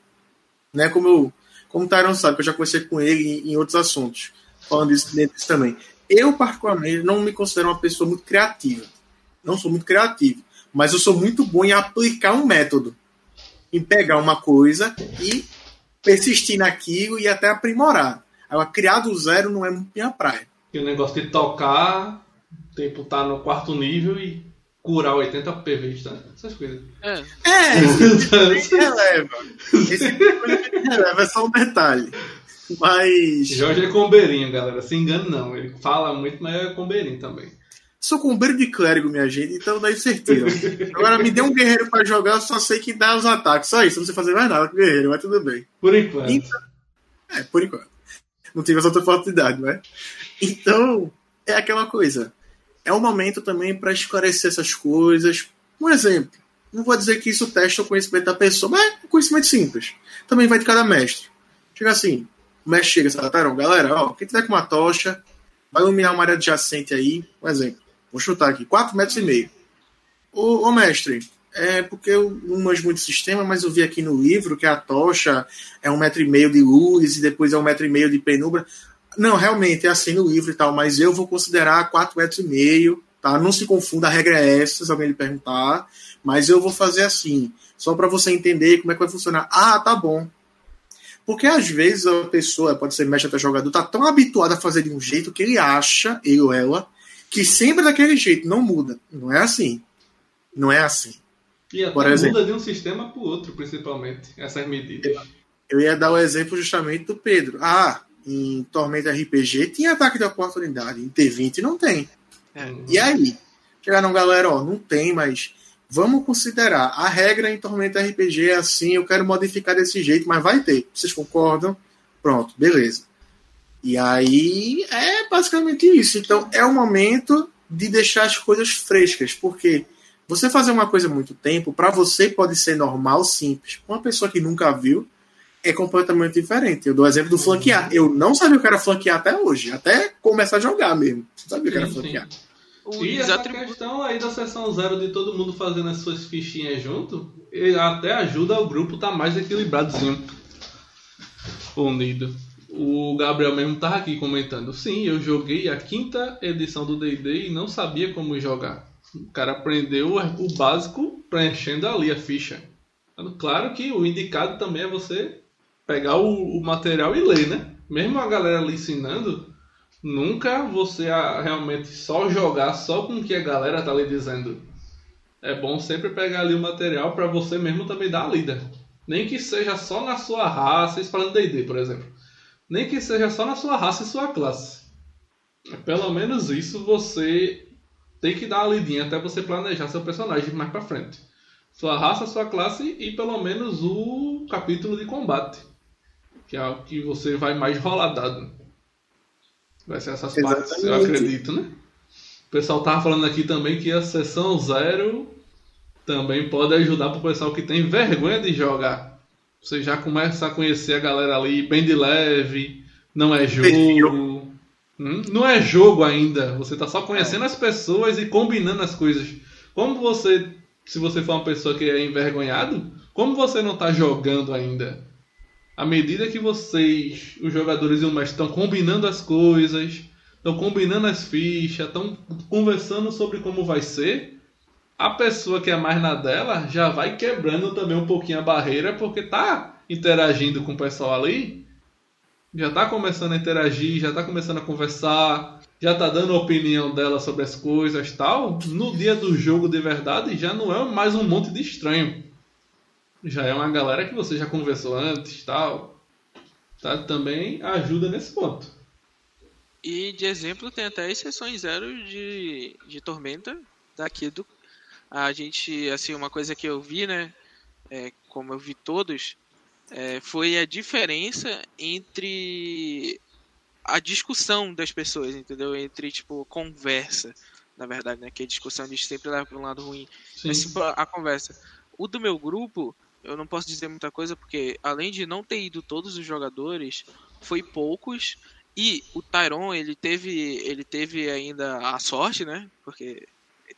Né? Como, eu, como o Tyron sabe, que eu já conversei com ele em, em outros assuntos, falando disso, disso também. Eu, particularmente, não me considero uma pessoa muito criativa. Não sou muito criativo. Mas eu sou muito bom em aplicar um método em pegar uma coisa e persistir naquilo e até aprimorar. Agora, criar do zero não é minha praia. E o negócio de tocar, tipo, tá no quarto nível e curar 80 PVs, tá? Essas coisas. É, é esse releva. Esse releva, é só um detalhe. Mas. Jorge é combeirinho, galera. Se engane não. Ele fala muito, mas é combeirinho também. Sou combeiro de clérigo, minha gente, então daí certeza. Agora me dê um guerreiro para jogar, eu só sei que dá os ataques. Só isso, não sei fazer mais nada com guerreiro, mas tudo bem. Por enquanto. Então, é, por enquanto. Não tive essa outra oportunidade, né? Então, é aquela coisa. É um momento também para esclarecer essas coisas. Um exemplo. Não vou dizer que isso testa o conhecimento da pessoa, mas é conhecimento simples. Também vai de cada mestre. Chega assim, o mestre chega e fala, galera, ó, quem tiver com uma tocha, vai iluminar uma área adjacente aí, um exemplo. Vou chutar aqui, 4 metros e meio. Ô, ô mestre, é porque eu não manjo muito sistema, mas eu vi aqui no livro que a tocha é um metro e meio de luz e depois é um metro e meio de penumbra. Não, realmente é assim no livro e tal, mas eu vou considerar 4 metros e meio, tá? Não se confunda, a regra é essa, se alguém lhe perguntar, mas eu vou fazer assim, só para você entender como é que vai funcionar. Ah, tá bom. Porque às vezes a pessoa, pode ser mestre até jogador, tá tão habituado a fazer de um jeito que ele acha, ele ou ela, que sempre daquele jeito, não muda. Não é assim. Não é assim. E até Por exemplo, muda de um sistema para o outro, principalmente, essas medidas. Eu ia dar o exemplo justamente do Pedro. Ah, em Tormenta RPG tinha ataque de oportunidade, em T20 não tem. É. E aí? Chegaram, galera, ó, não tem, mas vamos considerar. A regra em Tormenta RPG é assim, eu quero modificar desse jeito, mas vai ter. Vocês concordam? Pronto, beleza. E aí é basicamente isso. Então é o momento de deixar as coisas frescas, porque você fazer uma coisa muito tempo, para você pode ser normal, simples. Uma pessoa que nunca viu é completamente diferente. Eu dou o exemplo do flanquear. Eu não sabia o que era flanquear até hoje, até começar a jogar mesmo. Não sabia o que era flanquear. E essa questão aí da sessão zero de todo mundo fazendo as suas fichinhas junto, até ajuda o grupo estar tá mais equilibradozinho. Unido. O Gabriel mesmo tava aqui comentando. Sim, eu joguei a quinta edição do D&D e não sabia como jogar. O cara aprendeu o básico preenchendo ali a ficha. Claro que o indicado também é você pegar o, o material e ler, né? Mesmo a galera ali ensinando, nunca você realmente só jogar só com o que a galera tá lhe dizendo. É bom sempre pegar ali o material para você mesmo também dar a lida. Nem que seja só na sua raça, falando D&D, por exemplo. Nem que seja só na sua raça e sua classe. Pelo menos isso você tem que dar uma lidinha até você planejar seu personagem mais para frente. Sua raça, sua classe e pelo menos o capítulo de combate. Que é o que você vai mais rolar dado. Vai ser essas Exatamente. partes, eu acredito, né? O pessoal tava falando aqui também que a sessão zero também pode ajudar pro pessoal que tem vergonha de jogar. Você já começa a conhecer a galera ali bem de leve, não é jogo. Hum? Não é jogo ainda. Você está só conhecendo é. as pessoas e combinando as coisas. Como você, se você for uma pessoa que é envergonhado, como você não está jogando ainda? À medida que vocês, os jogadores e o mestre, estão combinando as coisas, estão combinando as fichas, estão conversando sobre como vai ser, a pessoa que é mais na dela já vai quebrando também um pouquinho a barreira, porque tá interagindo com o pessoal ali já tá começando a interagir, já tá começando a conversar, já tá dando a opinião dela sobre as coisas tal, no dia do jogo de verdade já não é mais um monte de estranho. Já é uma galera que você já conversou antes tal. Tá? Também ajuda nesse ponto. E de exemplo tem até exceções zero de, de tormenta daqui do. A gente, assim, uma coisa que eu vi, né? É, como eu vi todos, é, foi a diferença entre a discussão das pessoas, entendeu? Entre, tipo, conversa, na verdade, né? Que a discussão a gente sempre leva para um lado ruim. Sim. Mas, tipo, a conversa. O do meu grupo, eu não posso dizer muita coisa, porque além de não ter ido todos os jogadores, foi poucos. E o Tyron, ele teve, ele teve ainda a sorte, né? Porque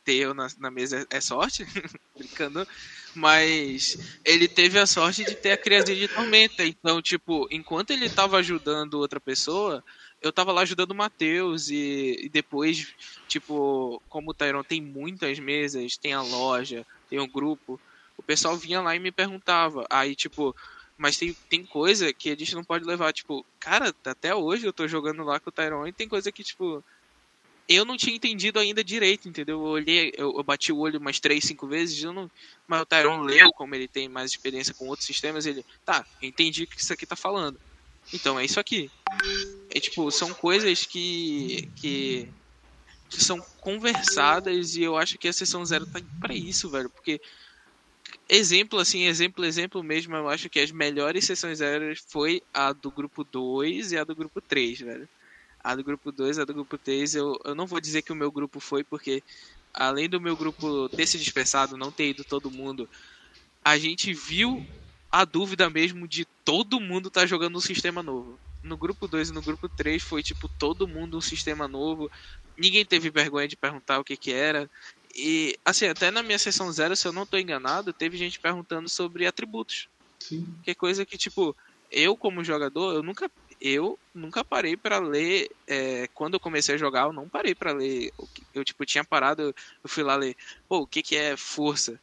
ter eu na, na mesa é sorte, brincando. Mas ele teve a sorte de ter a criazinha de tormenta. Então, tipo, enquanto ele tava ajudando outra pessoa, eu tava lá ajudando o Matheus. E, e, depois, tipo, como o Tyron tem muitas mesas, tem a loja, tem um grupo, o pessoal vinha lá e me perguntava. Aí, tipo, mas tem, tem coisa que a gente não pode levar. Tipo, cara, até hoje eu tô jogando lá com o Tyron e tem coisa que, tipo eu não tinha entendido ainda direito, entendeu? Eu olhei, eu, eu bati o olho umas três, cinco vezes, eu não, mas o Tyron leu, como ele tem mais experiência com outros sistemas, ele, tá, entendi o que isso aqui tá falando. Então é isso aqui. É tipo, são coisas que, que, que são conversadas e eu acho que a sessão zero tá para isso, velho, porque exemplo assim, exemplo, exemplo mesmo, eu acho que as melhores sessões zero foi a do grupo 2 e a do grupo 3, velho. A do grupo 2, a do grupo 3, eu, eu não vou dizer que o meu grupo foi, porque além do meu grupo ter se dispersado, não ter ido todo mundo, a gente viu a dúvida mesmo de todo mundo tá jogando um sistema novo. No grupo 2 e no grupo 3 foi tipo todo mundo um sistema novo. Ninguém teve vergonha de perguntar o que que era. E assim, até na minha sessão zero, se eu não estou enganado, teve gente perguntando sobre atributos. Sim. Que é coisa que tipo, eu como jogador, eu nunca eu nunca parei para ler. É, quando eu comecei a jogar, eu não parei para ler. Eu, tipo, tinha parado, eu fui lá ler. Pô, o que, que é força?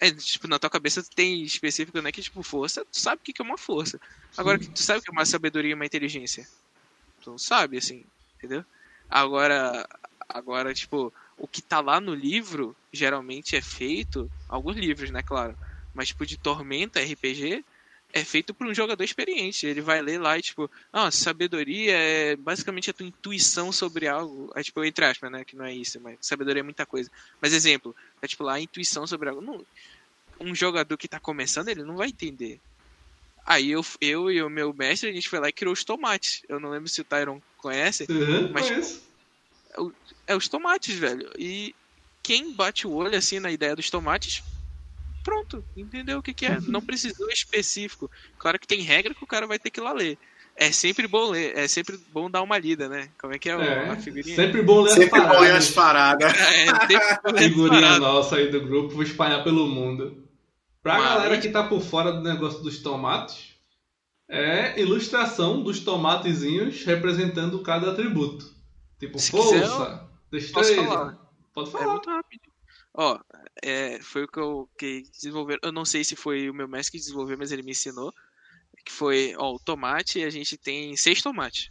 É, tipo, na tua cabeça tem específico, né? Que, tipo, força, tu sabe o que é uma força. Agora, tu sabe o que é uma sabedoria e uma inteligência? Tu não sabe, assim, entendeu? Agora, agora, tipo, o que tá lá no livro, geralmente é feito, alguns livros, né, claro, mas, tipo, de Tormenta RPG, é feito por um jogador experiente. Ele vai ler lá e, tipo, ah, sabedoria é basicamente a tua intuição sobre algo. É tipo, entre aspas, né? Que não é isso, mas sabedoria é muita coisa. Mas exemplo, é tipo lá a intuição sobre algo. Não, um jogador que tá começando, ele não vai entender. Aí eu, eu e o meu mestre, a gente foi lá e criou os tomates. Eu não lembro se o Tyron conhece, Uhum, mas conheço. É os tomates, velho. E quem bate o olho assim na ideia dos tomates, pronto, entendeu o que, que é. Não precisou específico. Claro que tem regra que o cara vai ter que ir lá ler. É sempre bom ler, é sempre bom dar uma lida, né? Como é que é, É, a figurinha? sempre bom ler as Sempre bom ler as paradas. paradas. É, sempre as Figurinha paradas. nossa aí do grupo, vou espalhar pelo mundo. Pra Mas- galera que tá por fora do negócio dos tomates, é ilustração dos tomatezinhos representando cada atributo. Tipo, Se quiser, Posso destreza. falar? Pode É falar. muito rápido. Ó, é, foi o que eu que desenvolver. Eu não sei se foi o meu mestre que desenvolveu, mas ele me ensinou. Que foi, ó, o tomate, a gente tem seis tomates.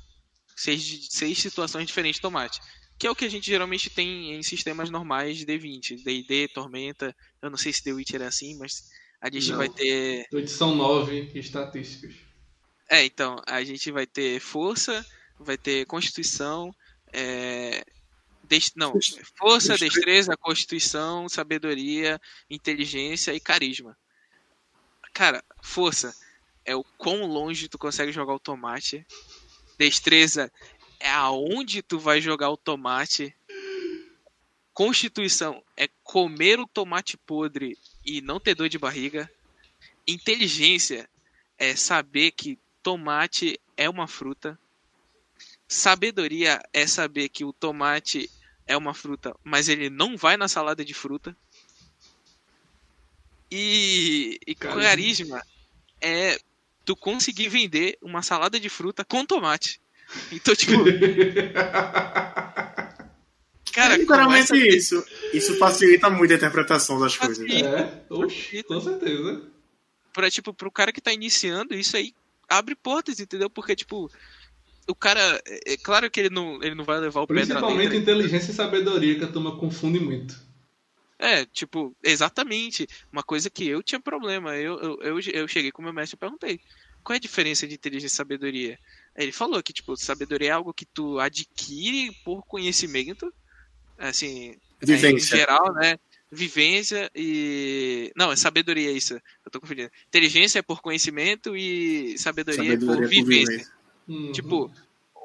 Seis, seis situações diferentes de tomate. Que é o que a gente geralmente tem em sistemas normais de D20. D&D, Tormenta. Eu não sei se The Witcher é assim, mas a gente Não. vai ter... Edição 9, estatísticas. É, então, a gente vai ter força, vai ter constituição, é... des- Não, força, Destre- destreza, constituição, sabedoria, inteligência e carisma. Cara, força é o quão longe tu consegue jogar o tomate. Destreza é aonde tu vai jogar o tomate. Constituição é comer o tomate podre e não ter dor de barriga. Inteligência é saber que tomate é uma fruta. Sabedoria é saber que o tomate é uma fruta, mas ele não vai na salada de fruta. E, e Carisma. é tu conseguir vender uma salada de fruta com tomate. Então, tipo, cara, é literalmente começa- isso. Isso facilita muito a interpretação das coisas. Facilita. É, oxe, com certeza. pra, tipo, pro cara que tá iniciando, isso aí abre portas, entendeu? Porque, tipo, o cara. É, é claro que ele não, ele não vai levar o pé da Principalmente letra. inteligência e sabedoria, que a turma confunde muito. É, tipo, exatamente. Uma coisa que eu tinha problema. Eu, eu, eu, eu cheguei com o meu mestre e perguntei: qual é a diferença de inteligência e sabedoria? Ele falou que, tipo, sabedoria é algo que tu adquire por conhecimento, assim, é, em Vivência. geral, né? Vivência e. Não, é sabedoria isso. Eu tô confundindo. Inteligência é por conhecimento e sabedoria, é Sabedoria por por vivência. vivência. Uhum. Tipo,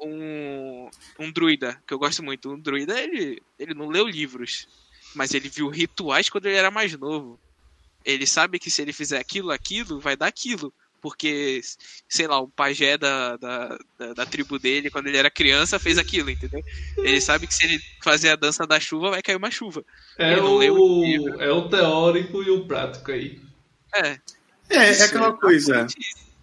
um, um druida, que eu gosto muito. Um druida, ele, ele não leu livros, mas ele viu rituais quando ele era mais novo. Ele sabe que se ele fizer aquilo, aquilo, vai dar aquilo. Porque, sei lá, o pajé da, da, da, da tribo dele, quando ele era criança, fez aquilo, entendeu? Ele sabe que se ele fazer a dança da chuva, vai cair uma chuva. é, ele o é o teórico e o prático aí. É. É, é aquela coisa.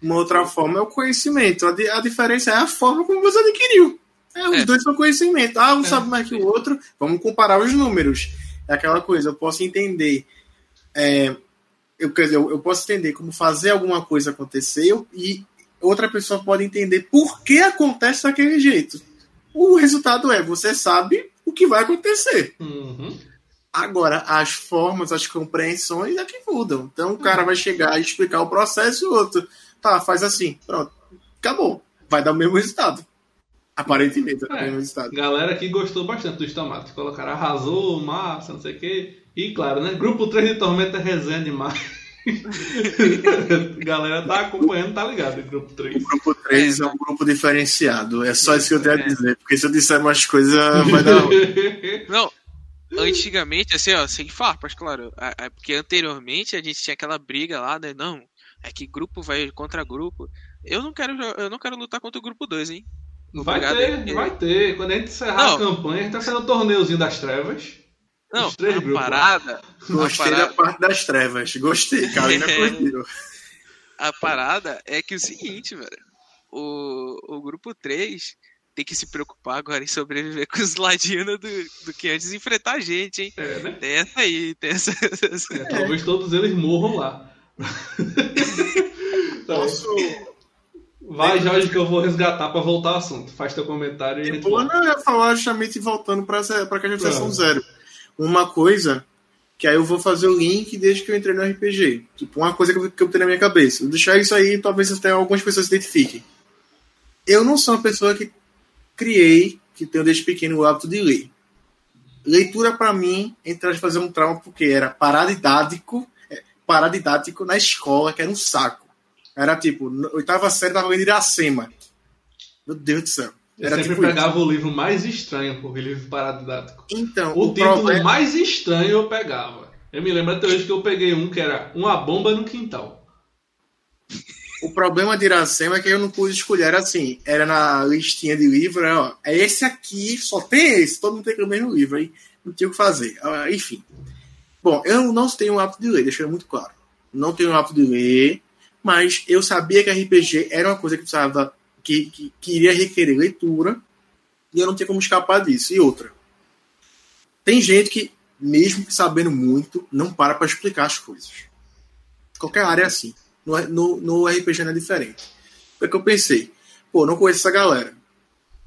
Uma outra forma é o conhecimento. A, di- a diferença é a forma como você adquiriu. É, os É. dois são conhecimento. Ah, um sabe mais que o outro. Vamos comparar os números. É aquela coisa, eu posso entender. é, eu, quer dizer, eu, eu posso entender como fazer alguma coisa acontecer eu- e outra pessoa pode entender por que acontece daquele jeito. O resultado é, você sabe o que vai acontecer. Uhum. Agora, as formas, as compreensões é que mudam. Então, o cara vai chegar e explicar o processo e o outro, tá, faz assim, pronto, acabou. Vai dar o mesmo resultado. Aparentemente, vai dar o É. mesmo resultado. Galera aqui gostou bastante dos tomates. Colocaram arrasou, massa, não sei o quê. E claro, né? Grupo 3 de Tormenta é resenha demais. Galera tá acompanhando, tá ligado? Grupo 3. O grupo 3 é, um grupo diferenciado. É só isso que eu tenho a dizer. Porque se eu disser mais coisa, vai dar ruim. Não, antigamente, assim, ó, sem farpas, claro. a- a- Porque anteriormente a gente tinha aquela briga lá, né? Não, é que grupo vai contra grupo. Eu não quero, eu não quero lutar contra o grupo 2, hein? Vai Obrigado, ter, hein? vai ter. Quando a gente encerrar Não. a campanha, a gente tá saindo o torneiozinho das trevas. Não, três a grupos. parada, Gostei a da parada, parte das trevas. Gostei. Carolina curtiu. a parada é que o seguinte, velho. O, o grupo 3 ter que se preocupar agora em sobreviver com os ladinos do, do que antes enfrentar a gente, hein? É, né? Tem essa aí, tem essa. É, talvez todos eles morram lá. Tá. Posso. Vai, Jorge, que eu vou resgatar pra voltar ao assunto. Faz teu comentário e Tipo, não, eu ia falar justamente voltando para a questão de sessão zero. Uma coisa que aí eu vou fazer o link desde que eu entrei no RPG. Tipo, uma coisa que eu, que eu tenho na minha cabeça. Vou deixar isso aí, talvez até algumas pessoas se identifiquem. Eu não sou uma pessoa que criei, que tenho desde pequeno o hábito de ler. Leitura, para mim, entrar de fazer um trauma porque era paradidático, é, paradidático na escola, que era um saco. Era tipo, oitava série tava lendo Iracema. Meu Deus do céu. Eu Era sempre tipo isso. pegava o livro mais estranho, porque livro paradidático. Então, O, o, título problema. mais estranho eu pegava. Eu me lembro até hoje que eu peguei um que era Uma Bomba no Quintal. O problema de Iracema é que eu não pude escolher. Era assim, era na listinha de livro, era, ó, é esse aqui, só tem esse, todo mundo tem o mesmo livro, aí não tinha o que fazer. Ah, enfim. Bom, eu não tenho o hábito de ler, deixando muito claro. Não tenho o hábito de ler, mas eu sabia que RPG era uma coisa que precisava, que, que, que iria requerer leitura, e eu não tinha como escapar disso. E outra, tem gente que, mesmo sabendo muito, não para para explicar as coisas. Qualquer área é assim. No, no, no RPG não é diferente. Foi que eu pensei, pô, não conheço essa galera.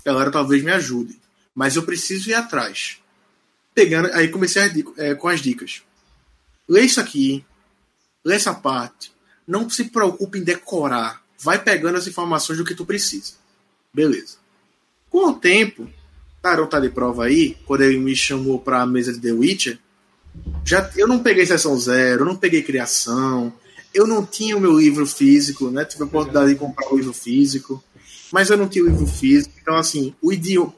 A galera talvez me ajude. Mas eu preciso ir atrás. Pegando, aí comecei é, com as dicas. Lê isso aqui. Lê essa parte. Não se preocupe em decorar. Vai pegando as informações do que tu precisa. Beleza. Com o tempo, Tarão tá de prova aí, quando ele me chamou pra mesa de The Witcher, já, eu não peguei sessão zero, eu não peguei criação, eu não tinha o meu livro físico, né? Tive a oportunidade de comprar o livro físico, mas eu não tinha o livro físico. Então, assim, o idioma,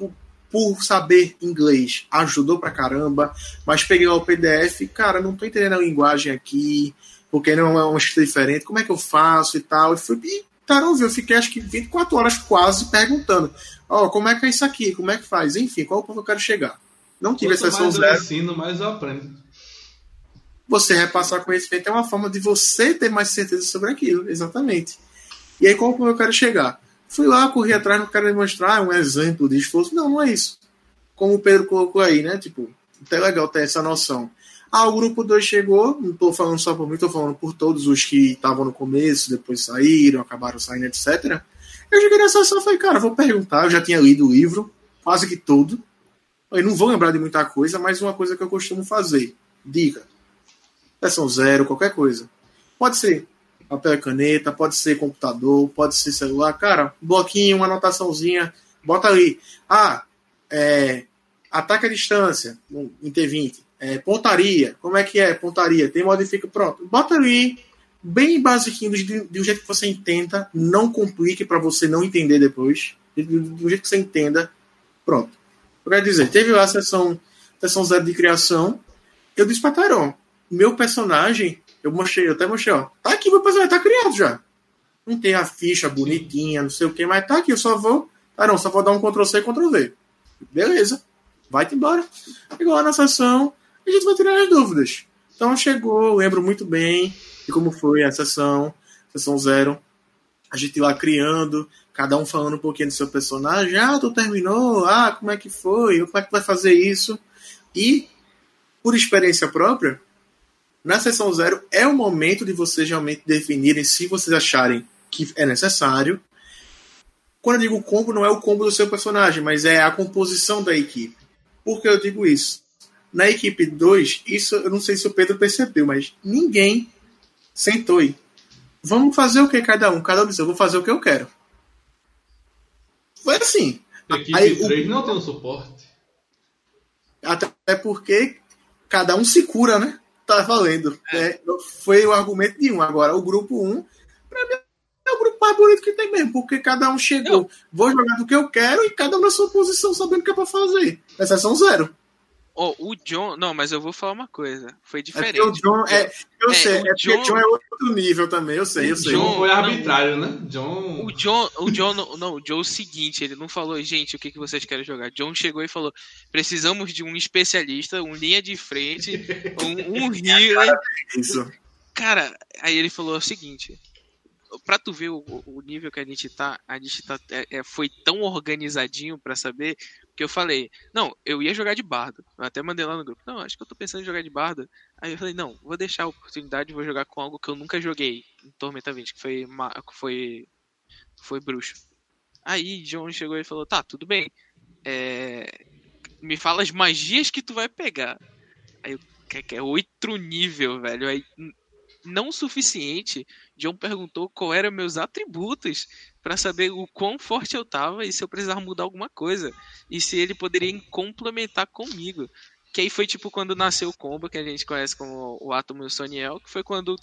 por, saber inglês, ajudou pra caramba, mas peguei lá o PDF, cara, não tô entendendo a linguagem aqui, porque não é uma escrita diferente, como é que eu faço e tal. E fui, e, Tarão, eu fiquei acho que 24 horas quase perguntando: Ó, como é que é isso aqui? Como é que faz? Enfim, qual o ponto que eu quero chegar? Não tive Quanto sessão mais eu zero ensino, mais eu aprendo. você repassar conhecimento é uma forma de você ter mais certeza sobre aquilo, exatamente. E aí, qual que eu quero chegar? Fui lá, corri atrás, não quero demonstrar um exemplo de esforço. Não, não é isso. Como o Pedro colocou aí, né? Tipo, até legal ter essa noção. Ah, o grupo 2 chegou, não estou falando só por mim, estou falando por todos os que estavam no começo, depois saíram, acabaram saindo, etc. Eu cheguei nessa sessão e falei, cara, vou perguntar, eu já tinha lido o livro, quase que todo. Eu não vou lembrar de muita coisa, mas uma coisa que eu costumo fazer. Dica sessão zero, qualquer coisa. Pode ser papel e caneta, pode ser computador, pode ser celular. Cara, um bloquinho, uma anotaçãozinha, bota ali. Ah, é, ataque à distância, em T20. É, pontaria, como é que é? Pontaria, tem modifica, pronto. Bota ali, bem basiquinho, de um jeito que você entenda, não complique para você não entender depois. De, de, de um jeito que você entenda, pronto. Eu quero dizer, teve lá a sessão, sessão zero de criação, eu disse pra Taron, meu personagem, eu mostrei, eu até mostrei, ó. Tá aqui, meu personagem tá criado já. Não tem a ficha bonitinha, não sei o que, mas tá aqui, eu só vou. Ah, não, só vou dar um Ctrl C e Ctrl V. Beleza. Vai-te embora. Lá na sessão, a gente vai tirar as dúvidas. Então chegou, lembro muito bem de como foi a sessão, sessão zero. A gente lá criando, cada um falando um pouquinho do seu personagem. Ah, tu terminou? Ah, como é que foi? Como é que vai fazer isso? E, por experiência própria, na sessão zero é o momento de vocês realmente definirem se vocês acharem que é necessário. Quando eu digo combo, não é o combo do seu personagem, mas é a composição da equipe. Por que eu digo isso? Na equipe 2, isso eu não sei se o Pedro percebeu, mas ninguém sentou aí. Vamos fazer o que cada um? Cada um disse, eu vou fazer o que eu quero. Foi assim. A equipe Aí, o- 3 não tem um suporte. Até porque cada um se cura, né? Tá valendo. É, foi o argumento de um. Agora, o grupo 1, pra mim, é o grupo mais bonito que tem mesmo, porque cada um chegou. Vou jogar do que eu quero e cada um na sua posição, sabendo o que é pra fazer. Exceção zero. Ó, o John. Não, mas eu vou falar uma coisa. Foi É diferente. porque o John é. Eu É, sei, o é porque John- o John é outro nível também, eu sei, eu sei. John John- foi arbitrário, né? John. O John, o John, não, não, o John é o seguinte, ele não falou, gente, o que, que vocês querem jogar? John chegou e falou, precisamos de um especialista, um linha de frente, um, um healer. Isso. Cara, aí ele falou o seguinte, pra tu ver o, o nível que a gente tá, a gente tá, é, é, foi tão organizadinho para saber que eu falei, não, eu ia jogar de bardo. Eu até mandei lá no grupo, não, acho que eu tô pensando em jogar de bardo. Aí eu falei, não, vou deixar a oportunidade, vou jogar com algo que eu nunca joguei em Tormenta 20, que foi, foi, foi bruxo. Aí John chegou e falou, tá, tudo bem. É, me fala as magias que tu vai pegar. Aí eu, que é outro nível, velho. Aí não suficiente, John perguntou qual eram meus atributos para saber o quão forte eu tava e se eu precisava mudar alguma coisa e se ele poderia complementar comigo. Que aí foi tipo quando nasceu o combo que a gente conhece como o Átomo e o Soniel, que foi quando o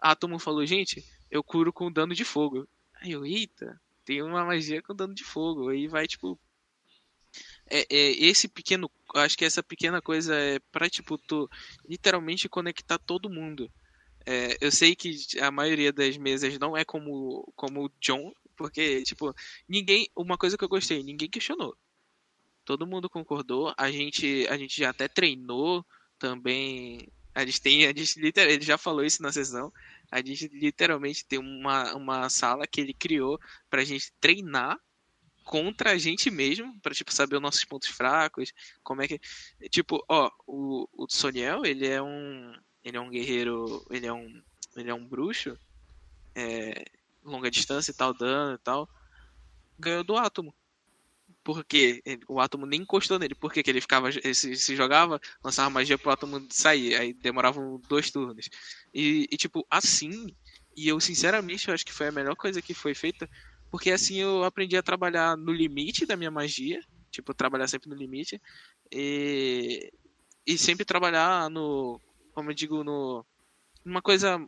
Átomo falou, gente, eu curo com dano de fogo. Aí eu, eita, tem uma magia com dano de fogo. Aí vai tipo é, é, esse pequeno, acho que essa pequena coisa é para tipo tu literalmente conectar todo mundo. É, eu sei que a maioria das mesas não é como como o John, porque tipo ninguém, uma coisa que eu gostei, ninguém questionou. Todo mundo concordou. A gente a gente já até treinou também. A gente tem, a gente literalmente já falou isso na sessão. A gente literalmente tem uma, uma sala que ele criou pra gente treinar contra a gente mesmo, para tipo saber os nossos pontos fracos, como é que tipo, ó, o, o Soniel, ele é um ele é um guerreiro, ele é um ele é um bruxo, é, longa distância e tal, dano e tal, ganhou do átomo. Porque o átomo nem encostou nele. Por que ele ficava. Ele se, se, jogava, lançava magia pro átomo sair. Aí demoravam dois turnos. E, e, tipo, assim. E eu, sinceramente, eu acho que foi a melhor coisa que foi feita. Porque assim eu aprendi a trabalhar no limite da minha magia. Tipo, trabalhar sempre no limite. E, e sempre trabalhar no. Como eu digo, no. Uma coisa.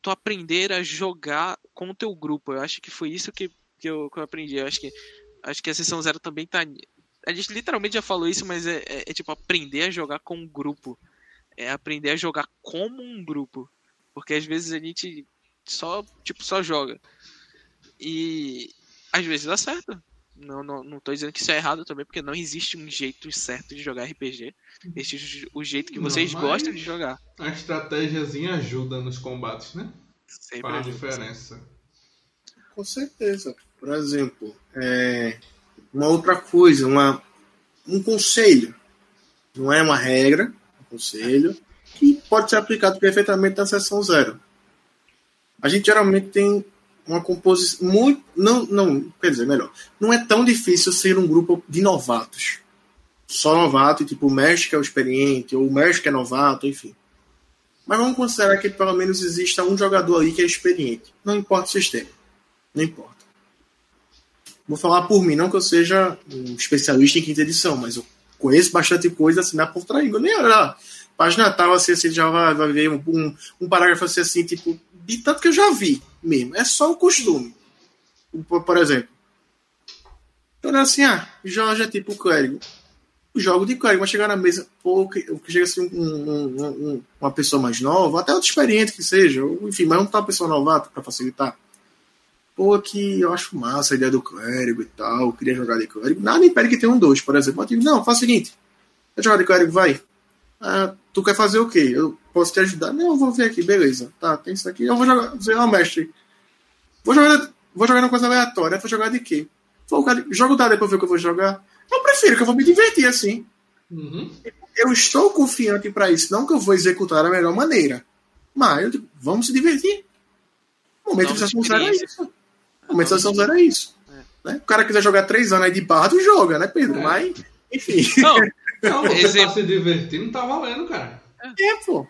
Tu aprender a jogar com o teu grupo. Eu acho que foi isso que, que, eu, que eu aprendi. Eu acho que. Acho que a sessão zero também tá. A gente literalmente já falou isso, mas é, é, é tipo aprender a jogar com um grupo. É aprender a jogar como um grupo. Porque às vezes a gente só, tipo, só joga. E às vezes dá certo. Não, não, não tô dizendo que isso é errado também, porque não existe um jeito certo de jogar RPG. Existe o jeito que vocês não, gostam de jogar. A estratégiazinha ajuda nos combates, né? Sempre Faz a diferença. Com certeza. Por exemplo, é... uma outra coisa, uma... um conselho. Não é uma regra, um conselho, que pode ser aplicado perfeitamente na sessão zero. A gente geralmente tem uma composição muito. Não, não, quer dizer, melhor. Não é tão difícil ser um grupo de novatos. Só novato, e tipo, o que é o experiente, ou o que é novato, enfim. Mas vamos considerar que pelo menos exista um jogador aí que é experiente. Não importa o sistema. Não importa. Vou falar por mim, não que eu seja um especialista em quinta edição, mas eu conheço bastante coisa assim na por trás. Nem olhar. Página tal, assim, assim, já vai, vai ver um, um, um parágrafo assim, assim, tipo, de tanto que eu já vi mesmo. É só o costume. Por, exemplo. Então, assim, ah, Jorge é tipo clérigo. O jogo de clérigo vai chegar na mesa, pô, que, que chega assim um, um, um, uma pessoa mais nova, até outro experiente que seja, enfim, mas não tá uma pessoa novata para facilitar. Pô, que eu acho massa a ideia do clérigo e tal, queria jogar de clérigo. Nada impede que tenha um dois, por exemplo. Eu digo, não, faz o seguinte, quer jogar de clérigo, vai. Ah, tu quer fazer o quê? Eu posso te ajudar? Não, eu vou ver aqui, beleza. Tá, tem isso aqui. Eu vou jogar. É um mestre. Vou jogar, vou jogar uma coisa aleatória. Vou jogar de quê? Vou joga o dado pra ver o que eu vou jogar. Eu prefiro que eu vou me divertir assim. Uhum. Eu estou confiante para isso. Não que eu vou executar da melhor maneira. Mas eu digo, vamos se divertir. O momento de sessão zero é isso. O momento de sessão zero é isso. É. Né? O cara quiser jogar três anos aí de bardo, joga, né, Pedro? É. Mas, enfim. Não, não você tá Exemplo... tá se divertindo, tá valendo, cara. É, pô.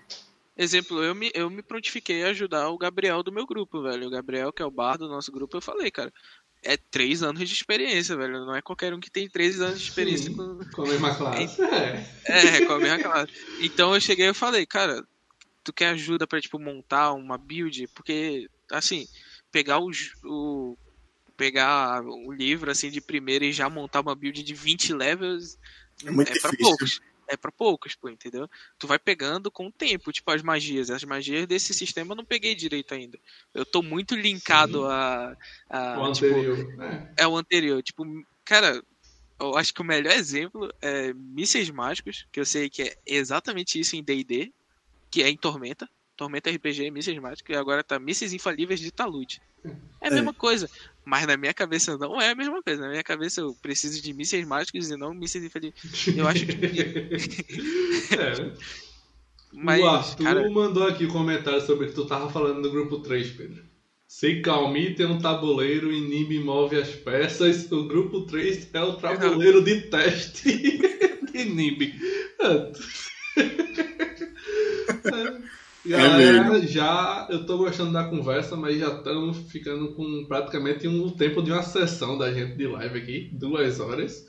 Exemplo, eu me, eu me prontifiquei a ajudar o Gabriel do meu grupo, velho. O Gabriel, que é o bar do nosso grupo, eu falei, cara, é três anos de experiência, velho. Não é qualquer um que tem três anos de experiência Sim, com... com a mesma classe. É. é, com a mesma classe. Então eu cheguei e falei, cara, tu quer ajuda pra, tipo, montar uma build? Porque, assim, pegar o, o pegar o livro, assim, de primeira e já montar uma build de 20 levels é, muito é pra poucos é para poucos, pô, entendeu? Tu vai pegando com o tempo, tipo as magias. As magias desse sistema eu não peguei direito ainda. Eu tô muito linkado a, a. O tipo, anterior. É. é o anterior. Tipo, cara, eu acho que o melhor exemplo é mísseis mágicos, que eu sei que é exatamente isso em DD, que é em Tormenta. Tormenta RPG e Mísseis Mágicos, e agora tá Mísseis Infalíveis de Talude. É a mesma coisa, mas na minha cabeça não é a mesma coisa. Na minha cabeça eu preciso de mísseis mágicos e não mísseis infalíveis. Eu acho que. é. Mas, o Arthur cara... mandou aqui um comentário sobre o que tu tava falando no grupo 3, Pedro. Se Calmi tem um tabuleiro e move as peças, o grupo 3 é o tabuleiro de teste de Nib. Galera, é já eu tô gostando da conversa, mas já estamos ficando com praticamente um tempo de uma sessão da gente de live aqui, duas horas.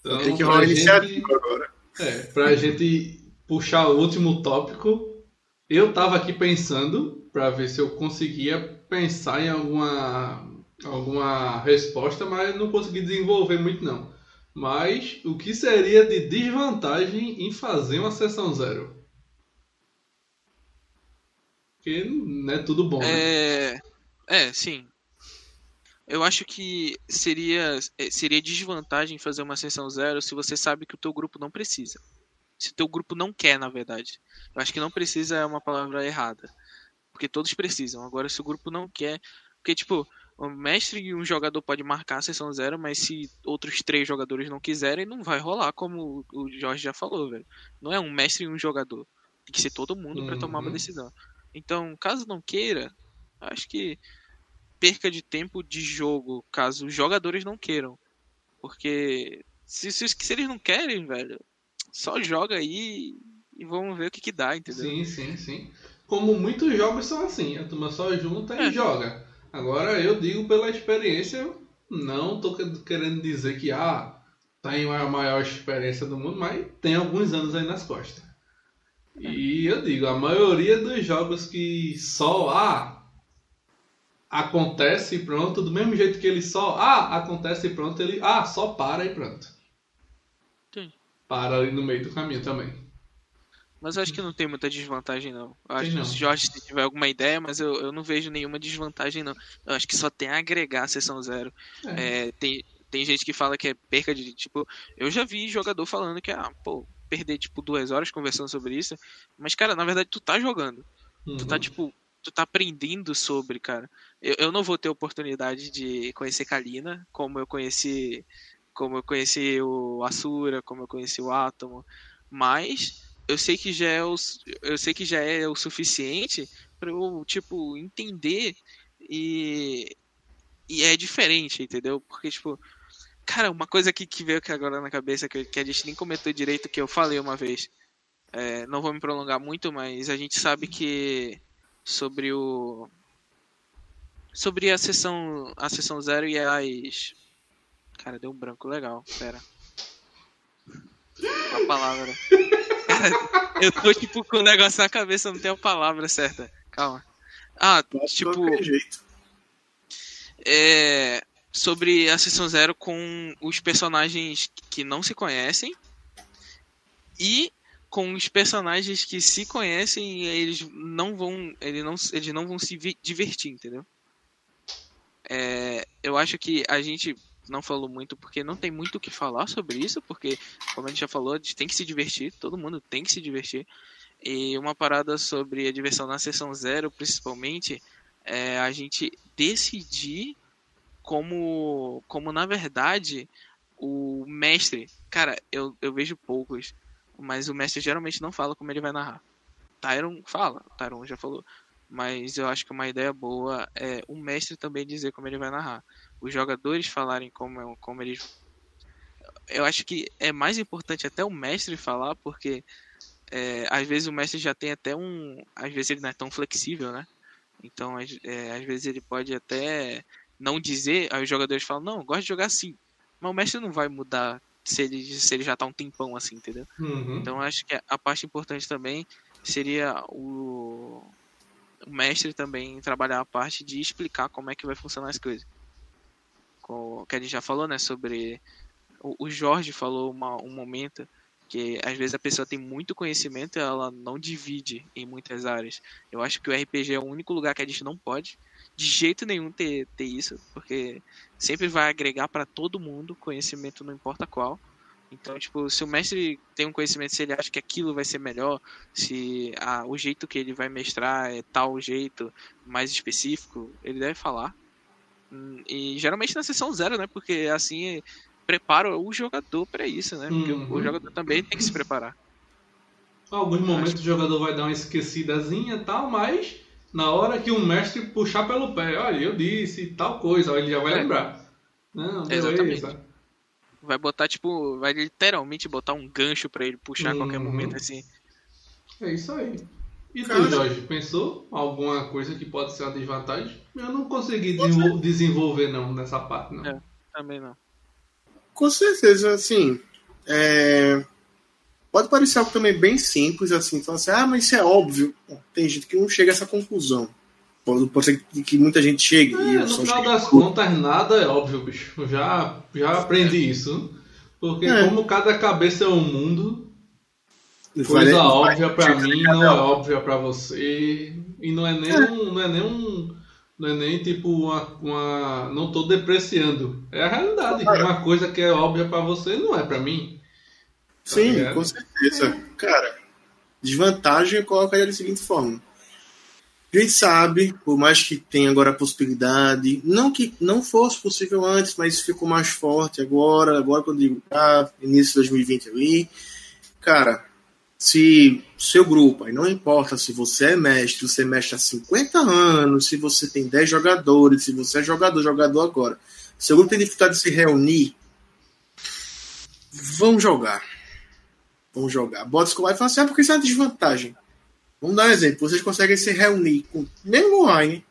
Então, Tem que rolar iniciativa agora. É, pra gente puxar o último tópico, eu tava aqui pensando para ver se eu conseguia pensar em alguma alguma resposta, mas não consegui desenvolver muito não. Mas o que seria de desvantagem em fazer uma sessão zero? Porque não é tudo bom. É, né? é sim. Eu acho que seria é, seria desvantagem fazer uma sessão zero se você sabe que o teu grupo não precisa. Se o teu grupo não quer, na verdade. Eu acho que não precisa é uma palavra errada. Porque todos precisam. Agora, se o grupo não quer. Porque, tipo, o mestre e um jogador pode marcar a sessão zero, mas se outros três jogadores não quiserem, não vai rolar, como o Jorge já falou, velho. Não é um mestre e um jogador. Tem que ser todo mundo para tomar uma uhum. decisão. Então, caso não queira, acho que perca de tempo de jogo, caso os jogadores não queiram. Porque se, se, se eles não querem, velho, só joga aí e vamos ver o que, que dá, entendeu? Sim, sim, sim. Como muitos jogos são assim, a turma só junta é. e joga. Agora eu digo pela experiência, não tô querendo dizer que ah, tenho a maior experiência do mundo, mas tem alguns anos aí nas costas. E eu digo, a maioria dos jogos que só ah, acontece e pronto, do mesmo jeito que ele só ah, acontece e pronto, ele ah, só para e pronto. Sim. Para ali no meio do caminho também. Mas eu acho que não tem muita desvantagem, não. Eu acho que se Jorge se tiver alguma ideia, mas eu, eu não vejo nenhuma desvantagem, não. Eu acho que só tem a agregar a sessão zero. É. É, tem, tem gente que fala que é perca de. Tipo, eu já vi jogador falando que, ah, pô, perder, tipo, duas horas conversando sobre isso. Mas, cara, na verdade, tu tá jogando. Uhum. Tu tá, uhum. tipo, tu tá aprendendo sobre, cara. Eu, eu não vou ter oportunidade de conhecer Kalina, como eu conheci. Como eu conheci o Asura, como eu conheci o Átomo. Mas eu sei que já é o, eu sei que já é o suficiente para eu, tipo, entender e. E é diferente, entendeu? Porque, tipo, Cara, uma coisa que, que veio aqui agora na cabeça, que, que a gente nem comentou direito, que eu falei uma vez. É, não vou me prolongar muito, mas a gente sabe que sobre o. Sobre a sessão. A sessão zero e as. Cara, deu um branco legal. Pera. A palavra. Cara, eu tô tipo com o negócio na cabeça, não tenho a palavra certa. Calma. Ah, tipo. É sobre a Sessão Zero com os personagens que não se conhecem e com os personagens que se conhecem eles não vão eles não, eles não vão se divertir, entendeu? É, eu acho que a gente não falou muito porque não tem muito o que falar sobre isso, porque, como a gente já falou, a gente tem que se divertir, todo mundo tem que se divertir. E uma parada sobre a diversão na sessão zero, principalmente, é a gente decidir como, como na verdade o mestre, cara, eu, eu vejo poucos, mas o mestre geralmente não fala como ele vai narrar. Tyron fala, Tyron já falou, mas eu acho que uma ideia boa é o mestre também dizer como ele vai narrar. Os jogadores falarem como, como eles. Eu acho que é mais importante até o mestre falar, porque é, às vezes o mestre já tem até um. Às vezes ele não é tão flexível, né? Então, é, às vezes ele pode até não dizer, aí os jogadores falam, não, gosto de jogar assim. Mas o mestre não vai mudar se ele, se ele já tá um tempão assim, entendeu? Uhum. Então acho que a parte importante também seria o, o mestre também trabalhar a parte de explicar como é que vai funcionar as coisas. O que a gente já falou, né, sobre... O, o Jorge falou uma, um momento que às vezes a pessoa tem muito conhecimento e ela não divide em muitas áreas. Eu acho que o RPG é o único lugar que a gente não pode de jeito nenhum ter, ter isso, porque sempre vai agregar para todo mundo conhecimento, não importa qual. Então, tipo, se o mestre tem um conhecimento, se ele acha que aquilo vai ser melhor, se ah, o jeito que ele vai mestrar é tal jeito, mais específico, ele deve falar. Hum, e geralmente na sessão zero, né? Porque assim prepara o jogador para isso, né? Porque uhum. o jogador também tem que se preparar. Alguns momentos o jogador vai dar uma esquecidazinha e tal, mas na hora que o mestre puxar pelo pé, olha, eu disse tal coisa, ele já vai é. lembrar. Não, beleza. Exatamente vai botar, tipo, vai literalmente botar um gancho para ele puxar uhum. a qualquer momento, assim. É isso aí. E Cara, tu, Jorge, pensou alguma coisa que pode ser uma desvantagem? Eu não consegui desenvolver, não, nessa parte, não. É, também não. Com certeza, assim, é... pode parecer algo também bem simples, assim, então assim, ah, mas isso é óbvio. Tem gente que não chega a essa conclusão. Pode ser que muita gente chegue. É, no final das contas, nada é óbvio, bicho. Eu já, já aprendi isso. Porque é. como cada cabeça é um mundo, coisa óbvia para mim não é óbvia para você. E não é nem é. um. Não é nem um. Não é nem tipo uma. uma não tô depreciando. É a realidade. Uma coisa que é óbvia para você não é para mim. Tá Sim, com certeza. Cara, desvantagem eu colocaria da seguinte forma a gente sabe, por mais que tenha agora a possibilidade, não que não fosse possível antes, mas ficou mais forte agora, agora quando digo, ah, início de 2020 ali, cara, se seu grupo, aí não importa se você é mestre, você é mestre há 50 anos, se você tem 10 jogadores, se você é jogador, jogador agora, seu grupo tem dificuldade de se reunir, vão jogar. Vão jogar. Bota escolar e fala assim, ah, porque isso é uma desvantagem. Vamos dar um exemplo. Vocês conseguem se reunir, com, mesmo online,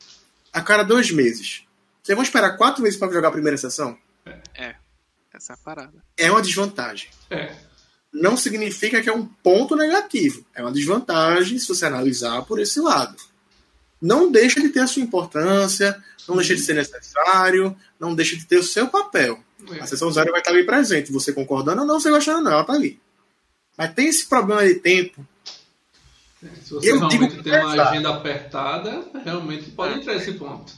a cada dois meses. Vocês vão esperar quatro meses para jogar a primeira sessão? É. Essa é a parada. É uma desvantagem. É. Não significa que é um ponto negativo. É uma desvantagem se você analisar por esse lado. Não deixa de ter a sua importância, não deixa de ser necessário, não deixa de ter o seu papel. É. A sessão zero vai estar ali presente. Você concordando ou não, você gostando ou não, ela está ali. Mas tem esse problema de tempo se você eu realmente tem uma agenda apertada, realmente pode é. entrar esse ponto.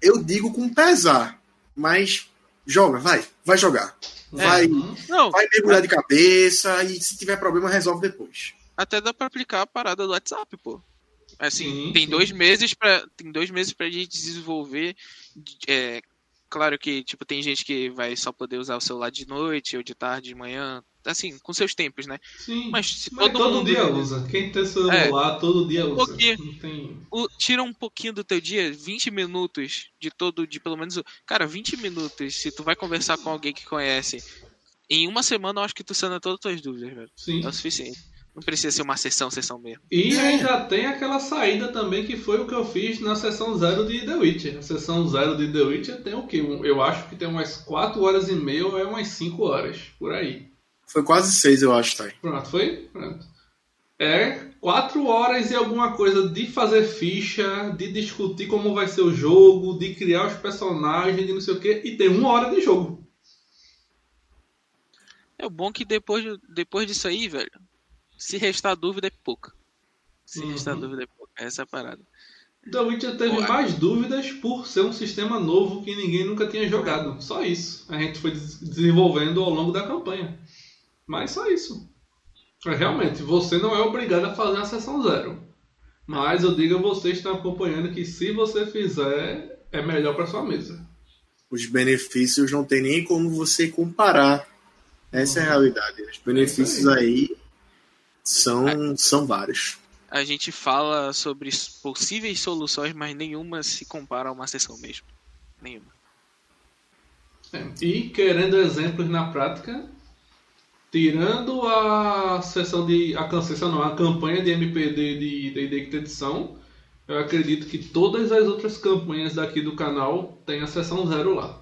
Eu digo com pesar, mas joga, vai, vai jogar. É. Vai, Não, vai mergulhar de cabeça e se tiver problema resolve depois. Até dá para aplicar a parada do WhatsApp, pô. Assim, sim, tem sim. dois meses para tem dois meses para gente desenvolver é, claro que tipo tem gente que vai só poder usar o celular de noite ou de tarde, de manhã, assim, com seus tempos, né? Sim. Mas se todo, todo mundo... dia usa. Quem tem celular é, todo dia usa. Porque tem... o, tira um pouquinho do teu dia, 20 minutos de todo, de pelo menos, cara, 20 minutos, se tu vai conversar com alguém que conhece, em uma semana eu acho que tu sana todas as tuas dúvidas, velho. Sim. É o suficiente. Não precisa ser uma sessão, sessão mesmo. E ainda tem aquela saída também que foi o que eu fiz na sessão zero de The Witcher. A sessão zero de The Witcher tem o quê? Eu acho que tem umas 4 horas e meia ou é umas 5 horas, por aí. Foi quase seis, eu acho, tá? Pronto, foi? Pronto. É quatro horas e alguma coisa de fazer ficha, de discutir como vai ser o jogo, de criar os personagens, de não sei o que, e tem uma hora de jogo. É o bom que depois, depois disso aí, velho, se restar dúvida é pouca. Se uhum. restar dúvida é pouca. Essa é a parada. The Witcher teve Pô, mais dúvidas por ser um sistema novo que ninguém nunca tinha jogado. Só isso. A gente foi desenvolvendo ao longo da campanha. Mas só isso. É, realmente, você não é obrigado a fazer a sessão zero. Mas eu digo a vocês que estão acompanhando que se você fizer, é melhor para sua mesa. Os benefícios não tem nem como você comparar. Essa uhum. é a uhum. realidade. Os benefícios é aí. aí são, são vários. A gente fala sobre possíveis soluções, mas nenhuma se compara a uma sessão mesmo. Nenhuma. É, e querendo exemplos na prática, tirando a sessão de. a sessão não, a campanha de MPD de D&D Quinta Edição, eu acredito que todas as outras campanhas daqui do canal têm a sessão zero lá.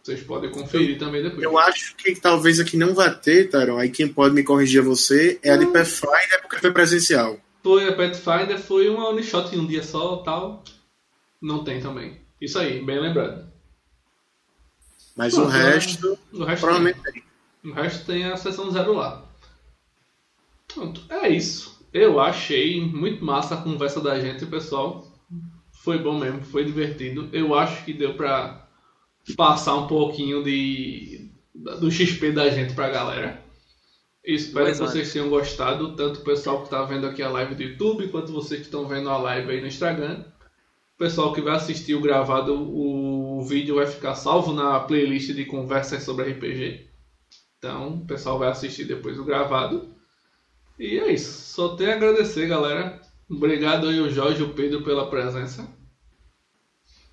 Vocês podem conferir eu, também depois. Eu acho que talvez aqui não vai ter, Taron. Aí quem pode me corrigir é você. É a de Pathfinder porque foi presencial. Foi, a Pathfinder foi uma one shot em um dia só tal. Não tem também. Isso aí, bem lembrado. Mas Pronto, o resto, o resto provavelmente tem. O resto tem a sessão zero lá. Pronto, é isso. Eu achei muito massa a conversa da gente, pessoal. Foi bom mesmo, foi divertido. Eu acho que deu pra passar um pouquinho de do XP da gente pra galera. Espero que vocês tenham gostado, tanto o pessoal que está vendo aqui a live do YouTube, quanto vocês que estão vendo a live aí no Instagram. O pessoal que vai assistir o gravado, o vídeo vai ficar salvo na playlist de conversas sobre RPG. Então, o pessoal vai assistir depois o gravado. E é isso. Só tenho a agradecer, galera. Obrigado aí o Jorge e o Pedro pela presença.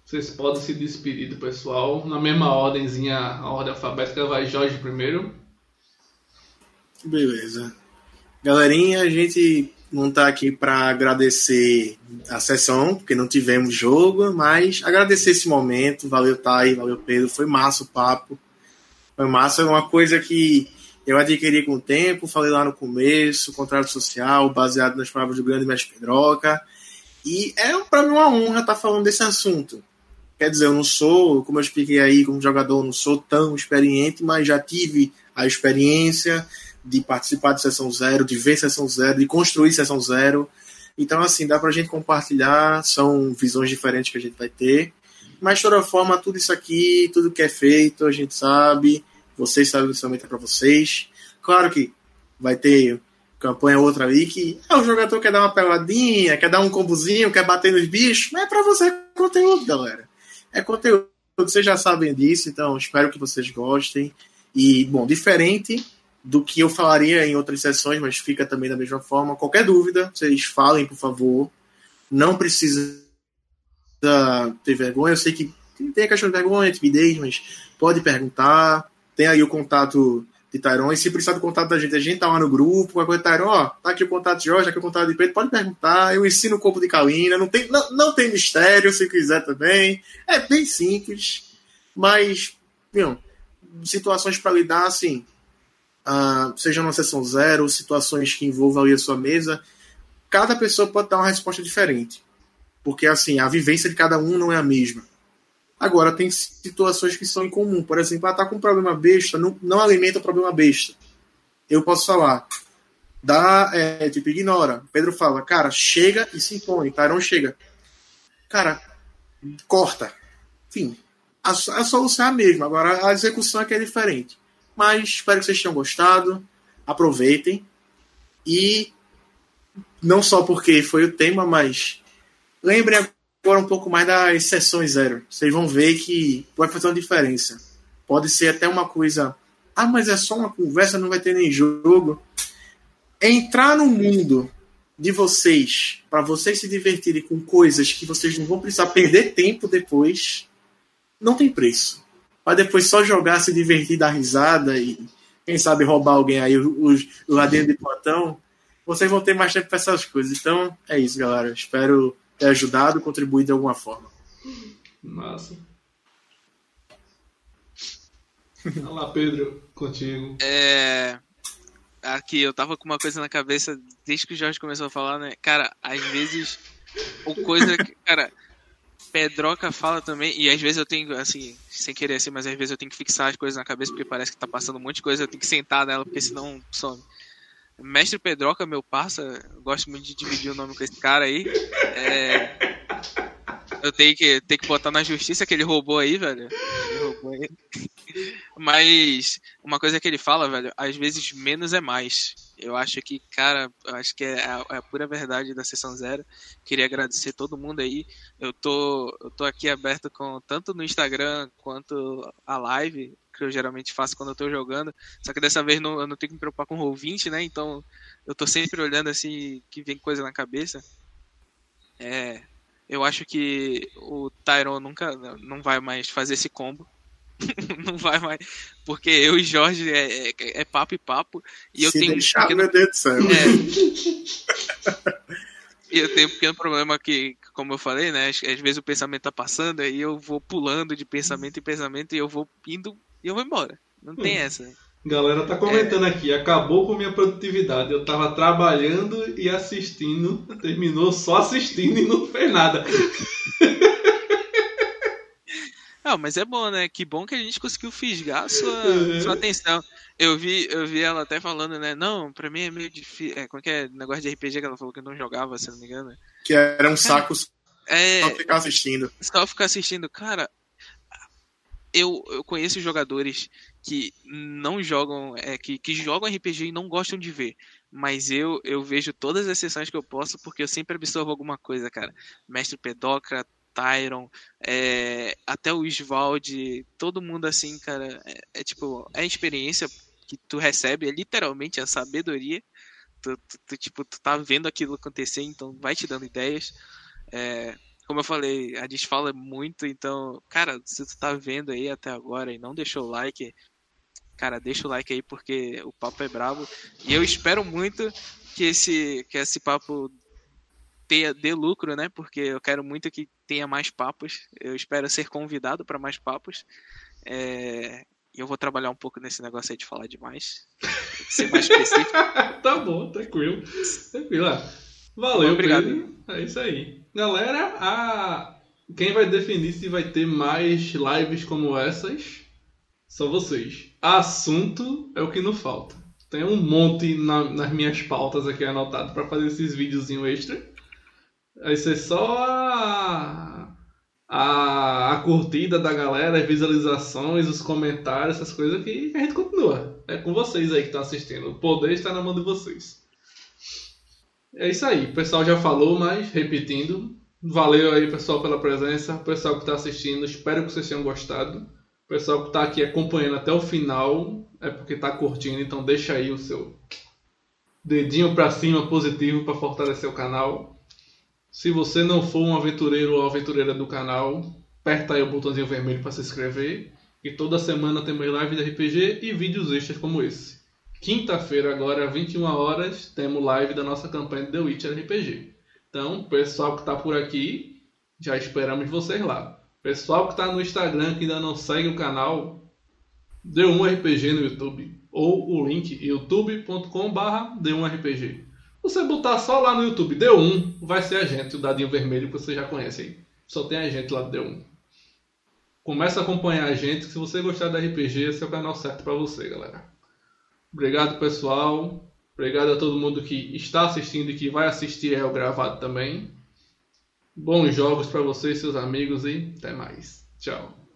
Vocês podem se despedir do pessoal. Na mesma ordemzinha, a ordem alfabética vai Jorge primeiro. Beleza. Galerinha, a gente não tá aqui para agradecer a sessão, porque não tivemos jogo, mas agradecer esse momento. Valeu, Thay, valeu, Pedro. Foi massa o papo. Foi massa. É uma coisa que eu adquiri com o tempo, falei lá no começo, contrato social, baseado nas palavras do grande mestre Pedroca. E é para mim uma honra estar tá falando desse assunto. Quer dizer, eu não sou, como eu expliquei aí, como jogador, não sou tão experiente, mas já tive a experiência, de participar de sessão zero, de ver sessão zero, de construir sessão zero. Então, assim, dá pra gente compartilhar, são visões diferentes que a gente vai ter. Mas, toda forma, tudo isso aqui, tudo que é feito, a gente sabe, vocês sabem que isso é para vocês. Claro que vai ter campanha outra ali que é, o jogador quer dar uma peladinha, quer dar um combozinho, quer bater nos bichos. Não é para você conteúdo, galera. É conteúdo, vocês já sabem disso, então espero que vocês gostem. E, bom, diferente do que eu falaria em outras sessões, mas fica também da mesma forma. Qualquer dúvida, vocês falem, por favor. Não precisa ter vergonha. Eu sei que tem a questão de vergonha, timidez, mas pode perguntar. Tem aí o contato de Tyron. E se precisar do contato da gente, a gente tá lá no grupo. Qualquer coisa, Tyron, ó, tá aqui o contato de Jorge, tá aqui o contato de Pedro. Pode perguntar. Eu ensino o corpo de Kalina. Não tem, não, não tem mistério, se quiser também. É bem simples. Mas, viu, situações para lidar, assim, uh, seja numa sessão zero, situações que envolvam ali a sua mesa, cada pessoa pode dar uma resposta diferente. Porque, assim, a vivência de cada um não é a mesma. Agora, tem situações que são em comum. Por exemplo, ah, tá com um problema besta, não, não alimenta o problema besta. Eu posso falar, dá, é, tipo, ignora. Pedro fala, cara, chega e se impõe. Tyrone chega. Cara, corta. Enfim, a, a solução é a mesma. Agora, a execução é que é diferente. Mas espero que vocês tenham gostado. Aproveitem. E não só porque foi o tema, mas lembrem agora um pouco mais das sessões zero. Vocês vão ver que vai fazer uma diferença. Pode ser até uma coisa. Ah, mas é só uma conversa, não vai ter nem jogo. Entrar no mundo de vocês, para vocês se divertirem com coisas que vocês não vão precisar perder tempo depois, não tem preço para depois só jogar, se divertir, dar risada e, quem sabe, roubar alguém aí, os, o ladinho de Platão, vocês vão ter mais tempo para essas coisas. Então, é isso, galera. Espero ter ajudado, contribuído de alguma forma. Massa. Olá, Pedro, contigo. É. Aqui, eu tava com uma coisa na cabeça desde que o Jorge começou a falar, né? Cara, às vezes. O coisa que. Cara, Pedroca fala também, e às vezes eu tenho, assim, sem querer assim, mas às vezes eu tenho que fixar as coisas na cabeça porque parece que tá passando um monte de coisa, eu tenho que sentar nela porque senão some. Mestre Pedroca, meu parça, gosto muito de dividir o nome com esse cara aí. É, eu tenho que, tenho que botar na justiça que ele roubou aí, velho. Ele roubou aí. Mas uma coisa que ele fala, velho, às vezes menos é mais. Eu acho que, cara, acho que é a, é a, pura verdade da sessão zero. Queria agradecer todo mundo aí. Eu tô, eu tô aqui aberto com tanto no Instagram quanto a live, que eu geralmente faço quando eu tô jogando. Só que dessa vez não, eu não tenho que me preocupar com o Roll20, né? Então eu tô sempre olhando assim que vem coisa na cabeça. É, eu acho que o Tyron nunca não vai mais fazer esse combo. não vai mais. Porque eu e Jorge é, é, é papo e papo. E eu Se tenho. Deixar, um pequeno... meu Deus do céu. É... eu tenho um pequeno problema que, como eu falei, né? Às, às vezes o pensamento tá passando, aí eu vou pulando de pensamento em pensamento e eu vou indo e eu vou embora. Não tem hum. essa. Galera tá comentando é... aqui, acabou com minha produtividade. Eu tava trabalhando e assistindo, terminou só assistindo e não fez nada. Não, mas é bom, né? Que bom que a gente conseguiu fisgar sua, uhum. sua atenção. Eu vi, eu vi ela até falando, né? Não, pra mim é meio difícil. É, como é que é negócio de RPG que ela falou que não jogava, se não me engano? Que era um saco é, só ficar assistindo. Só ficar assistindo. Cara, eu, eu conheço jogadores que não jogam, é, que, que jogam RPG e não gostam de ver. Mas eu, eu vejo todas as sessões que eu posso porque eu sempre absorvo alguma coisa, cara. Mestre Pedoca, Tyron, é, até o Isvald, todo mundo assim, cara. É, é, tipo, é a experiência que tu recebe, é literalmente a sabedoria. Tu, tu, tu, tipo, tu tá vendo aquilo acontecer, então vai te dando ideias. É, como eu falei, a gente fala muito, então, cara, se tu tá vendo aí até agora e não deixou o like, cara, deixa o like aí porque o papo é brabo. E eu espero muito que esse, que esse papo tenha, dê lucro, né? Porque eu quero muito que tenha mais papos. Eu espero ser convidado para mais papos. É, e eu vou trabalhar um pouco nesse negócio aí de falar demais. Ser mais específico. tá bom, tranquilo. Tranquilo. Valeu, Obrigado. Pedro. É isso aí. Galera, a... quem vai definir se vai ter mais lives como essas são vocês. Assunto é o que não falta. Tem um monte na, nas minhas pautas aqui anotado para fazer esses videozinhos extra. Vai ser só a, a, a, curtida da galera, as visualizações, os comentários, essas coisas que a gente continua. É com vocês aí que estão assistindo. O poder está na mão de vocês. É isso aí. O pessoal já falou, mas repetindo. Valeu aí, pessoal, pela presença. Pessoal que está assistindo, espero que vocês tenham gostado. Pessoal que está aqui acompanhando até o final é porque está curtindo, então deixa aí o seu dedinho para cima positivo para fortalecer o canal. Se você não for um aventureiro ou aventureira do canal, aperta aí o botãozinho vermelho para se inscrever. E toda semana temos live de RPG e vídeos extras como esse. Quinta-feira, agora, 21 horas, temos live da nossa campanha The Witcher RPG. Então, pessoal que está por aqui, já esperamos vocês lá. Pessoal que está no Instagram que ainda não segue o canal, D1RPG no YouTube. Ou o link youtube.com.br D1RPG. Você botar só lá no YouTube D1, vai ser a gente, o dadinho vermelho que você já conhece aí. Só tem a gente lá do D1. Começa a acompanhar a gente, se você gostar da RPG, esse é o canal certo para você, galera. Obrigado, pessoal. Obrigado a todo mundo que está assistindo e que vai assistir é o gravado também. Bons jogos para vocês, seus amigos e até mais. Tchau.